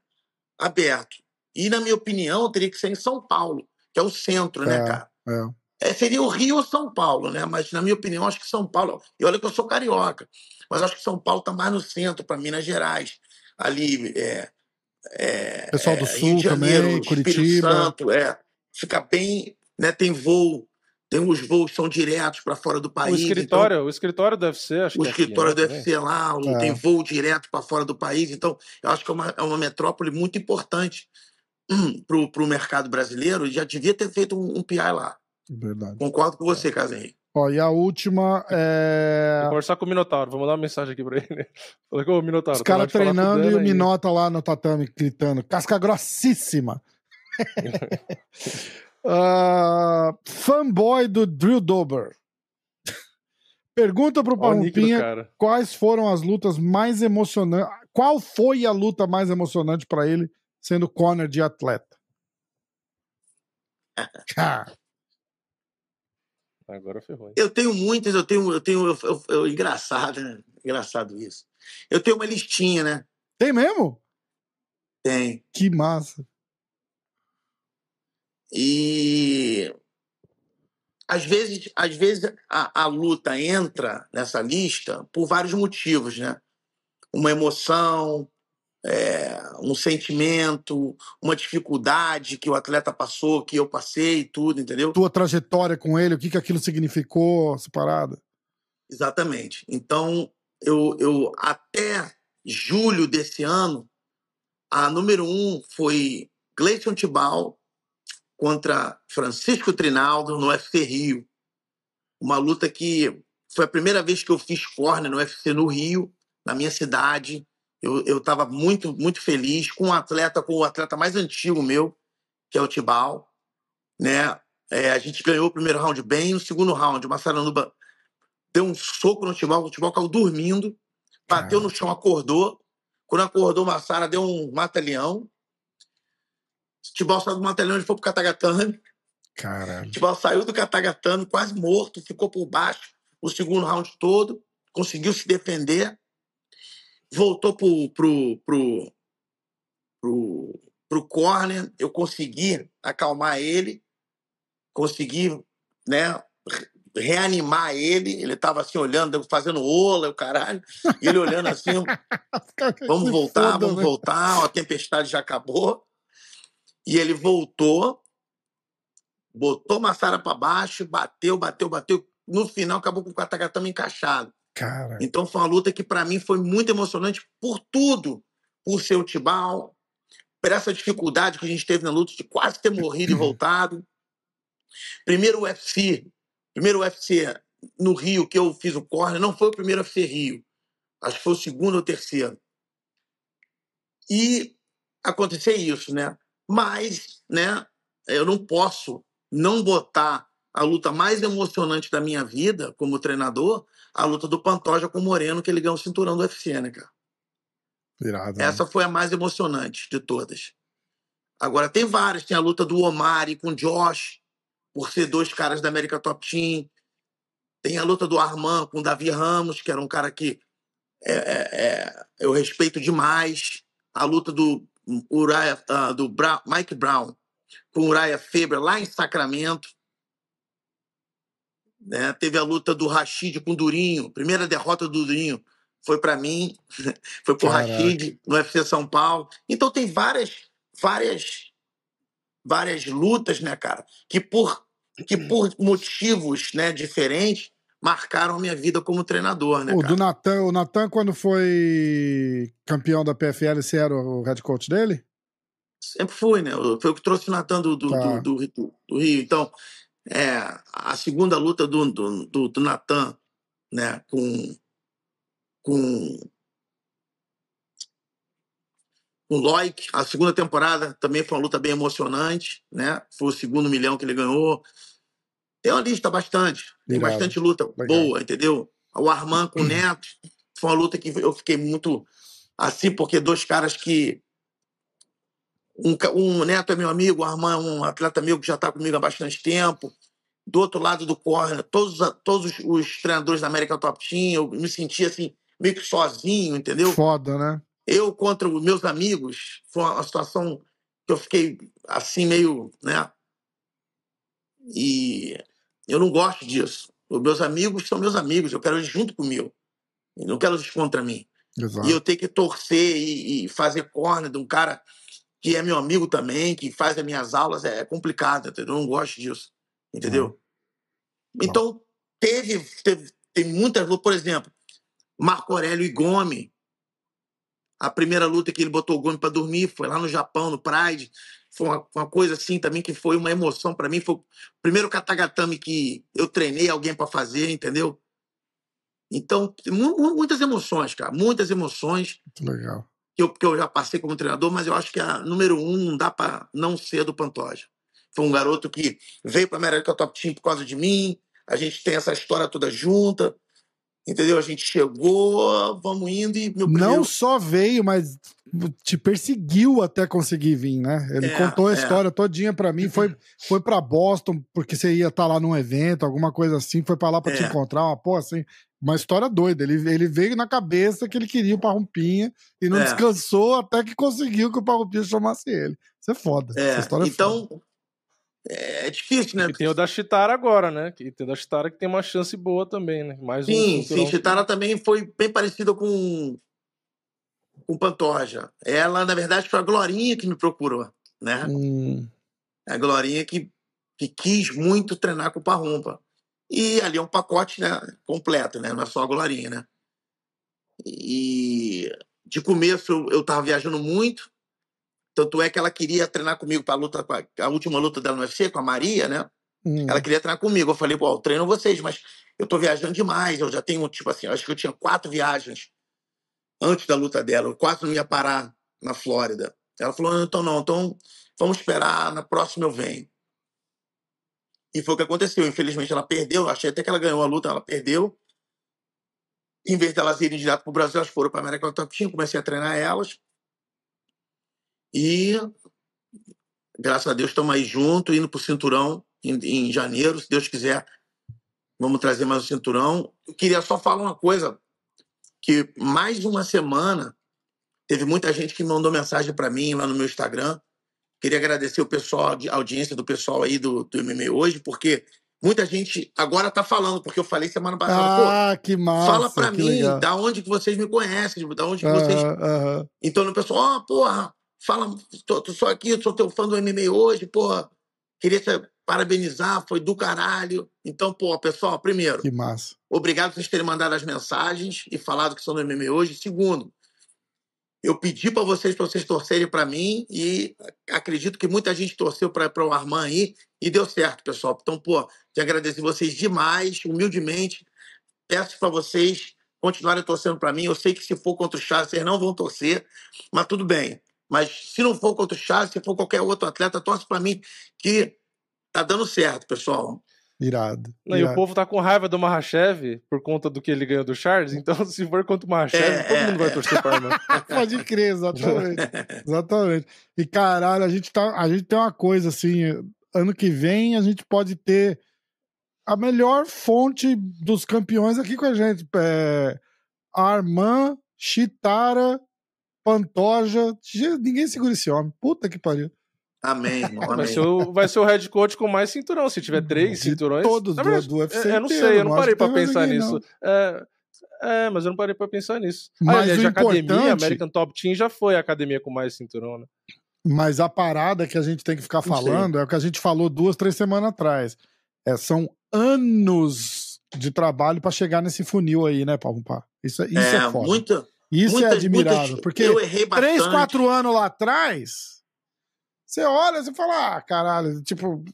aberto. E, na minha opinião, teria que ser em São Paulo, que é o centro, né, é, cara? É. seria o Rio ou São Paulo, né? Mas, na minha opinião, acho que São Paulo. E olha que eu sou carioca, mas acho que São Paulo está mais no centro, para Minas Gerais. Ali. É, é,
Pessoal do Sul Janeiro, também, Curitiba.
Santo, é. Fica bem. Né, tem voo tem os voos que são diretos para fora do país.
O escritório, então, o escritório deve ser, acho
O escritório aqui, né? deve ser lá, é. tem voo direto para fora do país. Então, eu acho que é uma, é uma metrópole muito importante hum, para o mercado brasileiro já devia ter feito um, um PI lá.
Verdade.
Concordo com você, é.
Ó, e a última é.
Vou conversar com o Minotauro, vou mandar uma mensagem aqui pra ele. Falei com o Minotauro.
Os caras treinando e o Minota lá no tatame gritando, casca grossíssima. Uh, fanboy do Drill Dober. Pergunta pro Parrumpinha quais foram as lutas mais emocionantes. Qual foi a luta mais emocionante para ele sendo corner de atleta?
Agora ferrou.
Eu tenho muitas, eu tenho, eu tenho, eu, eu, eu, engraçado, né? Engraçado isso. Eu tenho uma listinha, né?
Tem mesmo?
Tem.
Que massa.
E às vezes, às vezes a, a, luta entra nessa lista por vários motivos, né? Uma emoção, é, um sentimento, uma dificuldade que o atleta passou, que eu passei, tudo, entendeu?
Tua trajetória com ele, o que, que aquilo significou, essa parada?
Exatamente. Então, eu, eu até julho desse ano, a número um foi Gleison Tibal, contra Francisco Trinaldo no UFC Rio. Uma luta que foi a primeira vez que eu fiz corner no UFC no Rio, na minha cidade. Eu estava muito, muito feliz com um atleta, com o atleta mais antigo meu, que é o Tibal. Né? É, a gente ganhou o primeiro round bem, no segundo round, o Massaranuba deu um soco no Tibal, o Tibal caiu dormindo, bateu no chão, acordou. Quando acordou, o Massara deu um mata-leão. Tibal saiu do Matalhão e foi pro Catagatame.
Caralho.
Tibal saiu do Catagatame quase morto, ficou por baixo o segundo round todo, conseguiu se defender, voltou pro, pro, pro, pro, pro corner, eu consegui acalmar ele, consegui, né, reanimar ele, ele tava assim olhando, fazendo ola, o caralho, e ele olhando assim, vamos voltar, vamos né? voltar, a tempestade já acabou. E ele voltou, botou Massara para baixo, bateu, bateu, bateu. No final, acabou com o Katagatama encaixado.
Cara.
Então foi uma luta que para mim foi muito emocionante por tudo. Por ser o Tibal, por essa dificuldade que a gente teve na luta de quase ter morrido e voltado. Primeiro UFC, primeiro UFC no Rio que eu fiz o corner, não foi o primeiro UFC Rio. Acho que foi o segundo ou terceiro. E acontecer isso, né? Mas, né, eu não posso não botar a luta mais emocionante da minha vida como treinador, a luta do Pantoja com o Moreno, que ele ganhou o cinturão do UFC, né, cara?
Irado, né?
Essa foi a mais emocionante de todas. Agora, tem várias. Tem a luta do Omari com o Josh, por ser dois caras da América Top Team. Tem a luta do Armand com o Davi Ramos, que era um cara que é, é, é, eu respeito demais. A luta do, Uriah, uh, do Brown, Mike Brown com o Uriah Faber lá em Sacramento. Né? Teve a luta do Rashid com o Durinho, primeira derrota do Durinho foi para mim, foi pro Caraca. Rashid no UFC São Paulo. Então tem várias, várias, várias lutas, né, cara, que por que por motivos, né, diferentes marcaram a minha vida como treinador, né?
O
cara?
do Natan, o Natan quando foi campeão da PFL, você era o head coach dele?
Sempre fui, né? Foi o que trouxe o Natan do, do, tá. do, do, do, Rio. Então, é, a segunda luta do, do, do, do Natan, né, com com o Loic. A segunda temporada também foi uma luta bem emocionante, né? Foi o segundo milhão que ele ganhou. Tem uma lista bastante, tem bastante luta boa, entendeu? O Armand com o Neto foi uma luta que eu fiquei muito assim, porque dois caras que um, um Neto é meu amigo, o Armand é um atleta amigo que já está comigo há bastante tempo. Do outro lado do corner, todos, todos os treinadores da América Top Team, eu me sentia assim, meio que sozinho, entendeu?
Foda, né?
Eu contra os meus amigos, foi uma situação que eu fiquei assim, meio, né? E eu não gosto disso. Os meus amigos são meus amigos, eu quero eles junto comigo. Eu não quero eles contra mim. Exato. E eu tenho que torcer e, e fazer corner de um cara que é meu amigo também, que faz as minhas aulas, é complicado, entendeu? Eu não gosto disso, entendeu? Então, teve, teve, tem muitas, por exemplo, Marco Aurélio e Gomes. A primeira luta que ele botou o Gomes para dormir foi lá no Japão, no Pride. Foi uma, uma coisa assim também que foi uma emoção para mim. Foi o primeiro katagatame que eu treinei alguém para fazer, entendeu? Então, muitas emoções, cara. Muitas emoções.
Muito legal.
Que eu, que eu já passei como treinador, mas eu acho que a número um não dá para não ser do Pantoja. Foi um garoto que veio para a América Top Team por causa de mim. A gente tem essa história toda junta. Entendeu? A gente chegou, vamos indo e meu
primeiro... Não só veio, mas te perseguiu até conseguir vir, né? Ele é, contou a é. história todinha para mim, foi foi para Boston porque você ia estar tá lá num evento, alguma coisa assim, foi para lá para é. te encontrar, uma porra assim, uma história doida. Ele, ele veio na cabeça que ele queria o Parrumpinha e não é. descansou até que conseguiu que o Parrumpinha chamasse ele. Isso é foda.
É.
Essa história
é então, foda. É, é difícil, né?
E tem o da Chitara agora, né? E tem o da Chitara que tem uma chance boa também, né? Mais
sim, um sim. Chitara também foi bem parecida com com Pantoja. Ela, na verdade, foi a Glorinha que me procurou, né? Hum. A Glorinha que, que quis muito treinar com o Parrumpa. E ali é um pacote né, completo, né? Não é só a Glorinha, né? E de começo eu, eu tava viajando muito, tanto é que ela queria treinar comigo para a luta, a última luta dela no UFC, com a Maria, né? Hum. Ela queria treinar comigo. Eu falei, pô, eu treino vocês, mas eu tô viajando demais. Eu já tenho, tipo assim, acho que eu tinha quatro viagens antes da luta dela. Eu quase não ia parar na Flórida. Ela falou, então não, então vamos esperar, na próxima eu venho. E foi o que aconteceu. Infelizmente ela perdeu. Achei até que ela ganhou a luta, ela perdeu. Em vez de elas irem direto para o Brasil, elas foram para a América Team. Comecei a treinar elas. E graças a Deus estamos aí juntos, indo para o cinturão em, em, janeiro, se Deus quiser. Vamos trazer mais um cinturão. Eu queria só falar uma coisa, que mais uma semana teve muita gente que mandou mensagem para mim lá no meu Instagram. Queria agradecer o pessoal, a audiência do pessoal aí do, do MMA hoje, porque muita gente agora está falando, porque eu falei semana passada.
Ah, que massa!
Fala para mim, legal. da onde que vocês me conhecem, da onde que vocês. -huh. Então o pessoal, ó, oh, porra, fala, tô, tô, só aqui, sou teu fã do MMA hoje, pô, queria te parabenizar, foi do caralho. Então, pô, pessoal, primeiro,
que massa.
obrigado por vocês terem mandado as mensagens e falado que são do MMA hoje. Segundo, eu pedi para vocês, para vocês torcerem para mim e acredito que muita gente torceu para o Armand aí e deu certo, pessoal. Então, pô, te agradeço vocês demais, humildemente. Peço para vocês continuarem torcendo para mim. Eu sei que se for contra o Chaves, vocês não vão torcer, mas tudo bem Mas se não for contra o Charles, se for qualquer outro atleta, torce para mim que tá dando certo, pessoal.
Irado.
Não,
irado.
E o povo tá com raiva do Mahashev por conta do que ele ganhou do Charles, então se for contra o Mahashev, é, todo é, mundo vai é. torcer para Armand.
Pode crer, exatamente. exatamente. E caralho, a gente, tá, a gente tem uma coisa assim, ano que vem a gente pode ter a melhor fonte dos campeões aqui com a gente. É, Armand, Chitara, Pantoja. Ninguém segura esse homem. Puta que pariu.
Amém, irmão. Amém.
Vai, ser o, vai ser o head coach com mais cinturão. Se tiver três de cinturões.
Todos do, do UFC.
É, eu não sei, eu não parei pra pensar nisso. É, é, mas eu não parei pra pensar nisso.
Mas ah, aliás,
de academia, American Top Team já foi a academia com mais cinturão, né?
Mas a parada que a gente tem que ficar falando é o que a gente falou duas, três semanas atrás. É, são anos de trabalho para chegar nesse funil aí, né, Paulo? Isso, isso é, é foda.
Muita,
isso é
muitas,
é admirável.
Muitas,
porque
eu errei bastante.
três, quatro anos lá atrás você olha e fala, ah, caralho, tipo,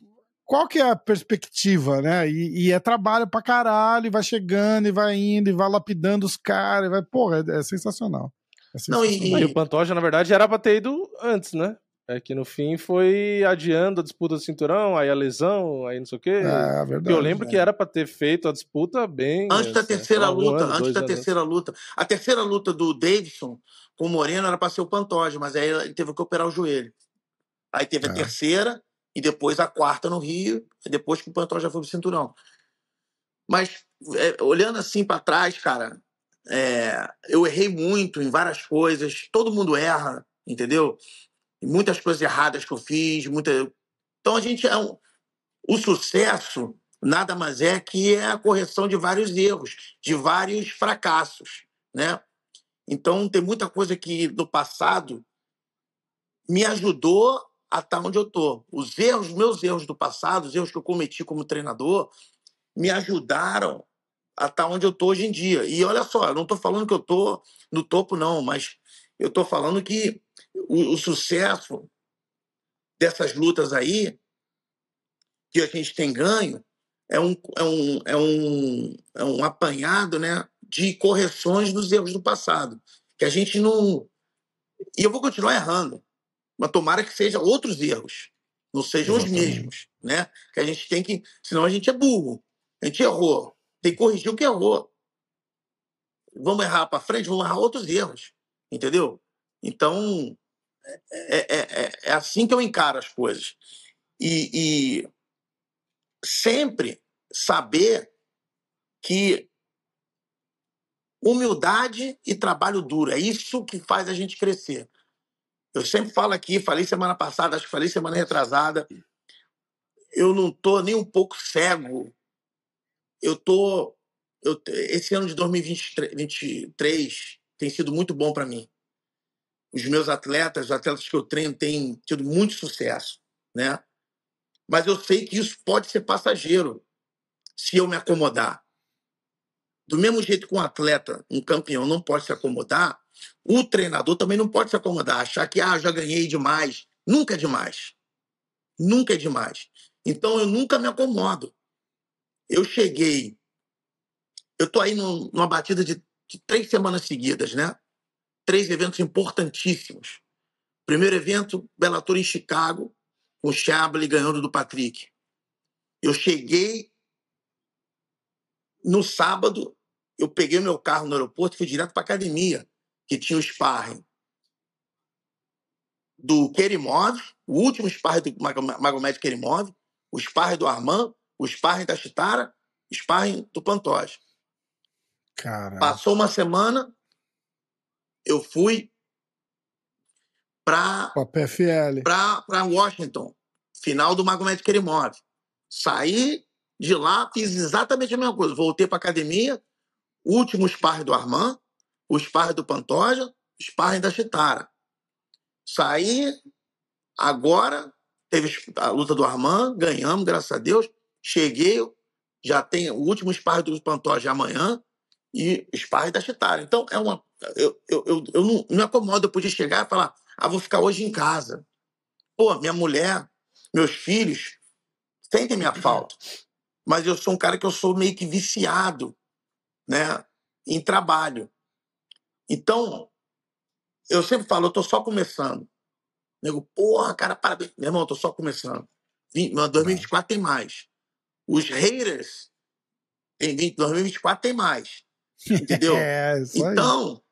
qual que é a perspectiva, né? E, e, é trabalho pra caralho, e vai chegando, e vai indo, e vai lapidando os caras, e vai, porra, é, é sensacional. É
sensacional. Não, e, e... o Pantoja, na verdade, era pra ter ido antes, né? É que no fim foi adiando a disputa do cinturão, aí a lesão, aí não sei o quê.
É, verdade.
Eu lembro é. que era para ter feito a disputa bem.
Antes da terceira luta, um ano, antes da terceira antes. luta. A terceira luta do Davidson com o Moreno era para ser o Pantoja, mas aí ele teve que operar o joelho. Aí teve a é. terceira e depois a quarta no Rio, depois que o Pantoja já foi pro cinturão. Mas é, olhando assim para trás, cara, é, eu errei muito em várias coisas. Todo mundo erra, entendeu? Muitas coisas erradas que eu fiz, muita. Então a gente é um... o sucesso nada mais é que é a correção de vários erros, de vários fracassos, né? Então tem muita coisa que do passado me ajudou a estar onde eu estou. Os erros, meus erros do passado, os erros que eu cometi como treinador, me ajudaram a estar onde eu estou hoje em dia. E olha só, eu não estou falando que eu estou no topo, não, mas eu estou falando que o, o, sucesso dessas lutas aí, que a gente tem ganho, é um, é um, é um, é um apanhado né, de correções dos erros do passado. Que a gente não. E eu vou continuar errando. Mas tomara que sejam outros erros, não sejam Exatamente. os mesmos, né? Que a gente tem que, senão a gente é burro. A gente errou, tem que corrigir o que errou. Vamos errar para frente, vamos errar outros erros, entendeu? Então é, é, é, é assim que eu encaro as coisas e, e sempre saber que humildade e trabalho duro é isso que faz a gente crescer. Eu sempre falo aqui, falei semana passada, acho que falei semana retrasada, eu não tô nem um pouco cego. Eu tô eu, esse ano de 2023 tem sido muito bom para mim. Os meus atletas, os atletas que eu treino têm tido muito sucesso, né? Mas eu sei que isso pode ser passageiro se eu me acomodar. Do mesmo jeito que um atleta, um campeão, não pode se acomodar, o treinador também não pode se acomodar, achar que ah, já ganhei demais. Nunca é demais. Nunca é demais. Então eu nunca me acomodo. Eu cheguei. Eu tô aí numa batida de, de três semanas seguidas, né? Três eventos importantíssimos. Primeiro evento, Bellator em Chicago, com o Chablis ganhando do Patrick. Eu cheguei no sábado, eu peguei meu carro no aeroporto e fui direto para academia que tinha o sparring do Kerimov, o último sparring do Magomed Kerimov, o sparring do Armand, o sparring da Chitara, o sparring do Pantoja. Passou uma semana, eu fui para para Washington, final do Magomed Kerimov. Saí de lá, fiz exatamente a mesma coisa. Voltei para academia, último sparring do Armand, o sparring do Pantoja, o sparring da Chitara. Saí, agora teve a luta do Armand, ganhamos, graças a Deus. Cheguei, já tem o último sparring do Pantoja amanhã e sparring da Chitara. Então, é uma. Eu, eu, eu, eu não, não me acomodo, eu podia chegar e falar, ah, vou ficar hoje em casa. Pô, minha mulher, meus filhos sentem minha falta. Mas eu sou um cara que eu sou meio que viciado, né, em trabalho. Então, eu sempre falo, eu estou só começando. Nego, porra, cara, parabéns. Meu irmão, eu tô só começando. 2024 tem mais. Os haters em 2024 tem mais. Entendeu?
é,
então,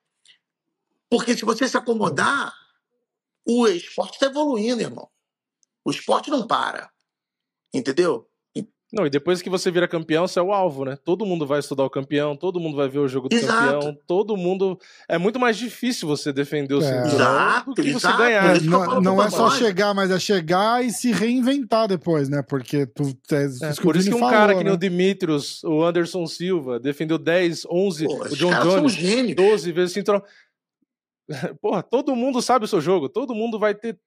porque se você se acomodar, o esporte está evoluindo, irmão. O esporte não para. Entendeu?
Não, e depois que você vira campeão, você é o alvo, né? Todo mundo vai estudar o campeão, todo mundo vai ver o jogo do exato. campeão, todo mundo. É muito mais difícil você defender o é. cinturão exato, do que exato. você ganhar.
É, não, não é só chegar, mas é chegar e se reinventar depois, né? Porque tu. É,
é por isso que um falou, cara né? que nem o Dimitrios, o Anderson Silva, defendeu 10, 11, Pô, o John Jones, 12 vezes cinturão. Porra, todo mundo sabe o seu jogo, todo mundo vai ter.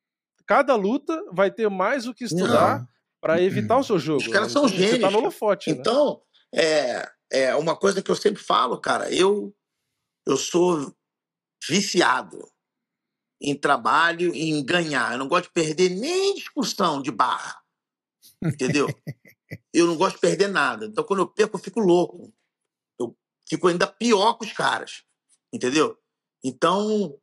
Cada luta vai ter mais o que estudar. Para evitar o seu jogo.
Os caras né? são então, gênios. Você
tá no holofote,
né? Então, né? é, é uma coisa que eu sempre falo, cara. Eu, eu sou viciado em trabalho e em ganhar. Eu não gosto de perder nem discussão de barra. Entendeu? eu não gosto de perder nada. Então, quando eu perco, eu fico louco. Eu fico ainda pior que os caras. Entendeu? Então,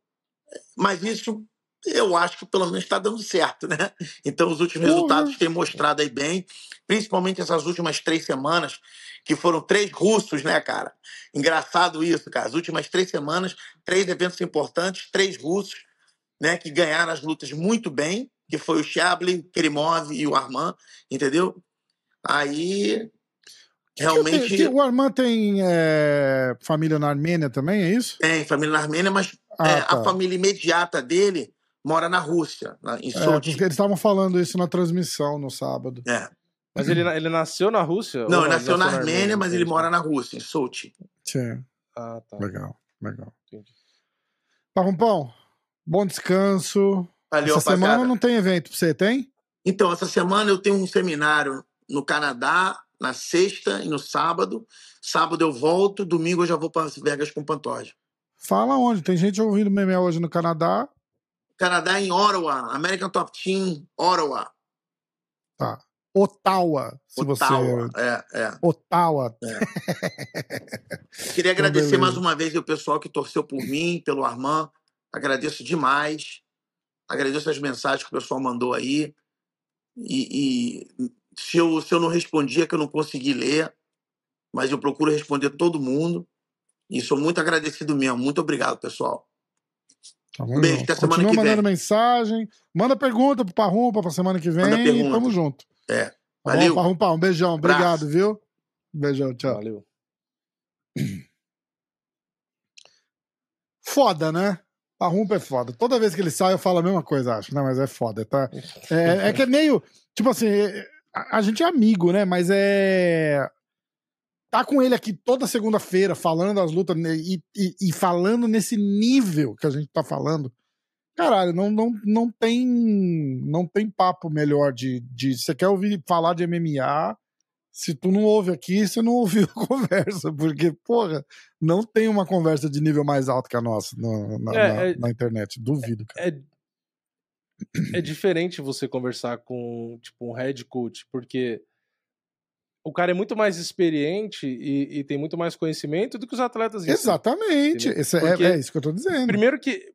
mas isso eu acho que pelo menos está dando certo, né? Então os últimos uhum. resultados têm mostrado aí bem, principalmente essas últimas três semanas, que foram três russos, né, cara? Engraçado isso, cara. As últimas três semanas, três eventos importantes, três russos, né, que ganharam as lutas muito bem, que foi o Chabli, o Kerimov e o Arman, entendeu? Aí realmente. Que, que,
o Arman tem é, família na Armênia também, é isso?
Tem família na Armênia, mas ah, é, tá. a família imediata dele mora na Rússia, na, em Sochi.
É, eles estavam falando isso na transmissão no sábado.
É.
Mas ele, ele nasceu na Rússia?
Não, ele nasceu, na, Armênia, Armênia, mas ele mora na Rússia, em Sochi.
Sim. Ah, tá. Legal, legal. Entendi. Parrumpão, bom descanso. Valeu, Essa semana não tem evento pra você, tem?
Então, essa semana eu tenho um seminário no Canadá, na sexta e no sábado. Sábado eu volto, domingo eu já vou para Vegas com Pantoja.
Fala onde? Tem gente ouvindo meme hoje no Canadá.
Canadá em Ottawa, American Top Team, Ottawa.
Tá. Ottawa, se
Ottawa, você. É, é.
Ottawa.
É. Queria então, agradecer então, mais uma vez o pessoal que torceu por mim, pelo Armand. Agradeço demais. Agradeço as mensagens que o pessoal mandou aí. E, e se, eu, se eu não respondi, é que eu não consegui ler. Mas eu procuro responder todo mundo. E sou muito agradecido mesmo. Muito obrigado, pessoal.
Tá um beijo, até semana Continua que mandando vem. mensagem. Manda pergunta pro Parrumpa pra semana que vem e tamo junto.
É. Tá Valeu.
Bom, Parrumpa, um beijão. Obrigado, viu? Um beijão, tchau.
Valeu.
Foda, né? Parrumpa é foda. Toda vez que ele sai, eu falo a mesma coisa, acho. Não, mas é foda, tá? É, é que é meio. Tipo assim, a, a gente é amigo, né? Mas é tá com ele aqui toda segunda-feira falando das lutas e, e, e, falando nesse nível que a gente tá falando. Caralho, não, não, não tem não tem papo melhor de, de. Você quer ouvir falar de MMA? Se tu não ouve aqui, você não ouviu a conversa, porque, porra, não tem uma conversa de nível mais alto que a nossa na, na, é, na, é, na internet. Duvido, cara.
É, é diferente você conversar com, tipo, um head coach, porque o cara é muito mais experiente e, e, tem muito mais conhecimento do que os atletas.
Exatamente. Esse é, é, isso que eu tô dizendo.
Primeiro que.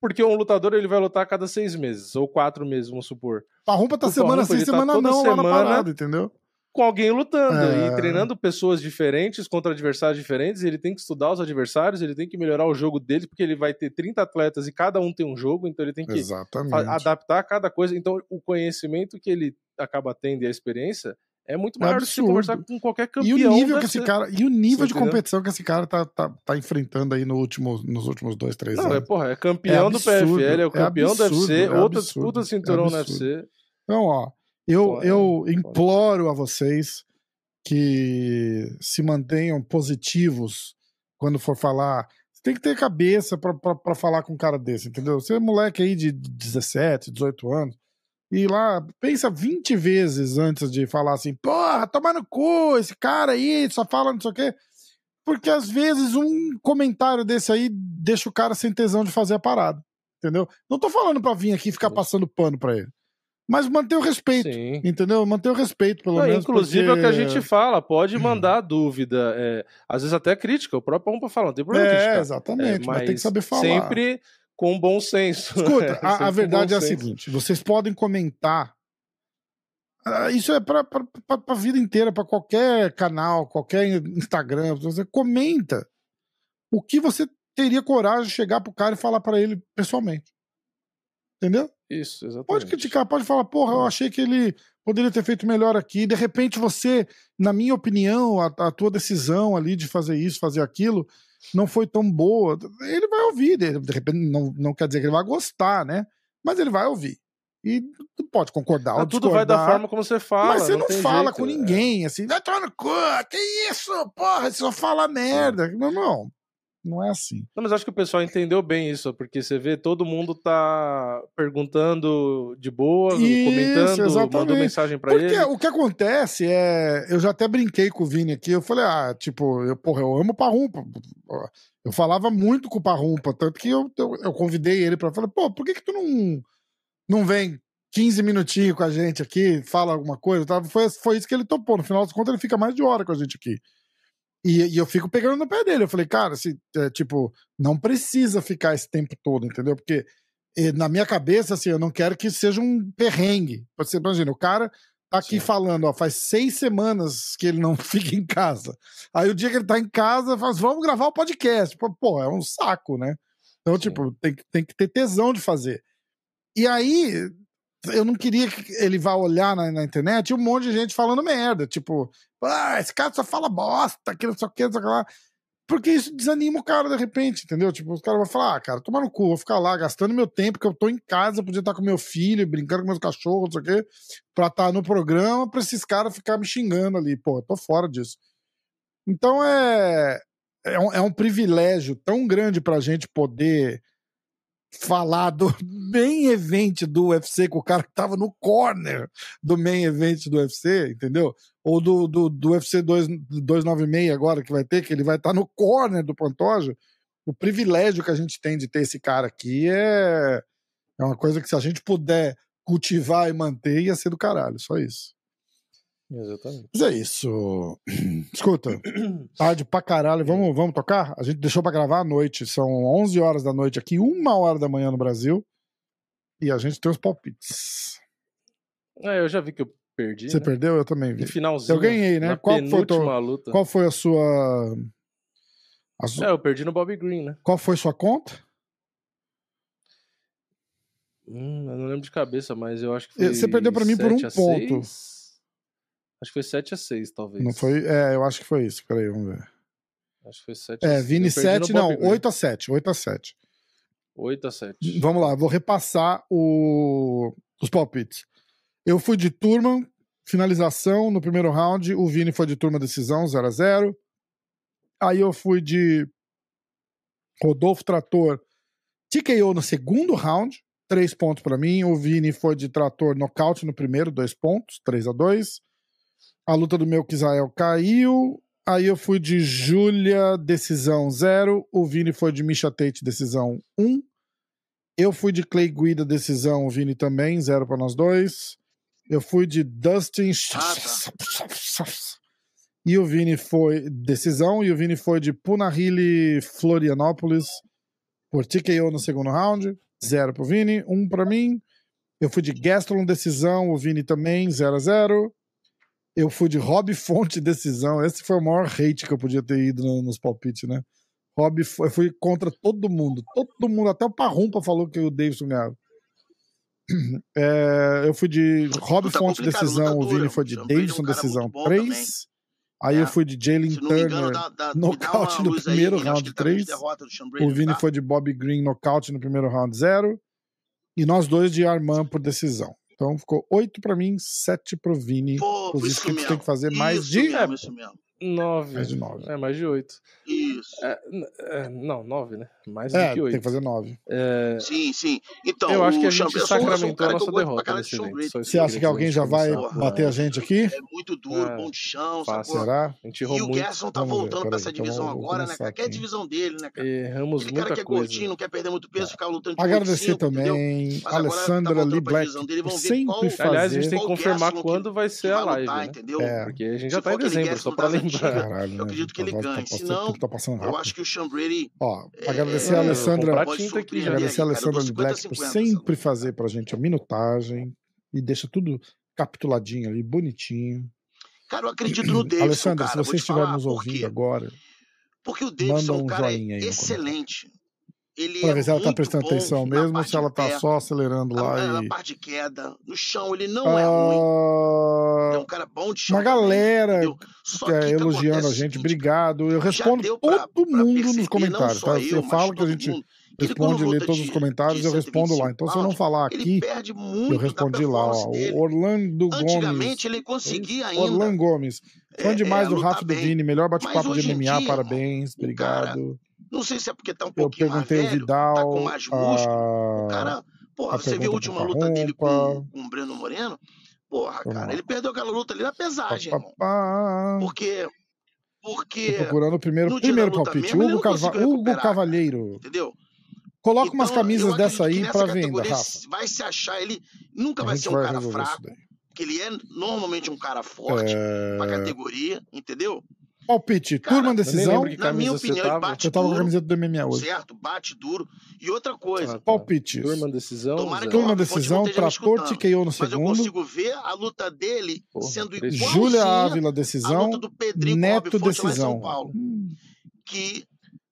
Porque um lutador ele vai lutar a cada seis meses, ou quatro meses, vamos supor.
Parrumpa tá o semana sim, tá semana tá não, semana, lá na parada, entendeu?
Com alguém lutando é... e treinando pessoas diferentes contra adversários diferentes. Ele tem que estudar os adversários, ele tem que melhorar o jogo dele, porque ele vai ter 30 atletas e cada um tem um jogo, então ele tem que
Exatamente.
adaptar cada coisa. Então, o conhecimento que ele acaba tendo e a experiência é muito maior do que conversar com qualquer campeão.
E o nível que esse cara, e o nível de competição que esse cara tá, tá, tá enfrentando aí no último, nos últimos dois, três
Não,
anos.
É, porra, é campeão é absurdo, do PFL, é o campeão é absurdo, do UFC, é outra disputa de cinturão no UFC.
Então, ó, eu, eu imploro a vocês que se mantenham positivos quando for falar. Você tem que ter cabeça para falar com um cara desse, entendeu? Você é moleque aí de 17, 18 anos e lá, pensa 20 vezes antes de falar assim, porra, toma no cu, esse cara aí só fala não sei o quê. Porque às vezes um comentário desse aí deixa o cara sem tesão de fazer a parada. Entendeu? Não tô falando pra vir aqui ficar passando pano pra ele. Mas manter o respeito, Sim. entendeu? Manter o respeito, pelo não, menos.
Inclusive porque... é o que a gente fala, pode mandar dúvida, é, às vezes até crítica, o próprio Rompa fala, não tem problema
É, exatamente, é, mas, mas, tem que saber falar.
Sempre com bom senso.
Escuta, a, a verdade é a seguinte: vocês podem comentar. Ah, isso é para a vida inteira, para qualquer canal, qualquer Instagram. Você comenta o que você teria coragem de chegar pro cara e falar para ele pessoalmente. Entendeu?
Isso, exatamente.
Pode criticar, pode falar, porra, eu achei que ele poderia ter feito melhor aqui. De repente você, na minha opinião, a, a tua decisão ali de fazer isso, fazer aquilo, não foi tão boa. Ele vai ouvir, de repente não, não quer dizer que ele vai gostar, né? Mas ele vai ouvir. E tu pode concordar ou
Tudo vai da forma como você fala.
Mas você não,
não
fala
jeito,
com ninguém, é. assim, vai tomar no cu, que isso, porra, você só fala merda. Não, não. Não é assim.
Não, mas acho que o pessoal entendeu bem isso, porque você vê todo mundo tá perguntando de boa, isso, comentando, exatamente. mandando mensagem para ele.
O que acontece é. Eu já até brinquei com o Vini aqui, eu falei, ah, tipo, eu, porra, eu amo o Parrumpa. Eu falava muito com o Parrumpa, tanto que eu, eu, eu convidei ele para falar, pô, por que que tu não, não vem 15 minutinhos com a gente aqui, fala alguma coisa? Tá? Foi, foi isso que ele topou. No final das contas, ele fica mais de hora com a gente aqui. E, e, eu fico pegando no pé dele. Eu falei, cara, se, é, tipo, não precisa ficar esse tempo todo, entendeu? Porque na minha cabeça, assim, eu não quero que seja um perrengue. Você imagina, o cara tá aqui Sim. falando, ó, faz seis semanas que ele não fica em casa. Aí o dia que ele tá em casa, faz, vamos gravar o podcast. Pô, pô é um saco, né? Então, Sim. tipo, tem, tem que ter tesão de fazer. E aí, eu não queria que ele vá olhar na, na, internet e um monte de gente falando merda. Tipo, ah, esse cara só fala bosta, que não sei o que, não sei o que lá. Porque isso desanima o cara de repente, entendeu? Tipo, os caras vão falar, ah, cara, toma no cu, vou ficar lá gastando meu tempo, que eu tô em casa, podia estar com meu filho, brincando com meus cachorros, não sei o quê, pra estar no programa, pra esses caras ficar me xingando ali. Pô, eu tô fora disso. Então é. É um, é um privilégio tão grande pra gente poder falar do main event do UFC com o cara que tava no corner do main event do UFC, entendeu? Ou do, do, do UFC 2, 296 agora que vai ter, que ele vai estar tá no corner do Pantoja. O privilégio que a gente tem de ter esse cara aqui é, é uma coisa que se a gente puder cultivar e manter, ia ser do caralho, só isso.
Exatamente.
Mas é isso. Escuta, tarde pra caralho. Vamos, vamos tocar? A gente deixou pra gravar à noite. São 11 horas da noite aqui, uma hora da manhã no Brasil. E a gente tem os palpites.
É, eu já vi que eu perdi.
Você
né?
perdeu? Eu também vi.
No finalzinho.
Eu ganhei, né? Qual foi, tua,
luta.
qual foi a sua.
A. É, eu perdi no Bobby Green, né?
Qual foi sua conta?
Hum, eu não lembro de cabeça, mas eu acho que foi.
Você perdeu pra mim por um ponto. 6?
Acho que foi 7 a 6 talvez.
Não foi? É, eu acho que foi isso. Peraí, vamos ver.
Acho que foi 7 a
É, Vini 7, não, 8 a 7. 8 a 7.
8 a 7.
Vamos lá, vou repassar o... os palpites. Eu fui de turma, finalização no primeiro round. O Vini foi de turma decisão, 0 a 0 Aí eu fui de Rodolfo Trator, TKO no segundo round, 3 pontos para mim. O Vini foi de Trator nocaute no primeiro, 2 pontos, 3 a 2 a luta do meu Kisael caiu. Aí eu fui de Júlia, decisão 0. O Vini foi de Misha Tate, decisão 1. Um. Eu fui de Clay Guida, decisão. O Vini também, 0 para nós dois. Eu fui de Dustin. Ah, tá. E o Vini foi decisão. E o Vini foi de Punahili, Florianópolis, por TKO no segundo round. 0 pro Vini, 1 um para mim. Eu fui de Gastelum, decisão. O Vini também, 0 a 0 eu fui de Rob Fonte decisão. Esse foi o maior hate que eu podia ter ido no, nos palpites, né? Rob, eu fui contra todo mundo. Todo mundo, até o Parrumpa falou que o Davidson ganhava. É, eu fui de Rob tá Fonte decisão, o Vini foi de Davidson um decisão 3. Aí é. eu fui de Jalen Turner nocaute no primeiro aí, round 3. O Vini tá? foi de Bob Green nocaute no primeiro round 0. E nós dois de Armand por decisão. Então ficou 8 para mim, 7 pro Vini. Pô, Os inscritos têm que fazer mais
isso
de.
Mesmo, isso mesmo. 9.
Mais de 9.
É, mais de 8.
Isso.
É, é, não, 9, né? Mais
é,
do que 8.
Tem que fazer 9.
É...
Sim, sim. Então,
eu acho que a gente sacramentou a nossa derrota nesse
evento. Você acha que alguém já vai bater a gente aqui?
É muito duro, é, bom de chão.
Fácil. Será?
A gente errou e
o Gerson tá Vamos voltando pra essa então divisão então, agora, né? Qualquer divisão dele, né,
cara? Erramos
Aquele
muita
cara que é
coisa.
gordinho, não quer perder muito peso, ficar lutando de
Agradecer também. Tá Alessandra Lee Black. Sempre fazer.
Aliás, a gente tem que confirmar quando vai ser a live, né? Porque a gente já tá em dezembro, só pra lembrar
Caralho,
eu acredito
né?
que ele
Tá- tá
ganhe.
passando-
Senão,
tá
eu acho que o Sean Brady
Ó, agradecer
é,
a Alessandra, agradecer a Alessandra Black por
50-50
sempre fazer pra gente a minutagem e deixa tudo capituladinho ali, bonitinho.
Cara, eu acredito no Davidson,
Alessandra,
cara.
se você estiver nos ouvindo agora,
Porque o Davidson,
Manda um
cara, é
joinha aí
excelente. Ele
pra
é
ver se ela tá prestando atenção
na
mesmo ou se ela tá
pé,
só acelerando
na,
lá
na
e.
parte de queda. No chão, ele não é ruim. Ele é
Ah,
um cara bom de chão
Uma galera que é
que que
elogiando
acontece
a
é
gente, obrigado. Eu respondo
pra,
todo
pra
mundo nos comentários, tá?
eu,
fala
mas
que a gente
mundo,
responde, lê todos os comentários, eu respondo lá.
125
Então, se eu não falar aqui, eu respondi lá. Ó, o Orlando Gomes.
Antigamente ele conseguia ainda
Orlando Gomes. Fã
é,
demais
é,
do
lutar
Rafa do. Vini, melhor bate-papo de MMA,
dia,
parabéns,
cara,
obrigado.
Não sei se é porque tá um pouquinho mais velho, tá com
Vidal,
mais músculo. O
a,
cara, porra,
a
você viu a última luta dele com, com o Breno Moreno? Porra, cara, ele perdeu aquela luta ali na
Pá,
pesagem,
pá,
irmão.
pá.
Porque,
Tô
porque,
procurando o primeiro, primeiro palpite.
mesmo,
Hugo,
conseguiu
Hugo Cavalheiro.
entendeu?
Coloca umas
Então, eu
camisas dessa aí pra venda, Rafa.
vai se achar, ele nunca
A
vai ser um
vai
cara fraco, porque ele é normalmente um cara forte pra
É...
categoria, entendeu?
Palpite,
Cara,
turma
Eu
decisão.
Na minha
camisa você
opinião, ele
tava.
bate
Eu tava com a
duro,
camiseta do MMA hoje.
certo? Bate duro. E outra coisa,
Ah, tá.
Palpites.
Turma decisão.
Tomara que
Turma decisão, trator TKO no
mas eu
segundo.
consigo ver a luta dele
Porra,
sendo igualzinha
Júlia Ávila,
a
decisão.
luta do Pedrinho
Neto,
São
decisão.
Paulo.
Hum.
Que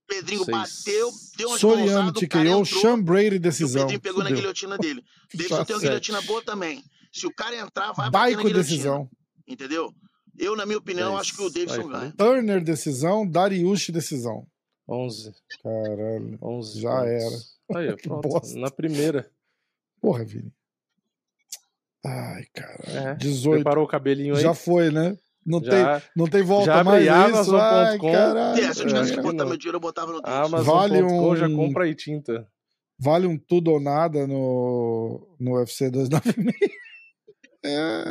Pedrinho
Seis.
bateu, deu uma
Soriano, TKO,
entrou
Sean Brady,
e o
decisão.
Pedrinho pegou na
Fudeu.
guilhotina dele. Davidson tem uma guilhotina boa também. Se o cara entrar, vai bater na
Baico,
guilhotina.
decisão.
Entendeu? Eu, na minha opinião,
Dez.
acho que o Davidson
Aí,
ganha.
Turner, decisão. Dariush, decisão.
11.
Caralho.
11
Já
pontos. Aí, ó,
Que
pronto. Na primeira.
Porra, Vini. Ai, cara.
É.
18.
Preparou o cabelinho aí?
Já foi, né? Não,
Já.
tem, não tem volta
Já
mais isso. Ai, caralho.
É, se eu tivesse
acho
que botar meu dinheiro, eu botava no Davidson.
Amazon.com
Vale
já
um-
compra aí tinta.
Vale um tudo ou nada no, no UFC 296. É.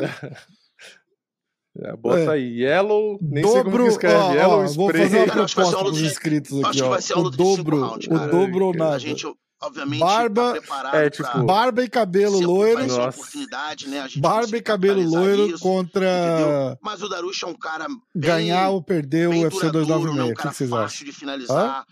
Já Bota
É.
aí. Yellow. Nem sei como
dobro.
que escreve.
ó,
Yellow
ó, vou
Spray.
fazer uma
Cara, acho que vai ser
proposta
de-
inscritos
Acho
aqui,
que
ó.
vai ser
O
luta de cinco
dobro,
rounds,
o
cara.
dobro ou
A
nada.
A gente, obviamente,
Barba-
tá preparado
É,
pra-
tipo,
Barba e cabelo loiro.
né? A gente
Barba e cabelo loiro
isso,
contra
entendeu? Mas o Darush é um cara bem,
ganhar ou perder o UFC
duradouro, né?
296.
um
O que
cara
que vocês acham?
fácil de finalizar.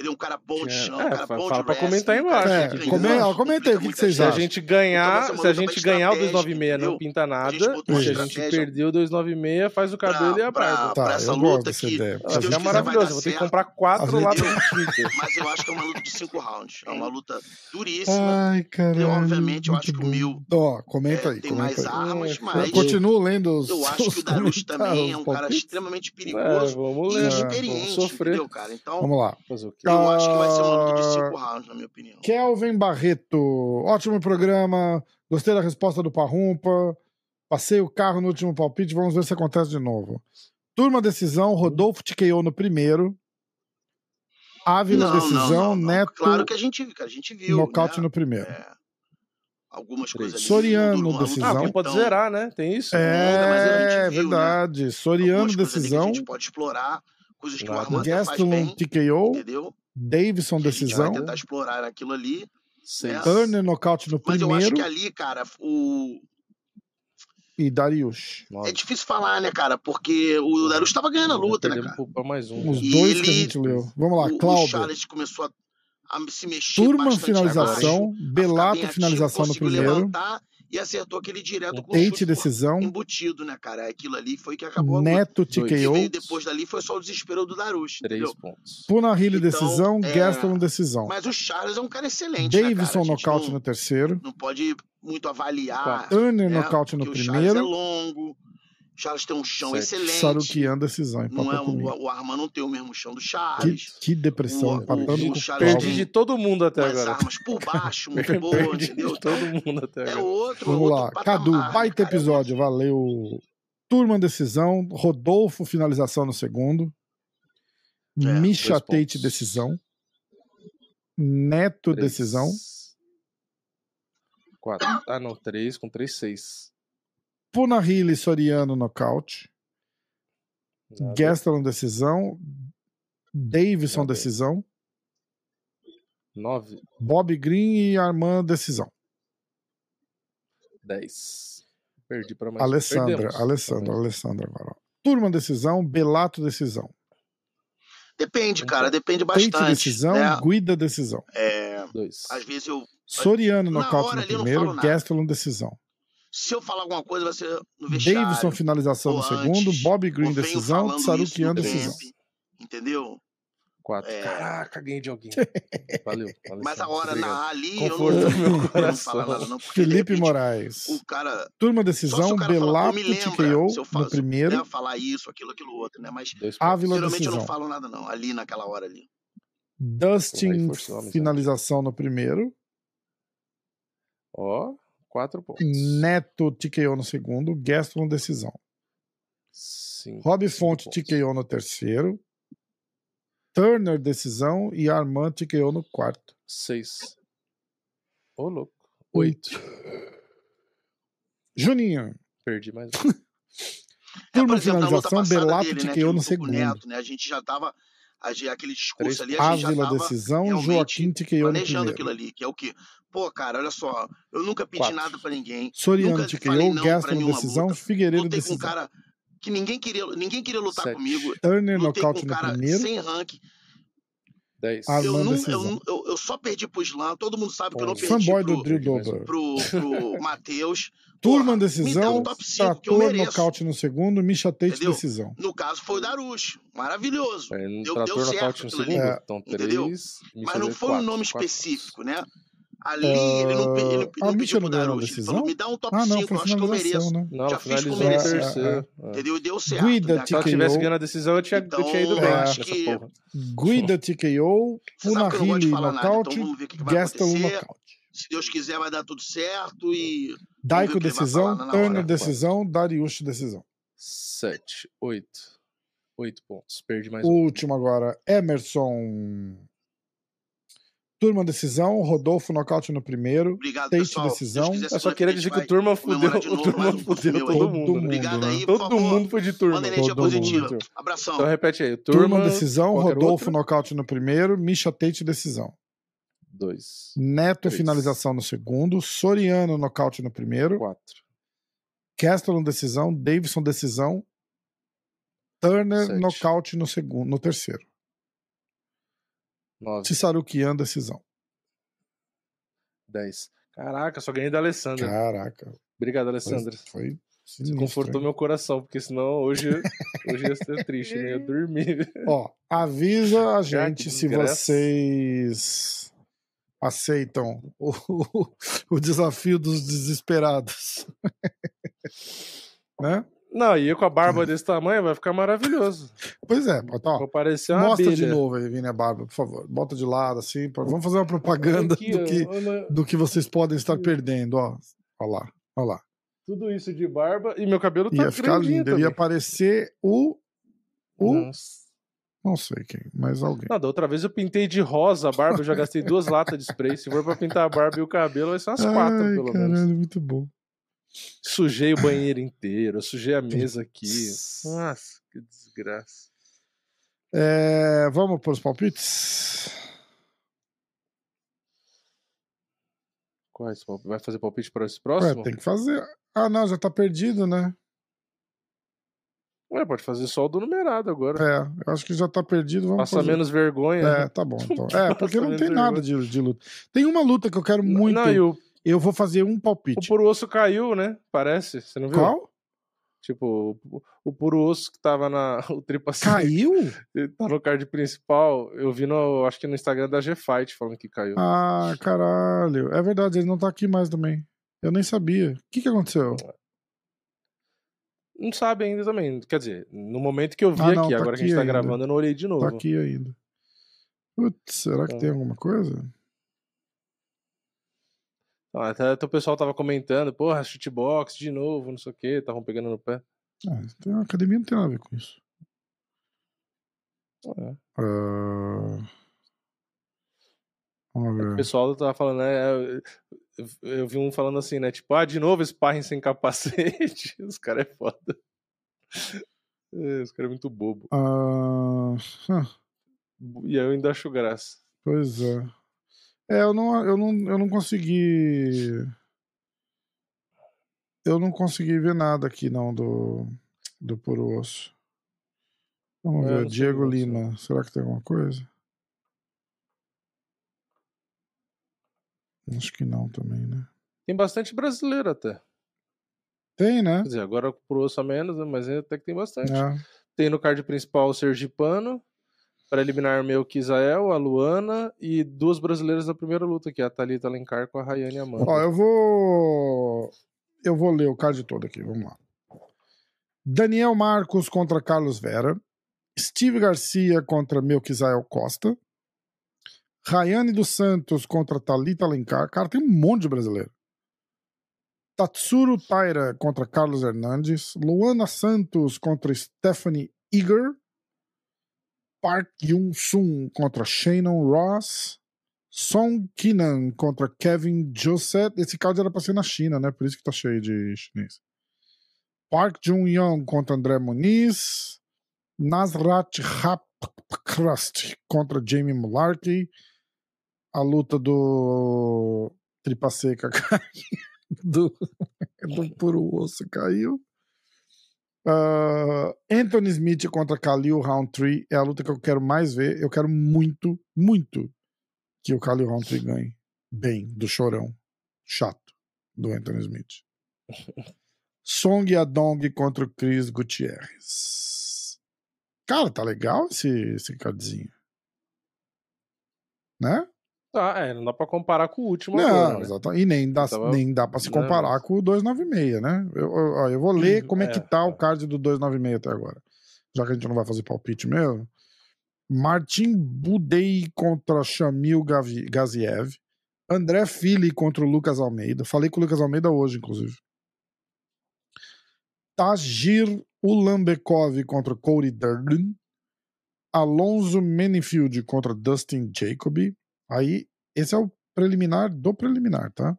Entendeu? Um cara bom de
É,
chão,
é,
um cara
fa-
bom
fala
de
pra
wrestling,
comentar embaixo,
É, comenta aí o que, que vocês
Se a
gente.
acham.
Então
ganhar,
uma
se a gente ganhar o
estratégica,
296 não pinta
A
nada, e se a gente perder o 296, faz o cabelo e a
pra,
barba.
pra
Tá,
essa
eu
luta
ideia.
se
A
Deus dar
maravilhoso. Vou ter que comprar quatro
A gente-
de tinta.
Mas eu acho que é uma luta de cinco rounds. É uma luta duríssima.
Ai, caralho.
obviamente, eu acho que o. Mil,
Ó, comenta
É,
aí,
tem mais armas,
É,
mas
Eu continuo lendo os
eu acho que o Darush também é um cara extremamente
É,
perigoso
vamos
e
ler.
experiente, entendeu, cara? Então,
Vamos lá.
Fazer o quê?
Eu acho que vai ser uma luta de cinco rounds, na minha opinião.
Kelvin Barreto, ótimo programa. Gostei da resposta do Parrumpa. Passei o carro no último palpite. Vamos ver se acontece de novo. Turma decisão, Rodolfo TKO no primeiro. Ávila decisão, Neto
Claro que a gente, que a gente viu.
nocaute
né?
no primeiro.
É, algumas
Três.
coisas ali.
Soriano,
não
decisão.
Ah, pode
tão-
zerar, né? Tem isso?
É,
gente viu, né?
verdade. Soriano
ali que
decisão,
a gente pode explorar, coisas que o Armando faz
Gastelum
bem,
TKO,
entendeu?
Davidson
Que a gente
decisão,
vai tentar explorar aquilo ali.
Seis.
Turner nocaute no
Mas eu acho
primeiro
que ali, cara, o...
e Dariush.
é difícil falar, né, cara? Porque o Darush tava ganhando a luta, né, cara?
pra mais um.
Os
E
dois que a
ele-
gente leu. Vamos lá,
o, o
Cláudio.
Charles começou a, a se mexer
Turma
bastante
finalização,
ficar
Belato
ativo,
finalização no
conseguiu
primeiro,
levantar e acertou aquele direto com o chute
decisão,
embutido, né, cara? Aquilo ali foi que acabou a luta.
Neto
O que
TKO,
veio depois dali foi só o desespero do Darush,
Três
entendeu?
pontos.
Punahili
Então,
decisão,
é,
Gastelum decisão.
Mas o Charles é um cara excelente, né, cara?
Davidson
A gente
nocaute
não,
no terceiro,
não pode muito avaliar,
Turner
né?
nocaute no
porque o Charles é
primeiro,
longo, Charles tem um chão
Sete.
excelente.
Sarukian decisão,
Não é, o, o Arman não tem o mesmo chão do
Que,
Charles.
que depressão,
O-
empatando
o- o
o
Charles
Perdi de todo mundo até agora.
armas por baixo, muito boa,
Perdi
entendeu?
de todo mundo até
É
agora.
outro,
Vamos
outro
lá,
patamar,
Cadu, baita
cara?
episódio, valeu. Turma decisão, Rodolfo finalização no segundo,
É,
Misha Tate
pontos.
decisão, Neto
Três.
decisão,
Quatro. Ah, não. Três com três, seis.
Punahili Soriano nocaute,
Nada.
Gastelum decisão, Davidson
Nada.
decisão,
Nove.
Bob Green e Armand decisão.
Dez. Perdi pra mais um.
Alessandra,
Perdemos.
Alessandra,
Tá
Alessandra agora. Turma decisão, Belato decisão.
Depende, cara, depende bastante.
Tate decisão,
né?
Guida decisão.
É,
Dois.
às vezes eu.
Soriano nocaute no primeiro. Gastelum decisão.
Se eu falar alguma coisa, vai ser no vestiário.
Davidson finalização no segundo,
antes,
Bob Green decisão,
no
decisão.
Entendeu?
Quatro.
É.
Caraca, ganhei de alguém. Valeu. valeu
Mas a
Santos,
hora
obrigado.
na ali, eu não,
meu
eu não
coração.
falo nada, não.
Felipe
repente,
Moraes.
O cara.
Turma decisão, Belato TKO
eu
no
eu
primeiro,
puder falar isso, aquilo, aquilo outro, né? Mas.
Ávila
geralmente eu não
decisão.
falo nada, não. Ali naquela hora ali.
Dustin finalização no primeiro,
Ó, quatro pontos.
Neto TKO no segundo, Gastelum decisão.
Cinco.
Rob
cinco
Fonte
pontos.
TKO no terceiro, Turner decisão e Armand TKO no quarto.
Seis. Ô, louco.
Oito. Juninho.
Perdi mais um.
É,
Turma
na luta
finalização, Belato
dele, né,
TKO
ele
no segundo.
Neto, né? A gente já tava. Aquele discurso
Três
ali, a gente já tava
decisão, Joaquim TKO no
planejando aquilo ali, que é o quê? Pô, cara, olha só, eu nunca pedi
Quatro.
nada pra ninguém.
Soriano TKO,
nenhuma
decisão,
luta.
Figueiredo
Lutei com um
decisão.
cara que ninguém queria, ninguém queria lutar
Sete.
comigo.
Turner
Lutei
nocaute
com um
no
cara
primeiro,
sem ranking.
Dez.
Ah,
Eu, não, eu,
decisão.
não- eu, eu só perdi pro Slam. Todo mundo sabe que eu não perdi
fanboy
pro,
do Drill. Dober.
pro, pro Matheus.
Turma decisão,
um top 5 que eu
Trator
mereço.
nocaute no segundo, Misha Tate
Entendeu?
decisão.
No caso foi o Darush. Maravilhoso.
É, no
Deu-
trator
deu certo
no segundo.
ali.
Então,
Entendeu?
três.
Mas
Michel
não foi um nome
quatro
específico, né? Ali ele não, ele, ele
Ah,
não
o Misha
pediu
não
pro Darush. Ele
decisão?
falou, me dá um top
Ah,
5,
não, foi
eu acho que eu mereço.
finalização, né?
Não,
Já fiz com
merecer.
terceiro. É.
Entendeu? E deu certo.
Guida
né,
Se ela
TKO.
tivesse ganhando a decisão, eu tinha, eu tinha ido
Então,
bem
eu
acho que-.
Guida TKO,
eu
Punahili nocaute,
então
Gastelum
acontecer.
nocaute.
Se Deus quiser, vai dar tudo certo e.
Daiko decisão, Turner decisão, Dariush decisão.
Sete, oito. Oito pontos. Perdi mais
O
um.
último agora, Emerson. Turma decisão, Rodolfo nocaute no primeiro.
Obrigado,
Tate
pessoal.
Decisão.
Quiser,
Eu só
semana que
queria dizer que o turma fudeu,
de
o
novo
turma fudeu todo
aí.
mundo,
Todo
né?
Obrigado
mundo,
aí,
né?
por
Todo
favor.
mundo foi de turma.
Manda energia
Todo
positiva.
mundo.
Abração.
Então repete aí.
Turma,
Turma,
decisão, Rodolfo nocaute no primeiro, Misha Tate decisão.
Dois,
Neto
Três.
finalização no segundo, Soriano nocaute no primeiro,
quatro,
Castellan decisão, Davidson decisão, Turner
Sete.
nocaute no segundo, no terceiro,
nove,
Tissarukian decisão.
dez. Caraca, só ganhei da Alessandra.
Caraca,
Obrigado,
foi,
Alessandra.
foi
Você
sinistro,
confortou
hein?
meu coração, porque senão hoje, hoje ia ser triste, né? Eu dormir.
Ó, avisa a gente
que
se vocês aceitam o, o desafio dos desesperados. né?
Não, e eu com a barba desse tamanho vai ficar maravilhoso.
Pois é, bota, ó,
Vou parecer uma
Mostra
abelha.
de novo aí, Vini, a barba, por favor. Bota de lado, assim. pra- Vamos fazer uma propaganda
Aqui,
do, que,
olha,
do que vocês podem estar perdendo, ó. Olha lá, olha lá.
tudo isso de barba e meu cabelo tá
Ia ficar lindo.
também.
Ia aparecer o. O.
Nossa.
Não sei quem, mas alguém.
Não, da outra vez eu pintei de rosa a barba, eu já gastei duas latas de spray. Se for pra pintar a barba e o cabelo, vai ser umas quatro,
Ai,
pelo
caralho,
menos.
muito bom.
Sujei o banheiro inteiro, sujei a mesa aqui. Nossa, que desgraça.
É, vamos para os palpites?
Quais? Vai fazer palpite para esse
Ué,
próximo?
tem que fazer. Ah, não, já tá perdido, né?
Ué, pode fazer só o do numerado agora.
É, eu acho que já tá perdido. Vamos
Passa
fazer.
menos vergonha.
É, tá bom. Então. É, porque não tem nada de, de luta. Tem uma luta que eu quero muito.
Não, e o,
Eu vou fazer um
o
palpite.
puro osso caiu, né? Parece. Você não viu?
Qual?
Tipo, o, o puro osso que tava na. O tripa
Caiu?
tá no card principal. Eu vi no. Acho que no Instagram da G-Fight falando que caiu.
Ah, caralho. É verdade, ele não tá aqui mais também. Eu nem sabia. O que, que aconteceu?
Não sabe ainda também. Quer dizer, no momento que eu vi
Ah, não,
aqui,
tá
agora que a gente
aqui
tá
ainda.
gravando, eu não olhei de novo.
Tá aqui ainda. Putz, será que
Tá.
tem alguma coisa?
Ah, até, até o pessoal tava comentando, porra, shootbox de novo, não sei o que, estavam pegando no pé.
Ah, tem, a academia não tem nada a ver com isso.
É.
Ah, Vamos
O pessoal tava falando, né? Eu, eu- vi um falando assim, né? Tipo, ah, de novo sparring sem capacete. Os caras é foda. É, os caras é muito bobo.
Ah, hum,
E aí eu ainda acho graça.
pois é. É, eu não, eu, não, eu não consegui. Eu não consegui ver nada aqui, não, do. do Puro Osso. Vamos é, ver, Diego Lima. Será que tem alguma coisa? Acho que não também, né?
Tem bastante brasileiro até.
Tem, né?
Quer dizer, agora pro osso a menos, né? mas até que tem bastante. É. Tem no card principal o Sergipano, para eliminar meu Kisael, a Luana e duas brasileiras da primeira luta, que é a Thalita Alencar com a Rayane Amanda.
Ó, eu vou. Eu vou ler o card todo aqui, vamos lá. Daniel Marcos contra Carlos Vera. Steve Garcia contra Melquisael Costa. Rayane dos Santos contra Thalita Alencar. Cara, tem um monte de brasileiro. Tatsuro Taira contra Carlos Hernandes. Luana Santos contra Stephanie Eager. Park Yun-sun contra Shannon Ross. Song Kinan contra Kevin Joseph. Esse card era pra ser na China, né? Por isso que tá cheio de chinês. Park Jun-young contra André Muniz. Nasrat Hapkrust contra Jamie Mularkey a luta do Tripa Seca do, do Puro Osso caiu. Uh, Anthony Smith contra Khalil Roundtree é a luta que eu quero mais ver. Eu quero muito, muito que o Khalil Roundtree ganhe. Bem, do chorão. Chato, do Anthony Smith. Song Yadong contra o Chris Gutierrez. Cara, tá legal esse, esse cardzinho. Né?
Tá, é, não dá pra comparar com o último
não, agora, né? exatamente. E nem dá, nem dá pra se comparar não, com o 296, né? Eu, eu, eu vou ler como é, é que tá é. o card do 296 até agora. Já que a gente não vai fazer palpite mesmo. Martin Budei contra Shamil Gaziev. André Fili contra o Lucas Almeida. Falei com o Lucas Almeida hoje, inclusive. Tajir Ulambekov contra Cody Durden. Alonso Menifield contra Dustin Jacoby. Aí, esse é o preliminar do preliminar, tá?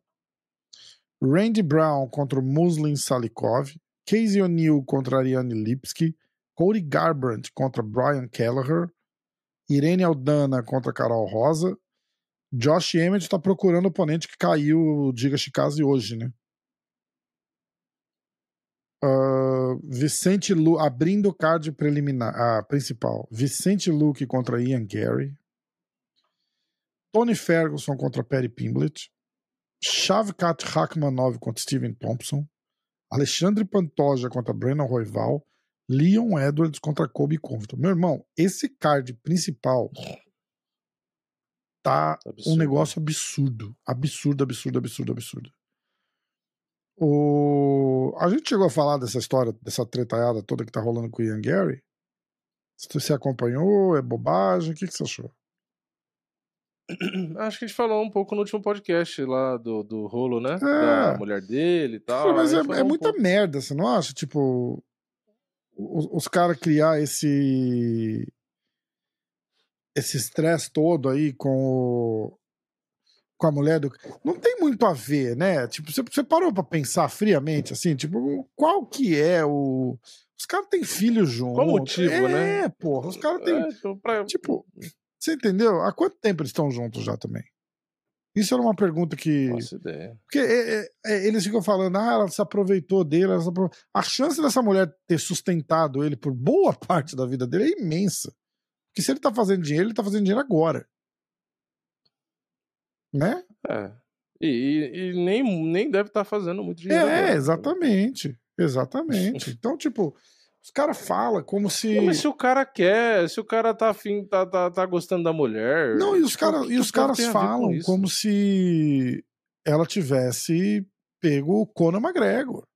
Randy Brown contra o Muslin Salikov, Casey O'Neill contra Ariane Lipski, Cody Garbrandt contra Brian Kelleher, Irene Aldana contra Carol Rosa, Josh Emmett está procurando o oponente que caiu Diga Chikaze hoje, né? Uh, Vicente Lu abrindo o card preliminar, ah, principal. Vicente Luke contra Ian Gary. Tony Ferguson contra Perry Pimblett, Shavkat Rakhmanov contra Steven Thompson, Alexandre Pantoja contra Brennan Royval, Leon Edwards contra Kobe Covington. Meu irmão, esse card principal tá absurdo. um negócio absurdo. Absurdo, absurdo, absurdo, absurdo. O... A gente chegou a falar dessa história, dessa tretaiada toda que tá rolando com o Ian Gary. Você acompanhou? É bobagem? O que, que você achou?
Acho que a gente falou um pouco no último podcast lá do, do rolo, né? É. Da mulher dele e tal.
Mas é, é um muita pouco... merda, você não acha? Tipo, os, os caras criar esse. Esse estresse todo aí com o, com a mulher do. Não tem muito a ver, né? Tipo, você, você parou pra pensar friamente, assim, tipo, qual que é o. Os caras têm filhos juntos.
Qual motivo,
é,
né?
É, porra, os caras têm. É, então, pra... Tipo, você entendeu? Há quanto tempo eles estão juntos já também? Isso era uma pergunta que.
Nossa ideia.
Porque é, é, é, eles ficam falando, ah, ela se aproveitou dele. Se aproveitou. A chance dessa mulher ter sustentado ele por boa parte da vida dele é imensa. Porque se ele tá fazendo dinheiro, ele tá fazendo dinheiro agora. Né?
É. E, e nem, nem deve estar tá fazendo muito dinheiro.
É, agora, exatamente. Exatamente. Então, tipo, os caras falam como se.
Mas se o cara quer, se o cara tá afim, tá, tá, tá gostando da mulher.
Não, e os, tipo, cara, e os caras falam como se ela tivesse pego o Conor McGregor.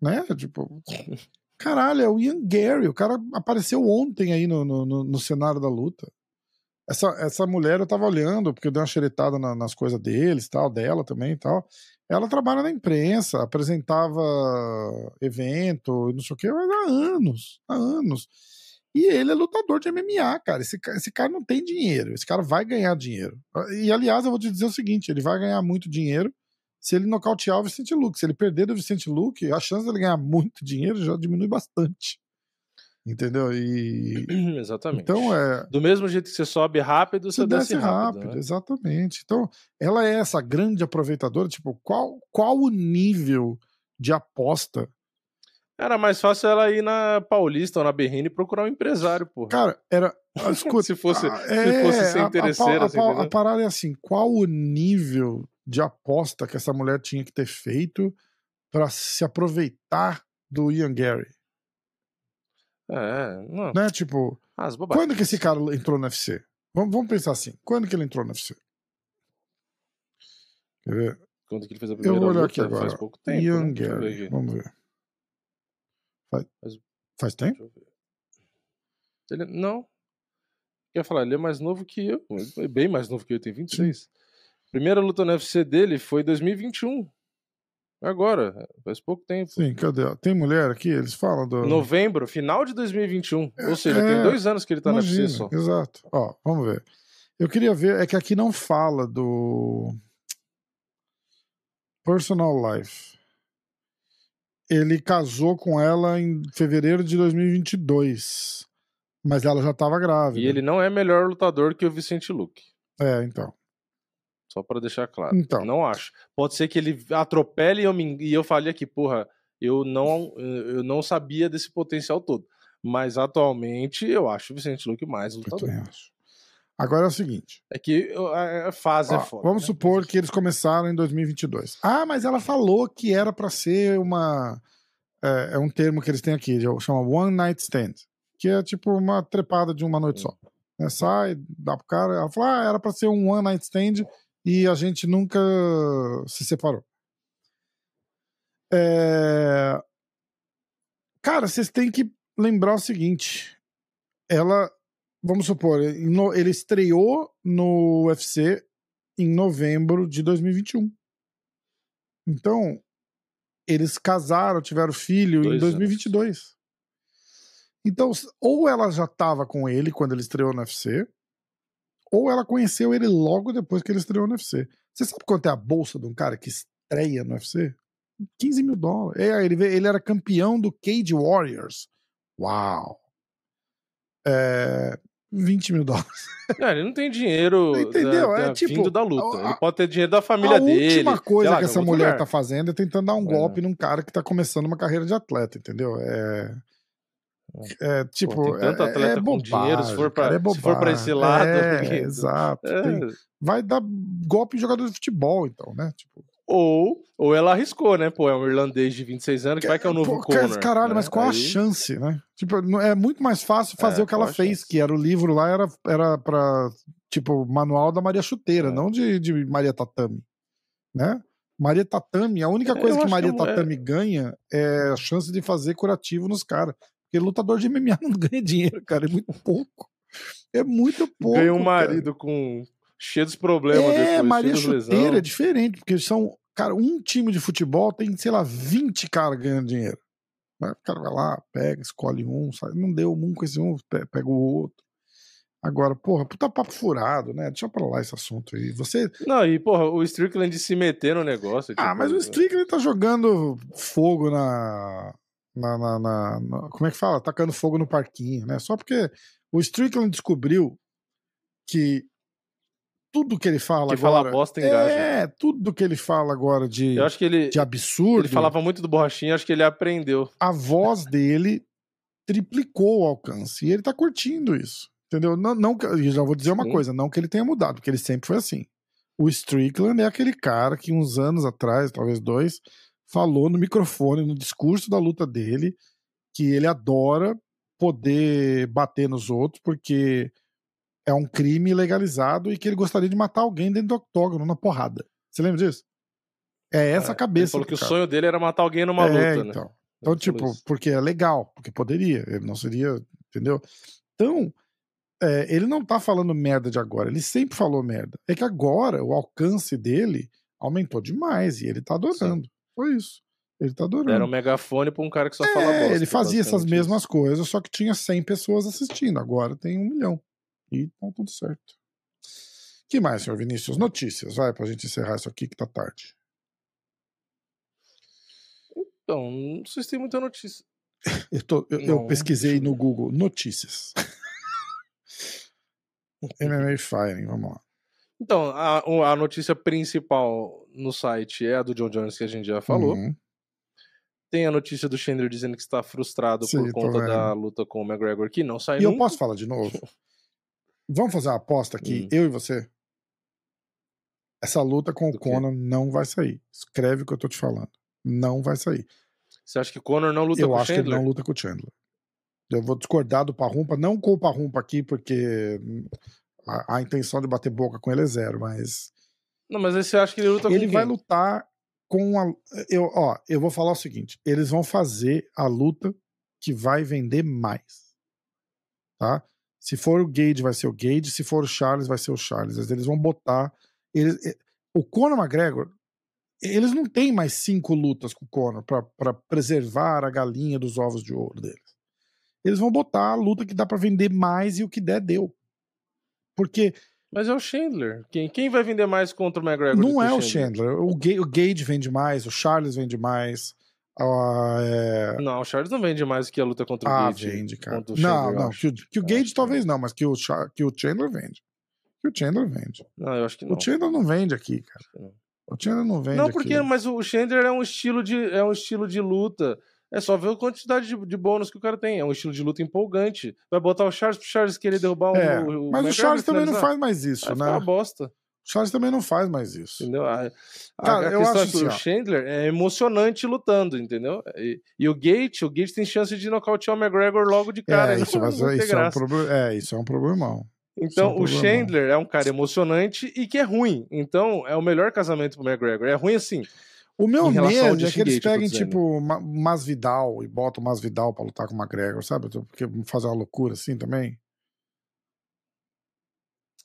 Né? Tipo. Caralho, é o Ian Gary. O cara apareceu ontem aí no, no, no, no cenário da luta. Essa, essa mulher eu tava olhando, porque eu dei uma xeretada na, nas coisas deles, tal, dela também e tal. Ela trabalha na imprensa, apresentava evento, não sei o que, mas há anos, há anos. E ele é lutador de MMA, cara. Esse, esse cara não tem dinheiro. Esse cara vai ganhar dinheiro. E, aliás, eu vou te dizer o seguinte: ele vai ganhar muito dinheiro se ele nocautear o Vicente Luque. Se ele perder do Vicente Luque, a chance dele ganhar muito dinheiro já diminui bastante. Entendeu? E.
Exatamente.
Então é.
Do mesmo jeito que você sobe rápido, você, você desce, desce rápido. rápido
né? Exatamente. Então, ela é essa grande aproveitadora. Tipo, qual, qual o nível de aposta
Era mais fácil ela ir na Paulista ou na Berrine e procurar um empresário, porra.
Cara, era. Escuta,
se fosse,
ah,
se fosse ser
a- a-
interesseira,
a,
assim,
a, a, parada é assim: qual o nível de aposta que essa mulher tinha que ter feito pra se aproveitar do Ian Gary?
É, não,
Né? Tipo,
bobagens.
quando que esse cara entrou no UFC? Vamos, vamos pensar assim: quando que ele entrou no UFC? Quer ver?
Quando que ele fez a
Eu
primeira
vou olhar
luta?
aqui agora.
Faz pouco tempo,
Ian
né? Eu
Gary. Vamos ver. Faz,
Faz-
tempo?
Eu. Ele, não. Quer falar, ele é mais novo que eu. É bem mais novo que eu, tem 26. Primeira luta no UFC dele foi em 2021. Agora, faz pouco tempo.
Sim, cadê? Tem mulher aqui? Eles falam do.
Novembro, final de 2021. Ou seja,
É,
tem dois anos que ele tá
Imagina,
UFC só.
Exato. Ó, vamos ver. Eu queria ver, é que aqui não fala do Personal Life. Ele casou com ela em fevereiro de 2022. Mas ela já estava grávida.
E ele não é melhor lutador que o Vicente Luque.
É, então.
Só pra deixar claro.
Então.
Não acho. Pode ser que ele atropele e eu, me... e eu falei aqui, porra, eu não, eu não sabia desse potencial todo. Mas atualmente eu acho o Vicente Luque mais
Eu
lutador.
também acho. Agora é o seguinte.
É que eu- a fase
ó,
é foda.
vamos
né?
supor que eles começaram em 2022. Ah, mas ela falou que era pra ser uma. É, é um termo que eles têm aqui, chama One Night Stand. Que é tipo uma trepada de uma noite só. Né, sai, dá pro cara. Ela falou: ah, era pra ser um One Night Stand e a gente nunca se separou. É... Cara, vocês têm que lembrar o seguinte: ela, vamos supor, ele estreou no UFC em novembro de 2021. Então, eles casaram, tiveram filho
Dois
em 2022. Então, s- ou ela já estava com ele quando ele estreou no UFC, ou ela conheceu ele logo depois que ele estreou no UFC. Você sabe quanto é a bolsa de um cara que estreia no UFC? 15 mil dólares. É, ele, ele era campeão do Cage Warriors. Uau! É, 20 mil dólares.
Não, ele não tem dinheiro
Entendeu?
da,
É
da-
tipo,
vindo da luta.
a-
ele pode ter dinheiro da família
a
dele.
última coisa
lá,
que essa mulher
lugar.
tá fazendo é tentando dar um
É.
golpe num cara que tá começando uma carreira de atleta, entendeu? É. É tipo.
Pô, tanto
é-
atleta
é
com
bobagem,
dinheiro, se for pra-
é
se for pra esse lado,
É,
porque-
exato.
É.
tem- vai dar golpe em jogador de futebol, então, né? Tipo,
Ou, ou ela arriscou, né? Pô, é um irlandês de 26 anos que vai que é o novo
pô,
Conor.
Caralho,
né?
mas qual a
Aí-
chance, né? Tipo, é muito mais fácil fazer
É,
o que ela
a
fez,
chance?
que era o livro lá, era, era pra, tipo, manual da Maria Chuteira,
É.
não de, de Maria Tatame, né? Maria Tatame, a única
É,
coisa que Maria
que é-
Tatame ganha é a chance de fazer curativo nos caras. Porque lutador de MMA não ganha dinheiro, cara, é muito pouco. É muito pouco.
Ganha um
cara.
marido com cheio dos problemas
É,
depois,
Maria Chuteira é diferente, porque são, cara, um time de futebol tem, sei lá, 20 caras ganhando dinheiro. Né? O cara vai lá, pega, escolhe um, sai, não deu um com esse um, pe- pega o outro. Agora, porra, puta papo furado, né? Deixa pra lá esse assunto aí. Você.
Não, e porra, o Strickland se meter no negócio.
Ah,
tipo,
mas o Strickland tá jogando fogo na. Na, na, na- na- Como é que fala? Tacando fogo no parquinho, né? Só porque o Strickland descobriu que tudo que ele fala
Que fala
agora.
bosta engaja.
É, tudo que ele fala agora de,
Eu acho que ele,
de absurdo,
ele falava muito do borrachinho, acho que ele aprendeu.
a voz dele triplicou o alcance. E ele tá curtindo isso. Entendeu? Não, não, já vou dizer uma
Sim.
coisa, não que ele tenha mudado, porque ele sempre foi assim. O Strickland é aquele cara que uns anos atrás, talvez dois, falou no microfone, no discurso da luta dele, que ele adora poder bater nos outros, porque é um crime legalizado e que ele gostaria de matar alguém dentro do octógono, na porrada. Você lembra disso? É essa a
Ele
cabeça.
falou
do
que o
cara.
sonho dele era matar alguém numa
é,
luta, né?
então. Então,
Ele falou
tipo,
isso.
porque é legal, porque poderia, ele não seria, entendeu? Então, é, ele não tá falando merda de agora, ele sempre falou merda. É que agora o alcance dele aumentou demais e ele tá adorando. Foi isso. Ele tá adorando.
Deram um megafone pra um cara que só fala
É,
bosta.
ele fazia essas mesmas
isso.
coisas, só que tinha 100 pessoas assistindo. Agora tem um milhão. E tá tudo certo. que mais, senhor Vinícius? Notícias, vai, pra gente encerrar isso aqui que tá tarde.
Então, não sei se tem muita notícia.
Eu, tô- eu- eu pesquisei no Google notícias. MMA Firing, vamos lá.
Então, a, a notícia principal no site é a do John Jones que a gente já falou.
Uhum.
tem a notícia do Chandler dizendo que está frustrado Sim, por conta da luta com o McGregor, que não sai
E nunca. eu posso falar de novo? Vamos fazer uma aposta aqui, hum. eu e você? Essa luta com do o Conor não vai sair. Escreve o que eu tô te falando. Não vai sair.
Você acha que o Conor não luta
eu
com o
Chandler? Eu acho que ele não luta com o Chandler. Eu vou discordar do Parrumpa, não com o Parrumpa aqui, porque a, a, intenção de bater boca com ele é zero, mas.
Não, mas você acha que ele luta
ele
com Ele
vai lutar com a. Eu, ó, eu vou falar o seguinte: eles vão fazer a luta que vai vender mais. Tá? Se for o Gage, vai ser o Gage. Se for o Charles, vai ser o Charles. Eles vão botar. Eles, o Conor McGregor, eles não têm mais cinco lutas com o Conor para preservar a galinha dos ovos de ouro deles. Eles vão botar a luta que dá para vender mais e o que der, deu. Porque.
Mas é o Chandler. Quem, quem vai vender mais contra o McGregor?
Não é o Chandler. O, o Gage vende mais, o Charles vende mais. Uh, é...
Não, o Charles não vende mais que a luta contra o
ah,
Gage.
vende, cara. Chandler, não, não. Que o, que o Gage talvez não, mas que o, que o Chandler vende. Que o Chandler vende.
Não, eu acho que não.
O Chandler não vende aqui, cara. O Chandler não vende.
Não, porque, aqui. mas o Chandler é um estilo de, é um estilo de luta é só ver a quantidade de, de bônus que o cara tem. É um estilo de luta empolgante. Vai botar o Charles pro Charles querer derrubar
é,
o,
o Mas o Charles também não faz mais isso, Vai né?
uma bosta.
O Charles também não faz mais isso.
Entendeu? A, a, cara, a eu acho é que assim, o Chandler é emocionante lutando, entendeu? E, e, o Gate, o Gate tem chance de nocautear o McGregor logo de cara.
É, isso, vai, isso, é, um problem, é, isso é um problemão.
Então, é um o Chandler é um cara emocionante e que é ruim. Então, é o melhor casamento pro McGregor. É ruim assim.
O meu medo é que eles peguem, tipo, Masvidal e botam Masvidal pra lutar com o McGregor, sabe? Porque fazer uma loucura assim também.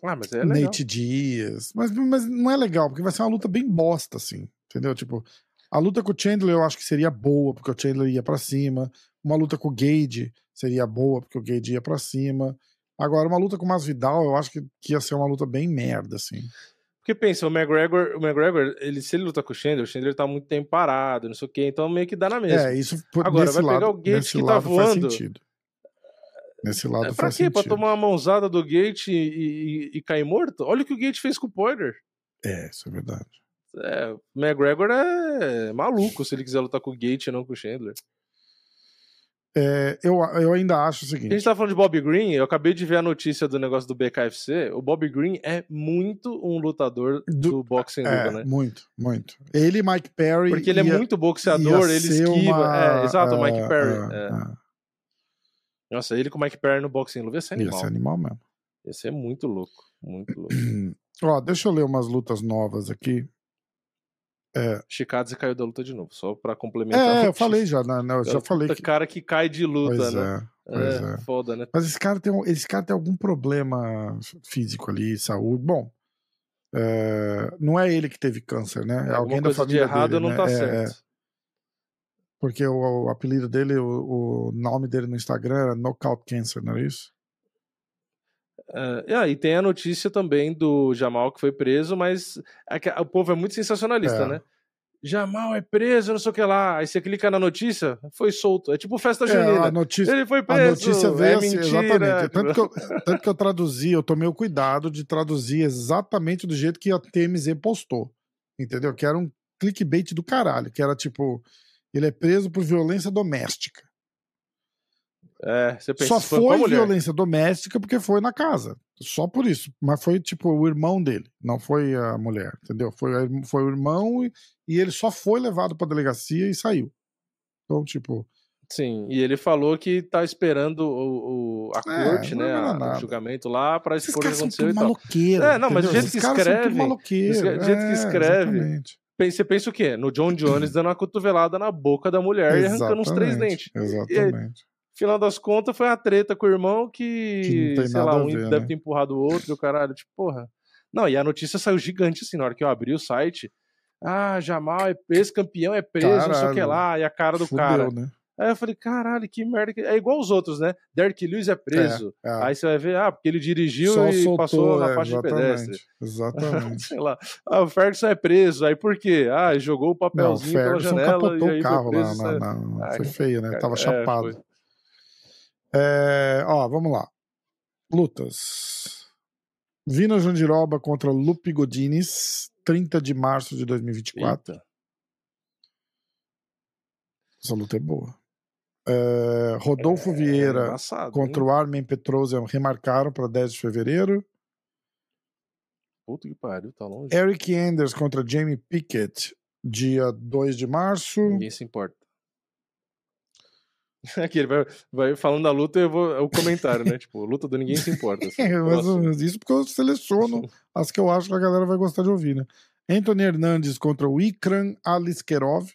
Ah, mas é legal.
Nate Dias. Mas, mas não é legal, porque vai ser uma luta bem bosta, assim. Entendeu? Tipo, a luta com o Chandler eu acho que seria boa, porque o Chandler ia para cima. Uma luta com o Gage seria boa, porque o Gage ia para cima. Agora, uma luta com o Masvidal, eu acho que, que ia ser uma luta bem merda, assim.
Porque pensa, o McGregor, o McGregor, ele, se ele luta com o Chandler, o Chandler tá muito tempo parado, não sei o quê, então meio que dá na mesma.
É, isso
Agora, vai
lado,
pegar o Gate que tá voando.
Nesse lado é,
pra
faz
quê?
Sentido.
Pra tomar uma mãozada do Gate e, e, e, cair morto? Olha o que o Gate fez com o Poirier.
É, isso é verdade.
É, o McGregor é maluco se ele quiser lutar com o Gate e não com o Chandler.
É, eu, eu ainda acho o seguinte.
A gente tá falando de Bob Green, eu acabei de ver a notícia do negócio do BKFC. O Bob Green é muito um lutador do, do boxe é, né?
Muito, muito. Ele e Mike Perry.
Porque ele é ia, é muito boxeador, ele esquiva. Uma, é, exato, o Mike Perry. É. uh. Nossa, ele com o Mike Perry no boxing luva ia ser animal.
Ia ser animal mesmo.
Ia ser muito louco. Muito louco.
Ó, deixa eu ler umas lutas novas aqui.
É. Chikadze caiu da luta de novo, só pra complementar.
É, eu falei já, né? eu já falei.
Que... cara que cai de luta,
pois
né?
É, pois é,
é, foda, né?
Mas esse cara, tem, esse cara tem algum problema físico ali, saúde. Bom, é, não é ele que teve câncer, né? É alguém da família
de errado
dele,
não
né?
tá
é,
certo.
Porque o, o, apelido dele, o, o, nome dele no Instagram era Knockout Cancer, não é isso?
Uh, e tem a notícia também do Jamal que foi preso, mas o povo é muito sensacionalista, é. né? Jamal é preso, não sei o que lá. Aí você clica na notícia, foi solto. É tipo festa junina.
É, a notícia,
Ele foi preso.
A notícia veio
é
assim,
mentira.
exatamente. Tanto que, eu, tanto que eu traduzi, eu tomei o cuidado de traduzir exatamente do jeito que a TMZ postou. Entendeu? Que era um clickbait do caralho. Que era tipo, ele é preso por violência doméstica.
É, você pensa,
Só foi, foi violência doméstica porque foi na casa. Só por isso. Mas foi tipo o irmão dele, não foi a mulher, entendeu? Foi, foi o irmão e, e ele só foi levado pra delegacia e saiu. Então, tipo.
Sim, e ele falou que tá esperando o, o a é, corte, né? A, o julgamento lá pra expor o que aconteceu e tal.
É,
não, mas o jeito que escreve. Do jeito que
é,
escreve. Exatamente. Você pensa o quê? No John Jones dando uma cotovelada na boca da mulher e arrancando uns três dentes.
Exatamente
final das contas, foi a treta com o irmão que, que sei lá, um ver, deve né? ter empurrado o outro o caralho, tipo, porra. Não, e a notícia saiu gigante assim, na hora que eu abri o site. Ah, Jamal é preso, campeão é preso, caralho, não sei o que lá, e a cara do fudeu, cara. Né? Aí eu falei, caralho, que merda. É igual os outros, né? Derek Lewis é preso. É, é. Aí você vai ver, ah, porque ele dirigiu Só e soltou, passou na é, faixa de pedestre.
Exatamente.
Sei lá. Ah, o Ferguson é preso. Aí por quê? Ah, jogou o papelzinho Não, o pela janela.
e aí o carro lá. Na, na... Ah, foi feio, né? Tava é, chapado. Foi. É, ó, vamos lá. Lutas. Vina Jandiroba contra Lupe Godines, 30 de março de 2024. Eita. Essa luta é boa. É, Rodolfo
É,
Vieira
embaçado,
contra
hein?
o Armin Petrosian remarcaram para 10 de fevereiro.
Puta que pariu, tá longe.
Eric Anders contra Jamie Pickett, dia 2 de março.
Ninguém se importa. Aqui, ele vai, vai falando da luta e eu vou. É o comentário, né? Tipo, luta do ninguém se importa. assim.
É, mais ou
Próximo.
menos isso porque eu seleciono as que eu acho que a galera vai gostar de ouvir, né? Anthony Hernandes contra o Ikran Aliskerov.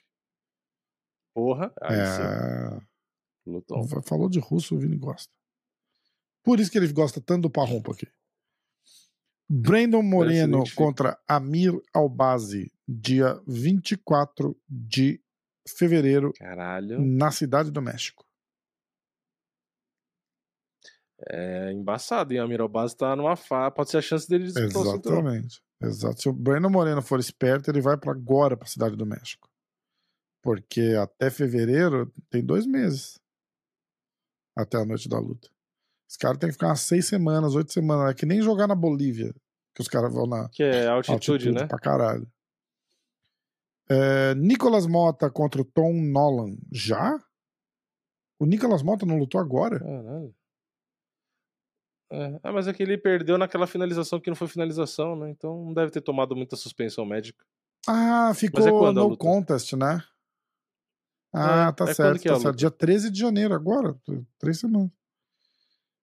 Porra, aí.
É... Falou de russo, o Vini gosta. Por isso que ele gosta tanto do Parrompa aqui. Brandon Moreno contra Amir Albazi, dia 24 de fevereiro,
Caralho.
na Cidade do México.
É embaçado, hein? A Mirobase tá numa fa... Pode ser a chance dele disputar.
Exatamente. Exato. Se o Brandon Moreno for esperto, ele vai para agora para a Cidade do México. Porque até fevereiro tem dois meses. Até a noite da luta. Os caras têm que ficar umas seis semanas, oito semanas. É que nem jogar na Bolívia. Que os caras vão na
Que é altitude,
altitude
né?
pra caralho. É, Nicolas Mota contra o Tom Nolan. Já? O Nicolas Mota não lutou agora?
Caralho. É, ah, mas é que ele perdeu naquela finalização que não foi finalização, né? Então não deve ter tomado muita suspensão médica.
Ah, ficou
é quando
no contest, né? Ah,
É,
tá
é
certo,
é
tá certo. Dia 13 de janeiro, agora. Três semanas.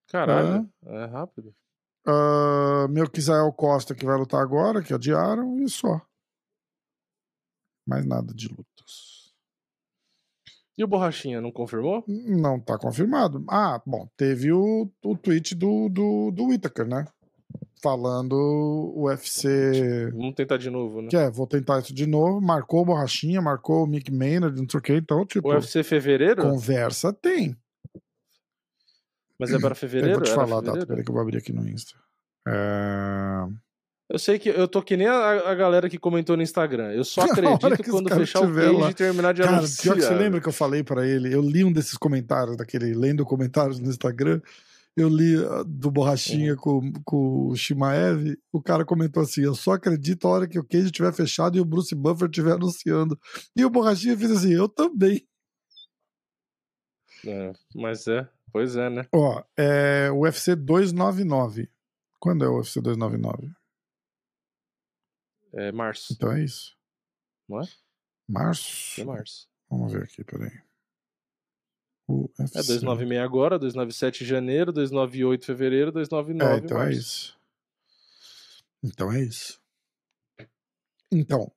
Caralho, é rápido.
Uh, Melquisael Costa, que vai lutar agora, que adiaram, e só. Mais nada de lutas.
E o Borrachinha não confirmou?
Não tá confirmado. Ah, bom, teve o, o tweet do, do, do Whittaker, né? Falando o UFC.
Vamos tentar de novo, né?
Que é, vou tentar isso de novo. Marcou o Borrachinha, marcou o Mick Maynard, não sei o que. Então, tipo,
O UFC fevereiro?
conversa tem.
Mas é para
Eu
fevereiro?
vou te falar a data, peraí que eu vou abrir aqui no Insta. É...
Eu sei que eu tô que nem a, a galera que comentou no Instagram. Eu só acredito quando fechar o
tiver
page
lá.
e terminar de
Cara,
anunciar.
pior que você lembra que eu falei pra ele, eu li um desses comentários, daquele lendo comentários no Instagram, eu li ah, do
Uhum.
Borrachinha com, com o Shimaev, o cara comentou assim, eu só acredito a hora que o cage estiver fechado e o Bruce Buffer estiver anunciando. E o Borrachinha fez assim, eu também.
É, mas é, pois é, né?
Ó, é o UFC 299. Quando é o UFC 299?
É março,
Então é isso.
não é?
Março?
É março.
Vamos ver aqui, peraí. O
É
UFC.
296 agora, 297 em janeiro, 298 em fevereiro, 299
É, então é
março.
isso. Então é isso. Então,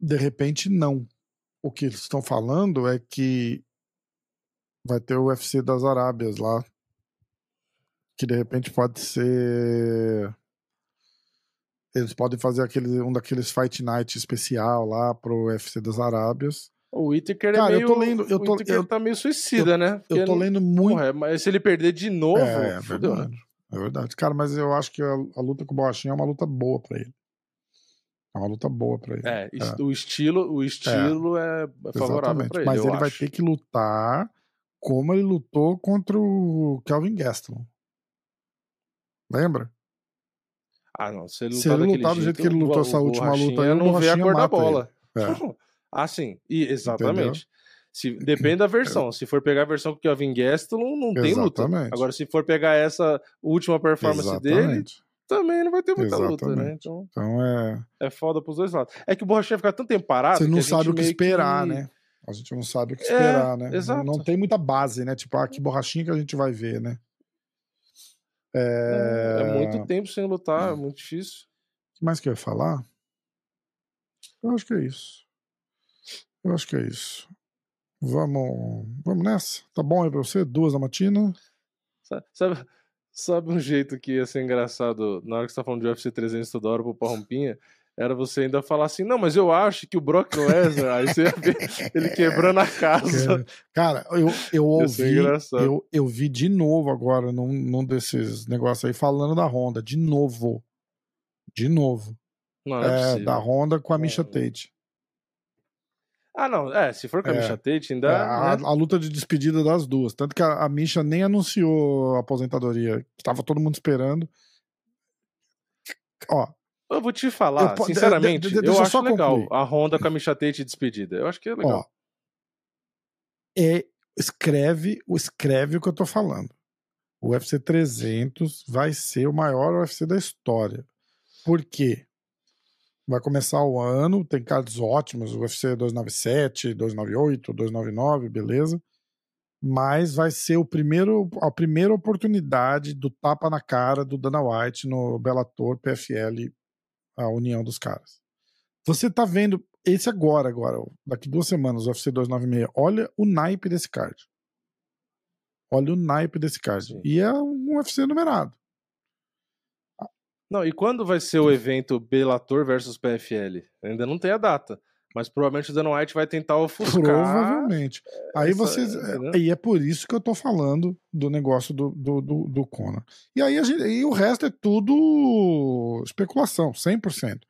de repente, não. O que eles estão falando é que vai ter o UFC das Arábias lá. Que de repente pode ser. Eles podem fazer aquele, um daqueles Fight Night especial lá pro UFC das Arábias.
O Whittaker
Cara,
é
eu
meio...
tô lendo- eu
o
tô- eu-
tá meio suicida, né? Porque
Eu tô lendo muito.
Porra, é, mas se ele perder de novo,
É, é
fudeu, né?
verdade. É verdade. Cara, mas eu acho que a, a luta com o Borrachinha é uma luta boa pra ele. É uma luta boa pra ele.
É, est- o estilo, o estilo é, é favorável
Exatamente.
pra ele,
Mas
eu
ele vai
acho.
ter que lutar como ele lutou contra o Kelvin Gastelum. Lembra?
Ah, não, se ele
Se
lutar
ele
daquele
lutar do jeito que ele lutou
o-
essa
o
última luta aí,
Borrachinha
o
não vê a cor da bola.
É.
Ah, sim. E, exatamente. Se, depende da versão. Se for pegar a versão com o Kelvin Gastelum, não tem luta.
Exatamente.
Agora, se for pegar essa última performance dele,
Exatamente.
também não vai ter muita luta, né?
Exatamente.
Então,
Então é.
é foda pros dois lados. É que o Borrachinha fica tanto tempo parado
Você
que
não sabe o que esperar,
que-
né? A gente não sabe o que
É,
esperar, né? Não-
exato.
Não tem muita base, né? Tipo, ah, que borrachinha que a gente vai ver, né?
É,
É...
é muito tempo sem lutar, é muito difícil.
O que mais que eu ia falar? Eu acho que é isso. Eu acho que é isso. Vamos, vamos nessa? Tá bom aí pra você? Duas da matina?
Sa- Sabe, sabe um jeito que ia ser engraçado na hora que você tá falando de UFC 300 toda hora pro Parrompinha? Era você ainda falar assim, não, mas eu acho que o Brock Lesnar, aí você ia ver ele quebrando a casa.
Cara, eu, eu ouvi, eu, eu vi de novo agora num, num desses negócios aí falando da Honda, de novo. De novo.
Não, é,
É, da Honda com a Misha. Tate.
Ah, não, é, se for com a
É.
Misha Tate, ainda...
É, a,
né?
a luta de despedida das duas. Tanto que a, a Misha nem anunciou a aposentadoria. que Tava todo mundo esperando. Ó,
Eu vou te falar,
Eu po- de-
sinceramente,
de- de-
eu acho
só
legal
concluir.
a Honda com a Misha Tate despedida. Eu acho que é legal.
ó. é escreve, escreve o que eu tô falando. O UFC 300 vai ser o maior UFC da história. Por quê? Vai começar o ano, tem cards ótimos, o UFC 297, 298, 299, beleza? Mas vai ser o primeiro, a primeira oportunidade do tapa na cara do Dana White no Bellator PFL, a união dos caras. Você tá vendo esse agora, agora, daqui duas semanas, o UFC 296. Olha o naipe desse card. Olha o naipe desse card. Sim. E é um UFC numerado.
Não, e quando vai ser o evento Bellator versus PFL? Ainda não tem a data. Mas provavelmente o Dana White vai tentar ofuscar.
Provavelmente. Aí essa, vocês. É, e é por isso que eu tô falando do negócio do, do, do, do Conor. E aí a gente, e o resto é tudo especulação, 100%.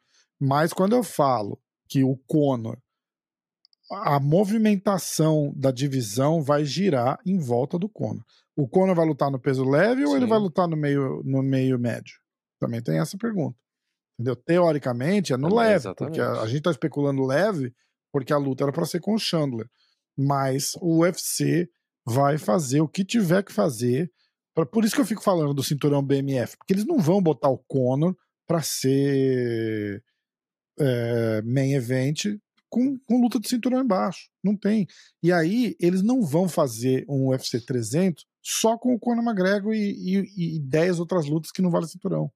Mas quando eu falo que o Conor, a movimentação da divisão vai girar em volta do Conor. O Conor vai lutar no peso leve Sim. ou ele vai lutar no meio, no meio médio? Também tem essa pergunta. Entendeu? Teoricamente é no é, leve, exatamente. porque a, a gente está especulando leve porque a luta era para ser com o Chandler. Mas o UFC vai fazer o que tiver que fazer. Pra, por isso que eu fico falando do cinturão BMF, porque eles não vão botar o Conor para ser é, main event com, com luta de cinturão embaixo. Não tem. E aí eles não vão fazer um UFC 300 só com o Conor McGregor e, e, e 10 outras lutas que não valem cinturão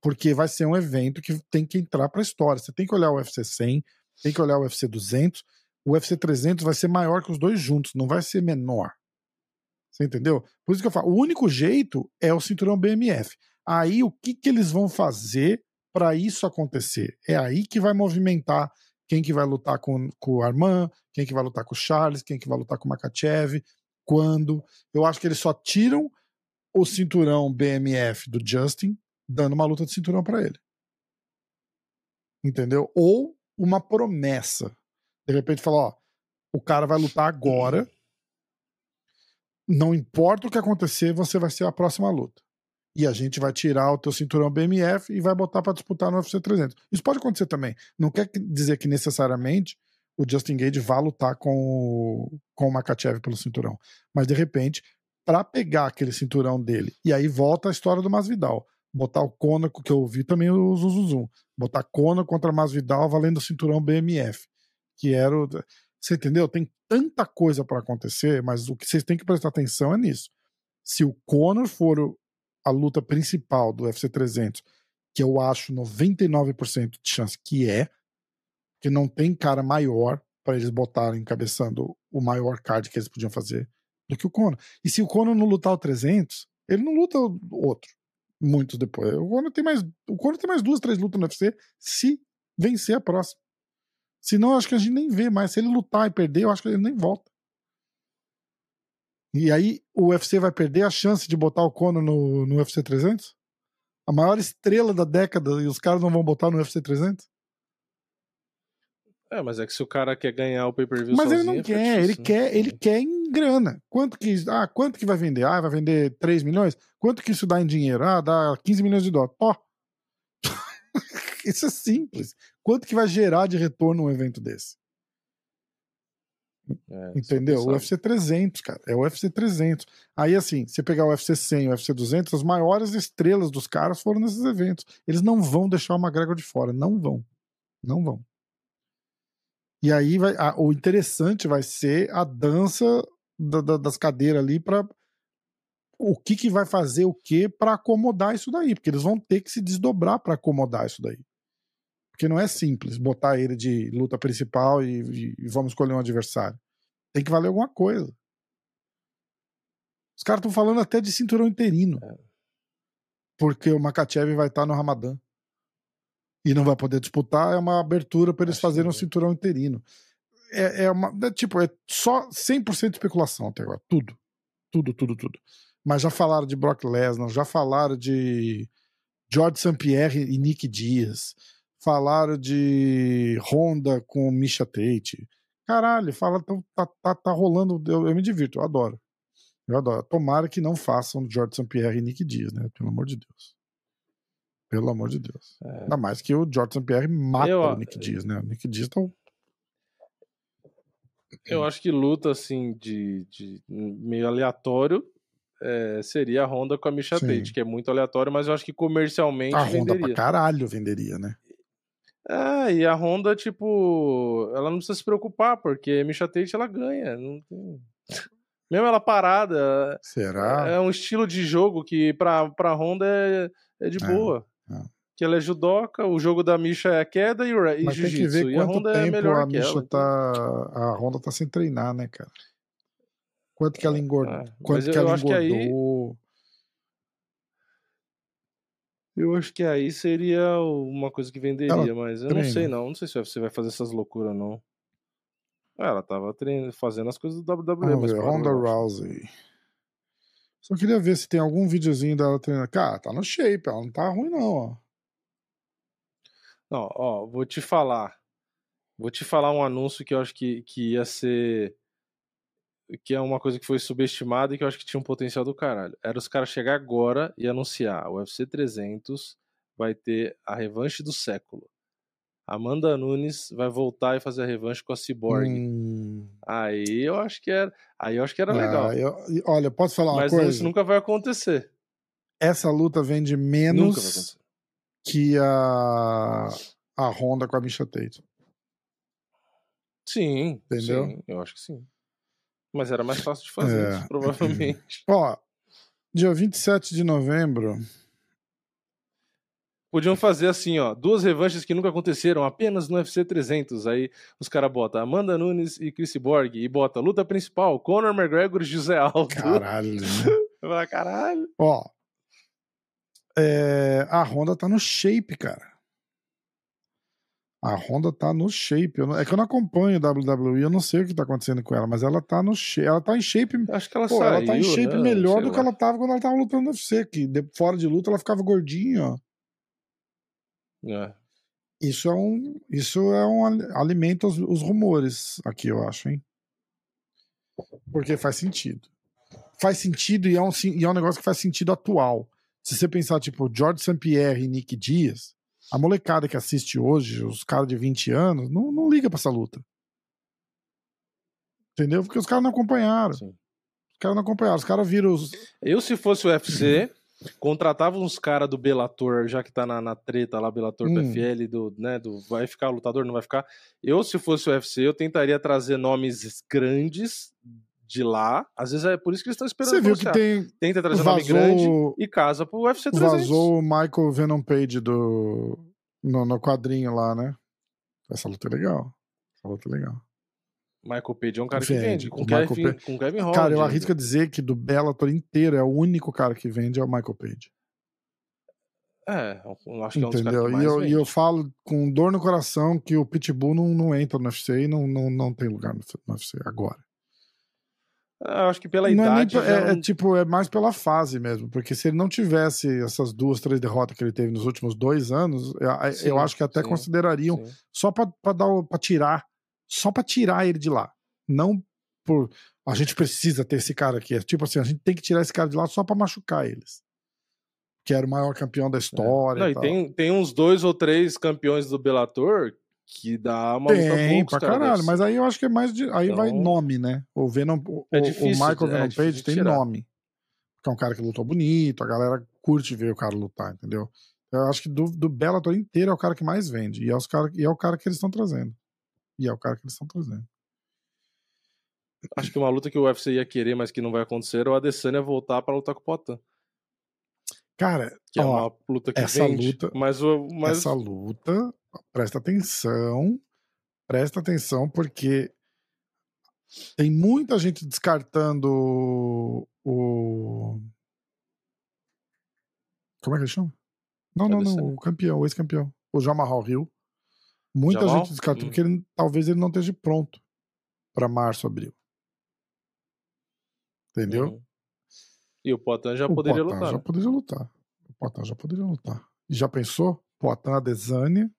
porque vai ser um evento que tem que entrar para a história. Você tem que olhar o UFC 100, tem que olhar o UFC 200. O UFC 300 vai ser maior que os dois juntos, não vai ser menor. Você entendeu? Por isso que eu falo, o único jeito é o cinturão BMF. Aí o que, que eles vão fazer para isso acontecer? É aí que vai movimentar quem que vai lutar com, com o Armand, quem que vai lutar com o Charles, quem que vai lutar com o Makachev, quando. Eu acho que eles só tiram o cinturão BMF do Justin dando uma luta de cinturão para ele. Entendeu? Ou uma promessa. De repente falar, ó, o cara vai lutar agora. Não importa o que acontecer, você vai ser a próxima luta. E a gente vai tirar o teu cinturão BMF e vai botar para disputar no UFC 300. Isso pode acontecer também. Não quer dizer que necessariamente o Justin Gage vá lutar com o, com o Makachev pelo cinturão. Mas de repente, para pegar aquele cinturão dele, e aí volta a história do Masvidal botar o Conor, que eu vi também o Zuzuzum, botar Conor contra Masvidal valendo o cinturão BMF, que era o... Você entendeu? Tem tanta coisa para acontecer, mas o que vocês têm que prestar atenção é nisso. Se o Conor for a luta principal do UFC 300, que eu acho 99% de chance que é, que não tem cara maior para eles botarem encabeçando o maior card que eles podiam fazer do que o Conor. E se o Conor não lutar o 300, ele não luta o outro muitos depois. O Conor tem mais, o Conor tem mais duas, três lutas no UFC se vencer a próxima. Senão, acho que a gente nem vê mais. Se ele lutar e perder, eu acho que ele nem volta. E aí o UFC vai perder a chance de botar o Conor no, no UFC 300? A maior estrela da década e os caras não vão botar no UFC 300?
É, mas é que se o cara quer ganhar o pay-per-view
Mas
ele
não é quer, ele né? quer, ele quer em grana. Quanto que, ah, quanto que vai vender? Ah, vai vender 3 milhões? Quanto que isso dá em dinheiro? Ah, dá 15 milhões de dólares. Ó. isso é simples. Quanto que vai gerar de retorno um evento desse? É, Entendeu? O UFC 300, cara. É o UFC 300. Aí, assim, você pegar o UFC 100 o UFC 200, as maiores estrelas dos caras foram nesses eventos. Eles não vão deixar o McGregor de fora. Não vão. Não vão. E aí vai, a, o interessante vai ser a dança da, da, das cadeiras ali para o que, que vai fazer o que para acomodar isso daí, porque eles vão ter que se desdobrar para acomodar isso daí. Porque não é simples botar ele de luta principal e, e vamos escolher um adversário. Tem que valer alguma coisa. Os caras estão falando até de cinturão interino. É. Porque o Makachev vai estar no Ramadã e não vai poder disputar, é uma abertura para eles fazerem um cinturão interino. É, é uma. É, tipo, é só 100% especulação até agora. Tudo. Tudo, tudo, tudo. Mas já falaram de Brock Lesnar, já falaram de George St. Pierre e Nick Dias. Falaram de Honda com Misha Tate. Caralho, fala, tá, tá, tá rolando. Eu, eu me divirto, eu adoro. Eu adoro. Tomara que não façam George St. Pierre e Nick Dias, né? Pelo amor de Deus. Pelo amor de Deus. É. Ainda mais que o Jordan Pierre mata eu, o Nick Dias, né? O Nick Dias tá.
Eu acho que luta, assim, de, de meio aleatório é, seria a Honda com a Misha Tate, que é muito aleatório, mas eu acho que comercialmente
a
venderia.
Honda pra caralho venderia, né?
É, e a Honda, tipo, ela não precisa se preocupar, porque a Misha Tate, ela ganha. Não tem... Mesmo ela parada.
Será?
É um estilo de jogo que pra, pra Honda é, é de
É,
boa.
É.
Que ela é judoca, o jogo da Misha é a queda e, o e
Mas tem que ver
E a
quanto
Honda é
tempo
melhor
a Misha
ela.
tá. A Honda tá sem treinar, né, cara? Quanto que ela engordou?
É, mas
Quanto
eu-
que ela
acho que aí-
engordou?
Eu acho que aí seria uma coisa que venderia, mas eu não
treina.
sei não. Não sei se você vai fazer essas loucuras, não. Ah, ela tava treinando, fazendo as coisas do WWE,
Vamos
mas
ver, Ronda. Rousey. Só queria ver se tem algum videozinho dela treinando. Cara, tá no shape, ela não tá ruim, não, ó.
Não, ó, vou te falar. Vou te falar um anúncio que eu acho que, que ia ser. Que é uma coisa que foi subestimada e que eu acho que tinha um potencial do caralho. Era os caras chegar agora e anunciar: o UFC 300 vai ter a revanche do século. Amanda Nunes vai voltar e fazer a revanche com a Cyborg.
Hum,
Aí eu acho que era. Aí eu acho que era legal.
ah, eu- olha, posso falar uma
Mas
coisa?
isso nunca vai acontecer.
Essa luta vende
Nunca vai
menos
acontecer.
Que a, a Honda com a Misha Tate.
Sim,
Entendeu?
sim, eu acho que sim. Mas era mais fácil de fazer
É.
isso, provavelmente.
Ó, dia 27 de novembro.
Podiam fazer assim, ó, duas revanches que nunca aconteceram, apenas no UFC 300. Aí os caras botam Amanda Nunes e Chris Borg e bota luta principal, Conor McGregor e José Aldo.
Caralho. né?
Caralho.
Ó, é, a Honda tá no shape, cara. A Honda tá no shape. Não- é que eu não acompanho o WWE, eu não sei o que tá acontecendo com ela, mas ela tá no shape. Ela tá em shape.
Acho que ela
Pô,
saiu,
ela tá em shape
né?
melhor do que ela tava quando ela tava lutando no UFC, que de- fora de luta ela ficava gordinha, ó.
É.
Isso é um, isso é um ali- alimenta os, os rumores aqui, eu acho, hein? Porque faz sentido. Faz sentido e é um, e é um negócio que faz sentido atual. Se você pensar, tipo, George St. Pierre e Nick Dias, a molecada que assiste hoje, os caras de 20 anos, não, não liga pra essa luta. Entendeu? Porque os caras não acompanharam.
Sim.
Os caras não acompanharam. Os caras viram os.
Eu, se fosse o UFC, contratava uns caras do Bellator, já que tá na, na treta lá, Bellator
Hum.
PFL, do, né, do vai ficar lutador, não vai ficar. Eu, se fosse o UFC, eu tentaria trazer nomes grandes de lá. Às vezes é por isso que eles estão esperando
Você viu que tem.
Tenta trazer nome grande
Vazou,
e casa pro UFC 300.
vazou o Michael Venom Page do, no, no quadrinho lá, né? Essa luta é legal. Essa luta é legal.
Michael Page é um cara que
Vende.
vende. Com Kevin,
Page-
com Kevin Holland.
Cara, eu
ainda.
arrisco a dizer que do Bellator inteiro é o único cara que vende é o Michael Page.
É, eu acho que é um dos caras
Entendeu?
que
E
mais
eu, e
vende.
eu falo com dor no coração que o Pitbull não, não entra no UFC e não, não, não tem lugar no UFC agora.
Ah, Eu acho que pela
não é, nem,
idade.
pe-
já
é, é tipo, é mais pela fase mesmo, porque se ele não tivesse essas duas, três derrotas que ele teve nos últimos dois anos, eu, eu
Sim,
acho que até
sim,
considerariam
sim.
só dar o- pra tirar, só pra tirar ele de lá. Não por a gente precisa ter esse cara aqui, é tipo assim, a gente tem que tirar esse cara de lá só pra machucar eles. Que era o maior campeão da história.
Não,
e
e tem, tem uns dois ou três campeões do Bellator que dá uma luta boa
Tem, pra caralho, mas aí eu acho que é mais de. Aí vai
Então-
nome, né? O Venom, o,
É difícil
o Michael
é
Venom
difícil
Page tem
tirar.
nome. Porque é um cara que lutou bonito, a galera curte ver o cara lutar, entendeu? Eu acho que do, do Bellator inteiro é o cara que mais vende. E é, os cara, e é o cara que eles estão trazendo. E é o cara que eles estão trazendo.
Acho que uma luta que o UFC ia querer, mas que não vai acontecer, é o Adesanya voltar pra lutar com o Potan.
Cara,
Que é
ó,
uma luta que
essa
vende.
luta-
Mas, o, mas
essa luta, presta atenção, presta atenção, porque tem muita gente descartando o. Como é que ele chama? Não, não, não, o campeão, o ex-campeão, o Jamal Hill. Muita
Jamal?
gente descartando,
Hum.
porque ele, talvez ele não esteja pronto para março, abril. Entendeu?
Uhum. E o Potan já
o
poderia lutar.
já
né?
poderia lutar. O Poitin já poderia lutar. E já pensou? Poitin Adesanya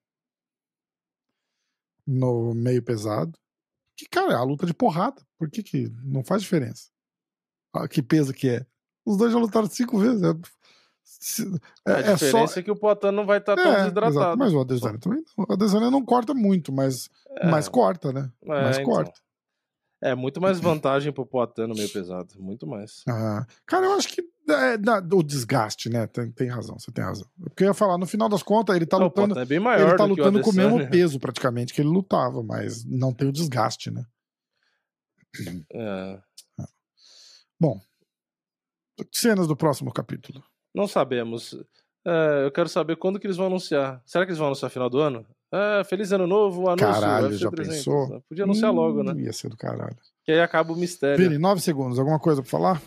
no meio pesado. Que, cara, é a luta de porrada. Por que que não faz diferença? Ah, que peso que é. Os dois já lutaram cinco vezes. É, é-
a
é só...
diferença é que o Potan não vai estar tão
É,
desidratado.
exato, mas o Adesanya também não. O Adesanya não corta muito, mas,
É,
mas corta, né?
é,
mas
então.
corta.
É, muito mais vantagem pro Poitin no meio pesado. Muito mais.
Ah, cara, eu acho que é, o desgaste, né? Tem, tem, razão, você tem razão. Porque eu ia falar, no final das contas, ele tá não, lutando. É bem maior ele tá lutando com o mesmo peso, praticamente, que ele lutava, mas não tem o desgaste, né? É. Bom, cenas do próximo capítulo.
Não sabemos. É, eu quero saber quando que eles vão anunciar. Será que eles vão anunciar final do ano? É, feliz ano novo, anúncio.
Caralho, já 300, pensou?
Podia anunciar hum, logo, né?
Ia ser do caralho.
Que aí acaba o mistério.
Vini, nove segundos. Alguma coisa pra falar?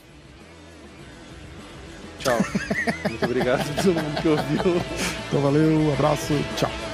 Tchau. Muito obrigado a todo mundo que ouviu.
Então valeu, abraço, tchau.